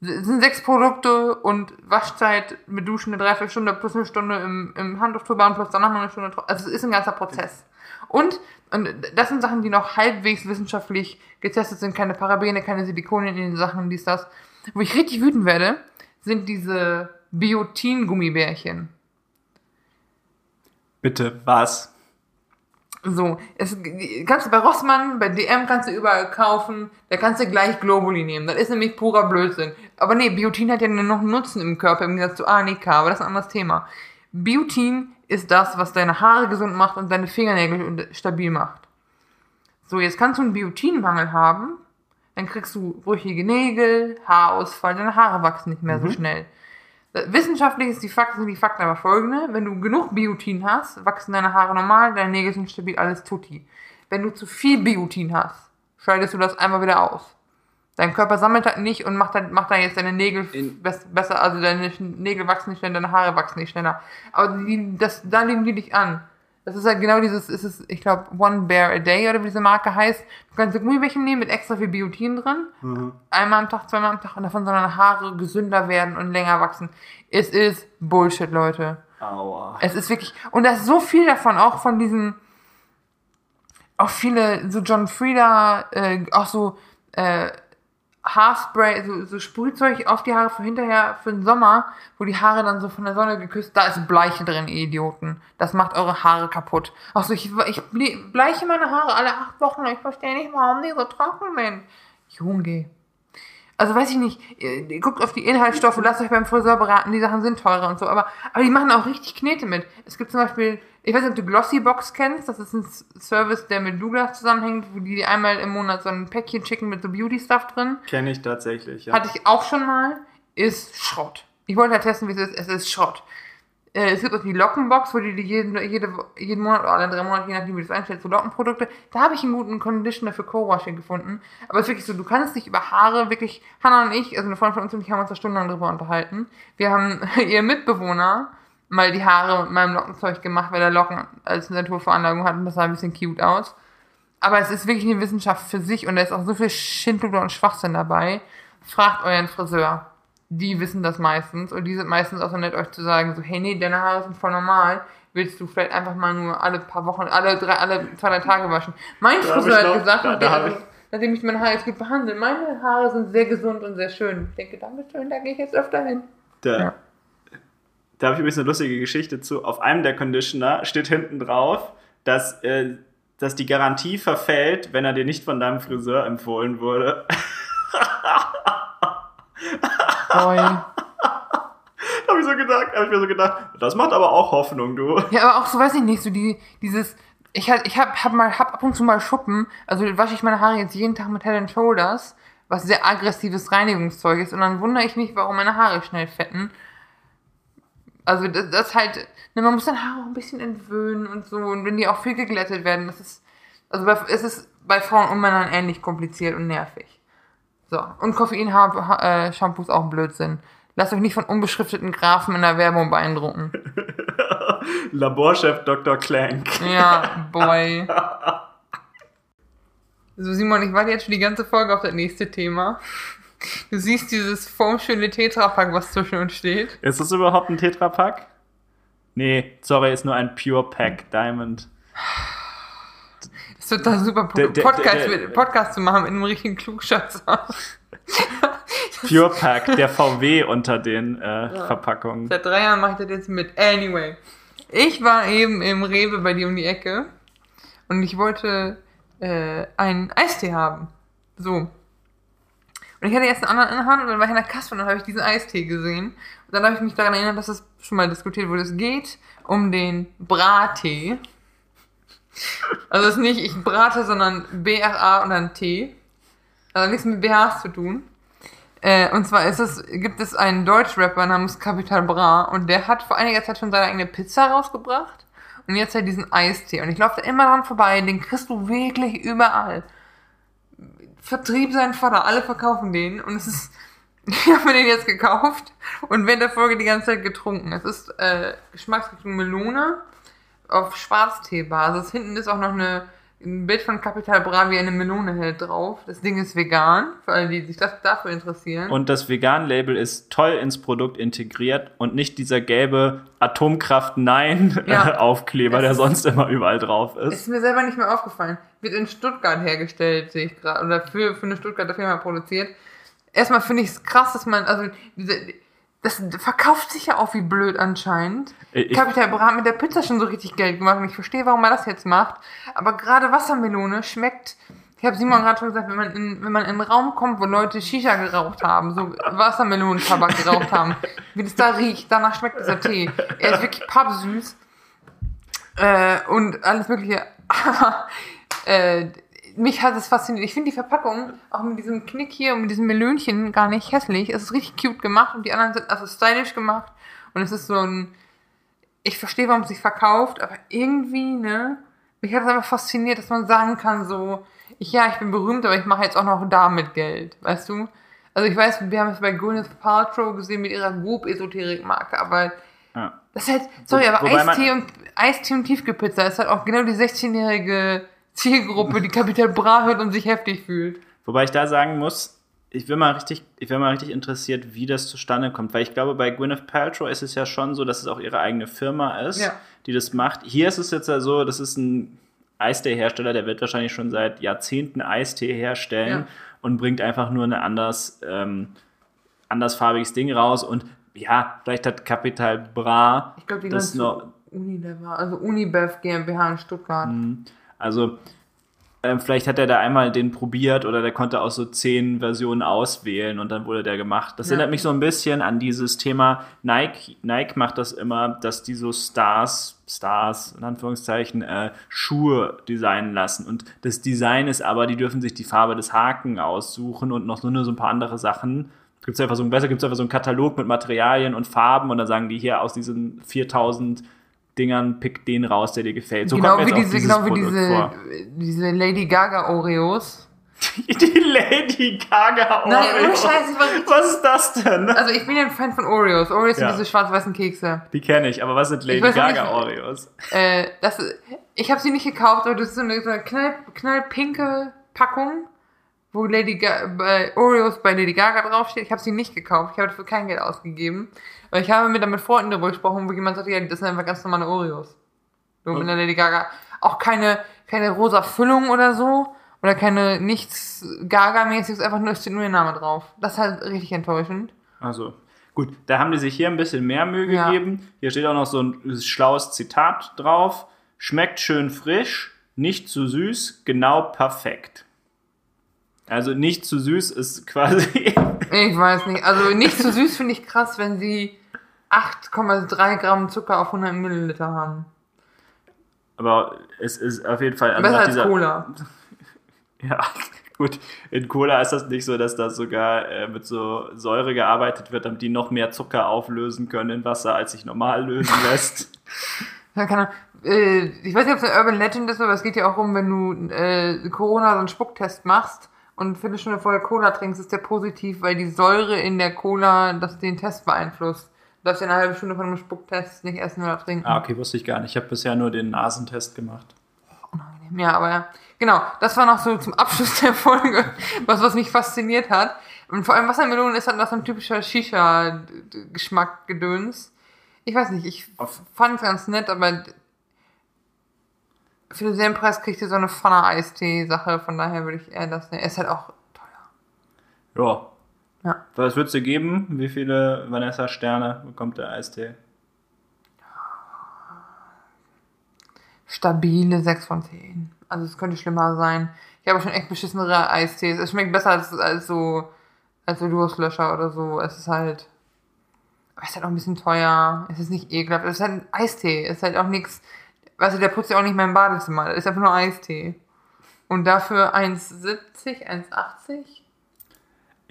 Es sind sechs Produkte und Waschzeit mit Duschen eine Dreiviertelstunde plus eine Stunde im, im Handtuchturban plus dann noch eine Stunde. Also es ist ein ganzer Prozess. Und, und das sind Sachen, die noch halbwegs wissenschaftlich getestet sind. Keine Parabene, keine Silikone in den Sachen, dies, das. Wo ich richtig wütend werde, sind diese Biotin-Gummibärchen. Bitte, was? So, es kannst du bei Rossmann, bei DM kannst du überall kaufen, da kannst du gleich Globuli nehmen. Das ist nämlich purer Blödsinn. Aber nee, Biotin hat ja noch einen Nutzen im Körper, im Gegensatz zu Anika, aber das ist ein anderes Thema. Biotin ist das, was deine Haare gesund macht und deine Fingernägel stabil macht. So, jetzt kannst du einen Biotinmangel haben, dann kriegst du brüchige Nägel, Haarausfall, deine Haare wachsen nicht mehr mhm. so schnell. Wissenschaftlich ist die Fakten, sind die Fakten aber folgende. Wenn du genug Biotin hast, wachsen deine Haare normal, deine Nägel sind stabil, alles tutti. Wenn du zu viel Biotin hast, scheidest du das einmal wieder aus. Dein Körper sammelt das nicht und macht dann, macht dann jetzt deine Nägel besser, also deine Nägel wachsen nicht schneller, deine Haare wachsen nicht schneller. Aber die, das, da legen die dich an. Das ist halt genau dieses, ist es, ich glaube, One Bear a Day oder wie diese Marke heißt. Du kannst Gummibärchen nehmen mit extra viel Biotin drin. Mhm. Einmal am Tag, zweimal am Tag und davon sollen deine Haare gesünder werden und länger wachsen. Es ist Bullshit, Leute. Aua. Es ist wirklich, und da ist so viel davon, auch von diesen, auch viele, so John Frieda, äh, auch so, äh, Haarspray, so, so Sprühzeug auf die Haare für hinterher, für den Sommer, wo die Haare dann so von der Sonne geküsst, da ist Bleiche drin, ihr Idioten. Das macht eure Haare kaputt. Ach so, ich, ich bleiche meine Haare alle acht Wochen, ich verstehe nicht, warum die so trocken sind. Junge. Also weiß ich nicht, ihr guckt auf die Inhaltsstoffe, lasst euch beim Friseur beraten, die Sachen sind teurer und so, aber, aber die machen auch richtig Knete mit. Es gibt zum Beispiel, ich weiß nicht, ob du Glossybox kennst, das ist ein Service, der mit Douglas zusammenhängt, wo die einmal im Monat so ein Päckchen schicken mit so Beauty-Stuff drin. Kenne ich tatsächlich, ja. Hatte ich auch schon mal, ist Schrott. Ich wollte halt testen, wie es ist, es ist Schrott. Äh, es gibt auch die Lockenbox, wo die jeden, jede, jeden Monat oder alle drei Monate, je nachdem wie du das einstellst, so Lockenprodukte. Da habe ich einen guten Conditioner für Co-Washing gefunden. Aber es ist wirklich so, du kannst dich über Haare wirklich, Hannah und ich, also eine Freundin von uns und ich haben uns da stundenlang drüber unterhalten. Wir haben ihr Mitbewohner mal die Haare mit meinem Lockenzeug gemacht, weil er Locken als Naturveranlagung hat und das sah ein bisschen cute aus. Aber es ist wirklich eine Wissenschaft für sich und da ist auch so viel Schindluder und Schwachsinn dabei. Fragt euren Friseur die wissen das meistens und die sind meistens auch so nett, euch zu sagen, so, hey, nee, deine Haare sind voll normal. Willst du vielleicht einfach mal nur alle paar Wochen, alle drei, alle zwei, drei Tage waschen? Mein da Friseur hat noch, gesagt, da, da ich, nachdem ich meine Haare jetzt gut behandle, meine Haare sind sehr gesund und sehr schön. Ich denke, Dankeschön, da gehe ich jetzt öfter hin. Da, ja. Da habe ich übrigens eine lustige Geschichte zu. Auf einem der Conditioner steht hinten drauf, dass, äh, dass die Garantie verfällt, wenn er dir nicht von deinem Friseur empfohlen wurde. Boy. habe ich so gedacht, habe ich mir so gedacht, das macht aber auch Hoffnung, du. Ja, aber auch so weiß ich nicht, so die, dieses, ich halt, ich hab, hab mal, hab ab und zu mal Schuppen, also wasche ich meine Haare jetzt jeden Tag mit Head Shoulders, was sehr aggressives Reinigungszeug ist, und dann wundere ich mich, warum meine Haare schnell fetten. Also das, das halt, ne, man muss dann Haare auch ein bisschen entwöhnen und so, und wenn die auch viel geglättet werden, das ist, also es ist bei Frauen und Männern ähnlich kompliziert und nervig. So. Und Koffein-Shampoos äh, auch Blödsinn. Lasst euch nicht von unbeschrifteten Graphen in der Werbung beeindrucken. Laborchef Dr. Clank. Ja, boy. So, Simon, ich warte jetzt schon die ganze Folge auf das nächste Thema. Du siehst dieses formschöne Tetrapack, was zwischen uns steht. Ist das überhaupt ein Tetrapack? Nee, sorry, ist nur ein Pure Pack Diamond total super, Podcast, der, der, Podcast zu machen mit einem richtigen Klugschatzer. Pure Pack, der VW unter den äh, ja. Verpackungen. Seit drei Jahren mache ich das jetzt mit. Anyway. Ich war eben im Rewe bei dir um die Ecke und ich wollte äh, einen Eistee haben. So. Und ich hatte erst einen anderen in der Hand und dann war ich in der Kasse und dann habe ich diesen Eistee gesehen. Und dann habe ich mich daran erinnert, dass das schon mal diskutiert wurde. Es geht um den Brattee. Also es ist nicht ich brate, sondern B-R-A und dann T. Also nichts mit BHs zu tun. Äh, und zwar ist es, gibt es einen Deutschrapper namens Capital Bra und der hat vor einiger Zeit schon seine eigene Pizza rausgebracht und jetzt halt diesen Eistee. Und ich laufe da immer dran vorbei, den kriegst du wirklich überall. Vertrieb sein Vater, alle verkaufen den und es ist, ich habe mir den jetzt gekauft und während der Folge die ganze Zeit getrunken. Es ist äh, Geschmacksrichtung Melone auf Schwarzteebasis. Hinten ist auch noch eine, ein Bild von Capital Bra, wie eine Melone hält drauf. Das Ding ist vegan, für alle, die sich das dafür interessieren. Und das Vegan-Label ist toll ins Produkt integriert und nicht dieser gelbe Atomkraft Nein ja. Der sonst immer überall drauf ist. Ist mir selber nicht mehr aufgefallen. Wird in Stuttgart hergestellt, sehe ich gerade, oder für, für eine Stuttgarter Firma produziert. Erstmal finde ich es krass, dass man, also diese, das verkauft sich ja auch wie blöd anscheinend. Ich, Capital Bra hat mit der Pizza schon so richtig Geld gemacht und ich verstehe, warum er das jetzt macht. Aber gerade Wassermelone schmeckt. Ich habe Simon gerade schon gesagt, wenn man, in, wenn man in einen Raum kommt, wo Leute Shisha geraucht haben, so Wassermelonentabak geraucht haben, wie das da riecht, danach schmeckt dieser Tee. Er ist wirklich pappsüß. Äh, und alles mögliche. Aber äh, mich hat es fasziniert. Ich finde die Verpackung auch mit diesem Knick hier und mit diesem Melönchen gar nicht hässlich. Es ist richtig cute gemacht und die anderen sind also stylisch gemacht. Und es ist so ein, ich verstehe, warum es sich verkauft, aber irgendwie, ne, mich hat es einfach fasziniert, dass man sagen kann, so, ich, ja, ich bin berühmt, aber ich mache jetzt auch noch damit Geld, weißt du? Also ich weiß, wir haben es bei Gwyneth Paltrow gesehen mit ihrer Whoop-Esoterik-Marke, aber ja. das ist halt, sorry, aber Eistee und, Eistee und Tiefkühlpizza ist halt auch genau die 16-jährige Zielgruppe, die Kapital Bra hört und sich heftig fühlt. Wobei ich da sagen muss, ich bin mal richtig, ich bin mal richtig interessiert, wie das zustande kommt, weil ich glaube, bei Gwyneth Paltrow ist es ja schon so, dass es auch ihre eigene Firma ist, ja. die das macht. Hier ist es jetzt ja so, das ist ein Eistee-Hersteller, der wird wahrscheinlich schon seit Jahrzehnten Eistee herstellen. Ja. und bringt einfach nur ein anders, ähm, andersfarbiges Ding raus. Und ja, vielleicht hat Capital Bra Ich glaube, die das ganze noch, Unilever, also Unibev GmbH in Stuttgart. Also, ähm, vielleicht hat er da einmal den probiert oder der konnte aus so zehn Versionen auswählen und dann wurde der gemacht. Das Ja. erinnert mich so ein bisschen an dieses Thema Nike. Nike macht das immer, dass die so Stars, Stars in Anführungszeichen, äh, Schuhe designen lassen. Und das Design ist aber, die dürfen sich die Farbe des Haken aussuchen und noch so nur so ein paar andere Sachen. Gibt es einfach so, besser gibt es einfach so einen Katalog mit Materialien und Farben und dann sagen die hier aus diesen 4000 Dingern, pick den raus, der dir gefällt. So genau kommt wie diese, genau wie diese, diese Lady Gaga Oreos. Die Lady Gaga Nein, ohne Oreos. Scheiß, ich war richtig- Was ist das denn? Also ich bin ja ein Fan von Oreos. Oreos Ja. sind diese schwarz-weißen Kekse. Die kenne ich, aber was sind Lady Gaga nicht- Oreos? Äh, das, ich habe sie nicht gekauft, aber das ist so eine, so eine knall, knallpinke Packung, wo Lady Ga bei Oreos bei Lady Gaga draufsteht. Ich habe sie nicht gekauft. Ich habe dafür kein Geld ausgegeben. Aber ich habe mit, mit Freunden darüber gesprochen, wo jemand sagte, ja, das sind einfach ganz normale Oreos. So mit der Lady Gaga. Auch keine, keine rosa Füllung oder so. Oder keine nichts Gaga-mäßiges, einfach nur, es steht nur ihr Name drauf. Das ist halt richtig enttäuschend. Also, gut, da haben die sich hier ein bisschen mehr Mühe Ja. gegeben. Hier steht auch noch so ein schlaues Zitat drauf. Schmeckt schön frisch, nicht zu süß, genau perfekt. Also nicht zu süß ist quasi. Ich weiß nicht. Also nicht so süß finde ich krass, wenn sie 8,3 Gramm Zucker auf 100 Milliliter haben. Aber es ist auf jeden Fall. also Besser als Cola. Ja, gut. In Cola ist das nicht so, dass da sogar äh, mit so Säure gearbeitet wird, damit die noch mehr Zucker auflösen können in Wasser, als sich normal lösen lässt. Ja, keine Ahnung. Äh, ich weiß nicht, ob es eine Urban Legend ist, aber es geht ja auch rum, wenn du äh, Corona so einen Spucktest machst und eine Viertelstunde vorher Cola trinkst, ist der positiv, weil die Säure in der Cola das den Test beeinflusst. Du darfst ja eine halbe Stunde von einem Spucktest nicht essen oder trinken. ah, okay, wusste ich gar nicht. Ich habe bisher nur den Nasentest gemacht. Ja, aber ja. Genau, das war noch so zum Abschluss der Folge, was, was mich fasziniert hat. Und vor allem Wassermelonen ist halt noch so ein typischer Shisha-Geschmack gedöns. Ich weiß nicht, ich fand es ganz nett, aber für denselben Preis kriegt ihr so eine Pfanne Eistee-Sache, von daher würde ich eher das nehmen. Er ist halt auch teuer. Ja. Ja. Was würdest du geben? Wie viele Vanessa-Sterne bekommt der Eistee? Stabile 6 von 10. Also es könnte schlimmer sein. Ich habe schon echt beschissenere Eistees. Es schmeckt besser als, als so als so Durstlöscher oder so. Es ist halt. Aber es ist halt auch ein bisschen teuer. Es ist nicht ekelhaft. Es ist halt ein Eistee. Es ist halt auch nichts. Weißt du, der putzt ja auch nicht mein Badezimmer. Das ist einfach nur Eistee. Und dafür 1,70, 1,80?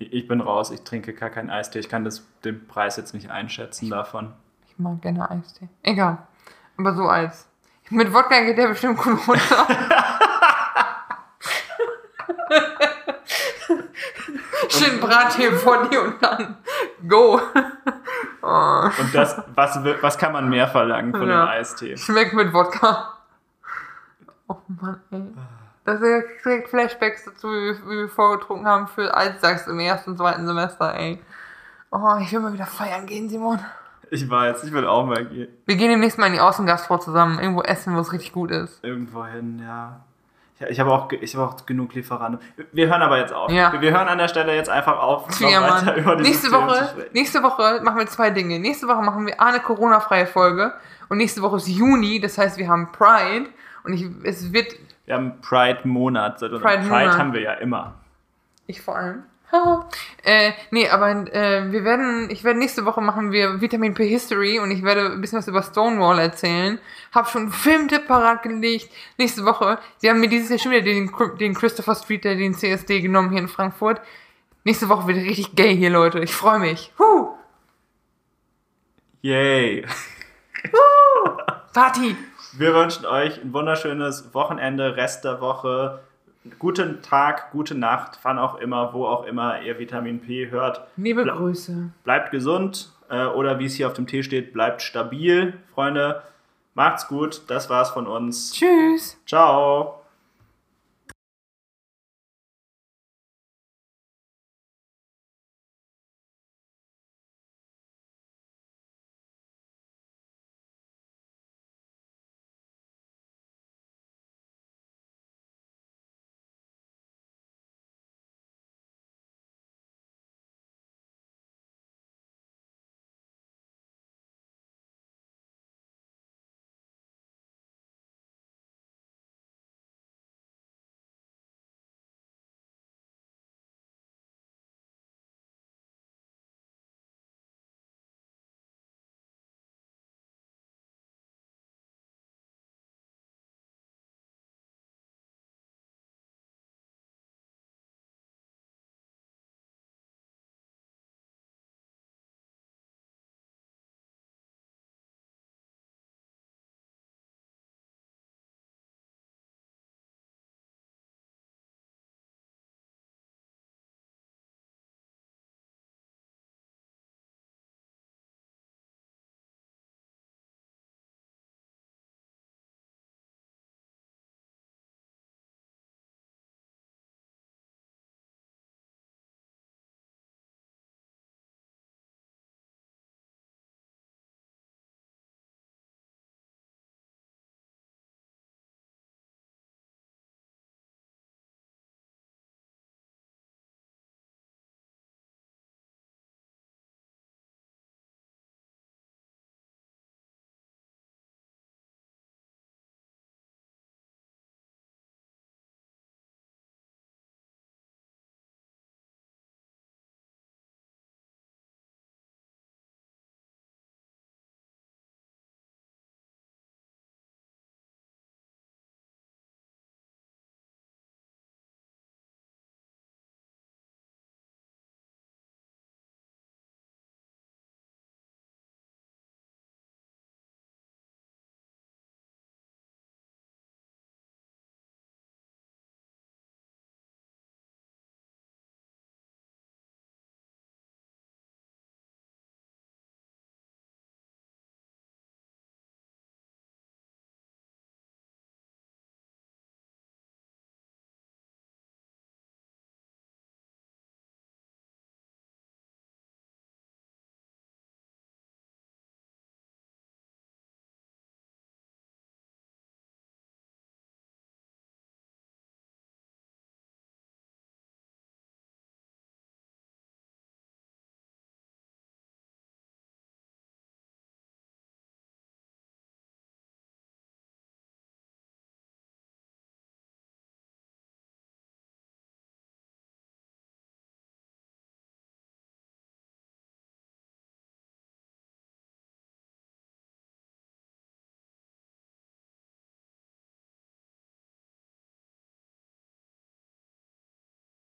Ich ich bin raus, ich trinke gar keinen Eistee. Ich kann das, den Preis jetzt nicht einschätzen davon. Ich mag gerne Eistee. Egal. Aber so als. Mit Wodka geht der bestimmt gut runter. Schön Brattee vor dir und dann go. Oh, Und das, was, was kann man mehr verlangen von Ja. einem Eistee? schmeckt mit Wodka. Oh Mann, ey. Das direkt Flashbacks dazu, wie wir- wie wir vorgetrunken haben für Altsachs im ersten und zweiten Semester, ey. Oh, ich will mal wieder feiern gehen, Simon. Ich weiß, ich will auch mal gehen. Wir gehen demnächst mal in die Außengastro zusammen, irgendwo essen, wo es richtig gut ist. Irgendwo hin, ja. Ja, Ich habe auch, ich habe auch genug Lieferanten. Wir hören aber jetzt auf. Ja. Wir, hören an der Stelle jetzt einfach auf, Ja, über Mann. dieses Nächste Woche, nächste Woche machen wir zwei Dinge. Nächste Woche machen wir eine Corona-freie Folge und nächste Woche ist Juni, das heißt, wir haben Pride und ich, es wird, Wir haben Pride-Monat. Unserem Pride, Pride-Monat. haben wir ja immer. ich vor allem. Äh, nee, aber äh, wir werden, ich werde nächste Woche machen wir Vitamin P History und ich werde ein bisschen was über Stonewall erzählen. Hab schon einen Filmtipp parat gelegt. Nächste Woche, sie haben mir dieses Jahr schon wieder den, den Christopher Street, der den CSD genommen hier in Frankfurt. Nächste Woche wird richtig gay hier, Leute. Ich freue mich. Huh, Yay. Party. Wir wünschen euch ein wunderschönes Wochenende, Rest der Woche. Guten Tag, gute Nacht, wann auch immer, wo auch immer ihr Vitamin P hört. Liebe Bla- Grüße. Bleibt gesund äh, oder wie es hier auf dem Tee steht, bleibt stabil, Freunde. Macht's gut, das war's von uns. Tschüss. Ciao.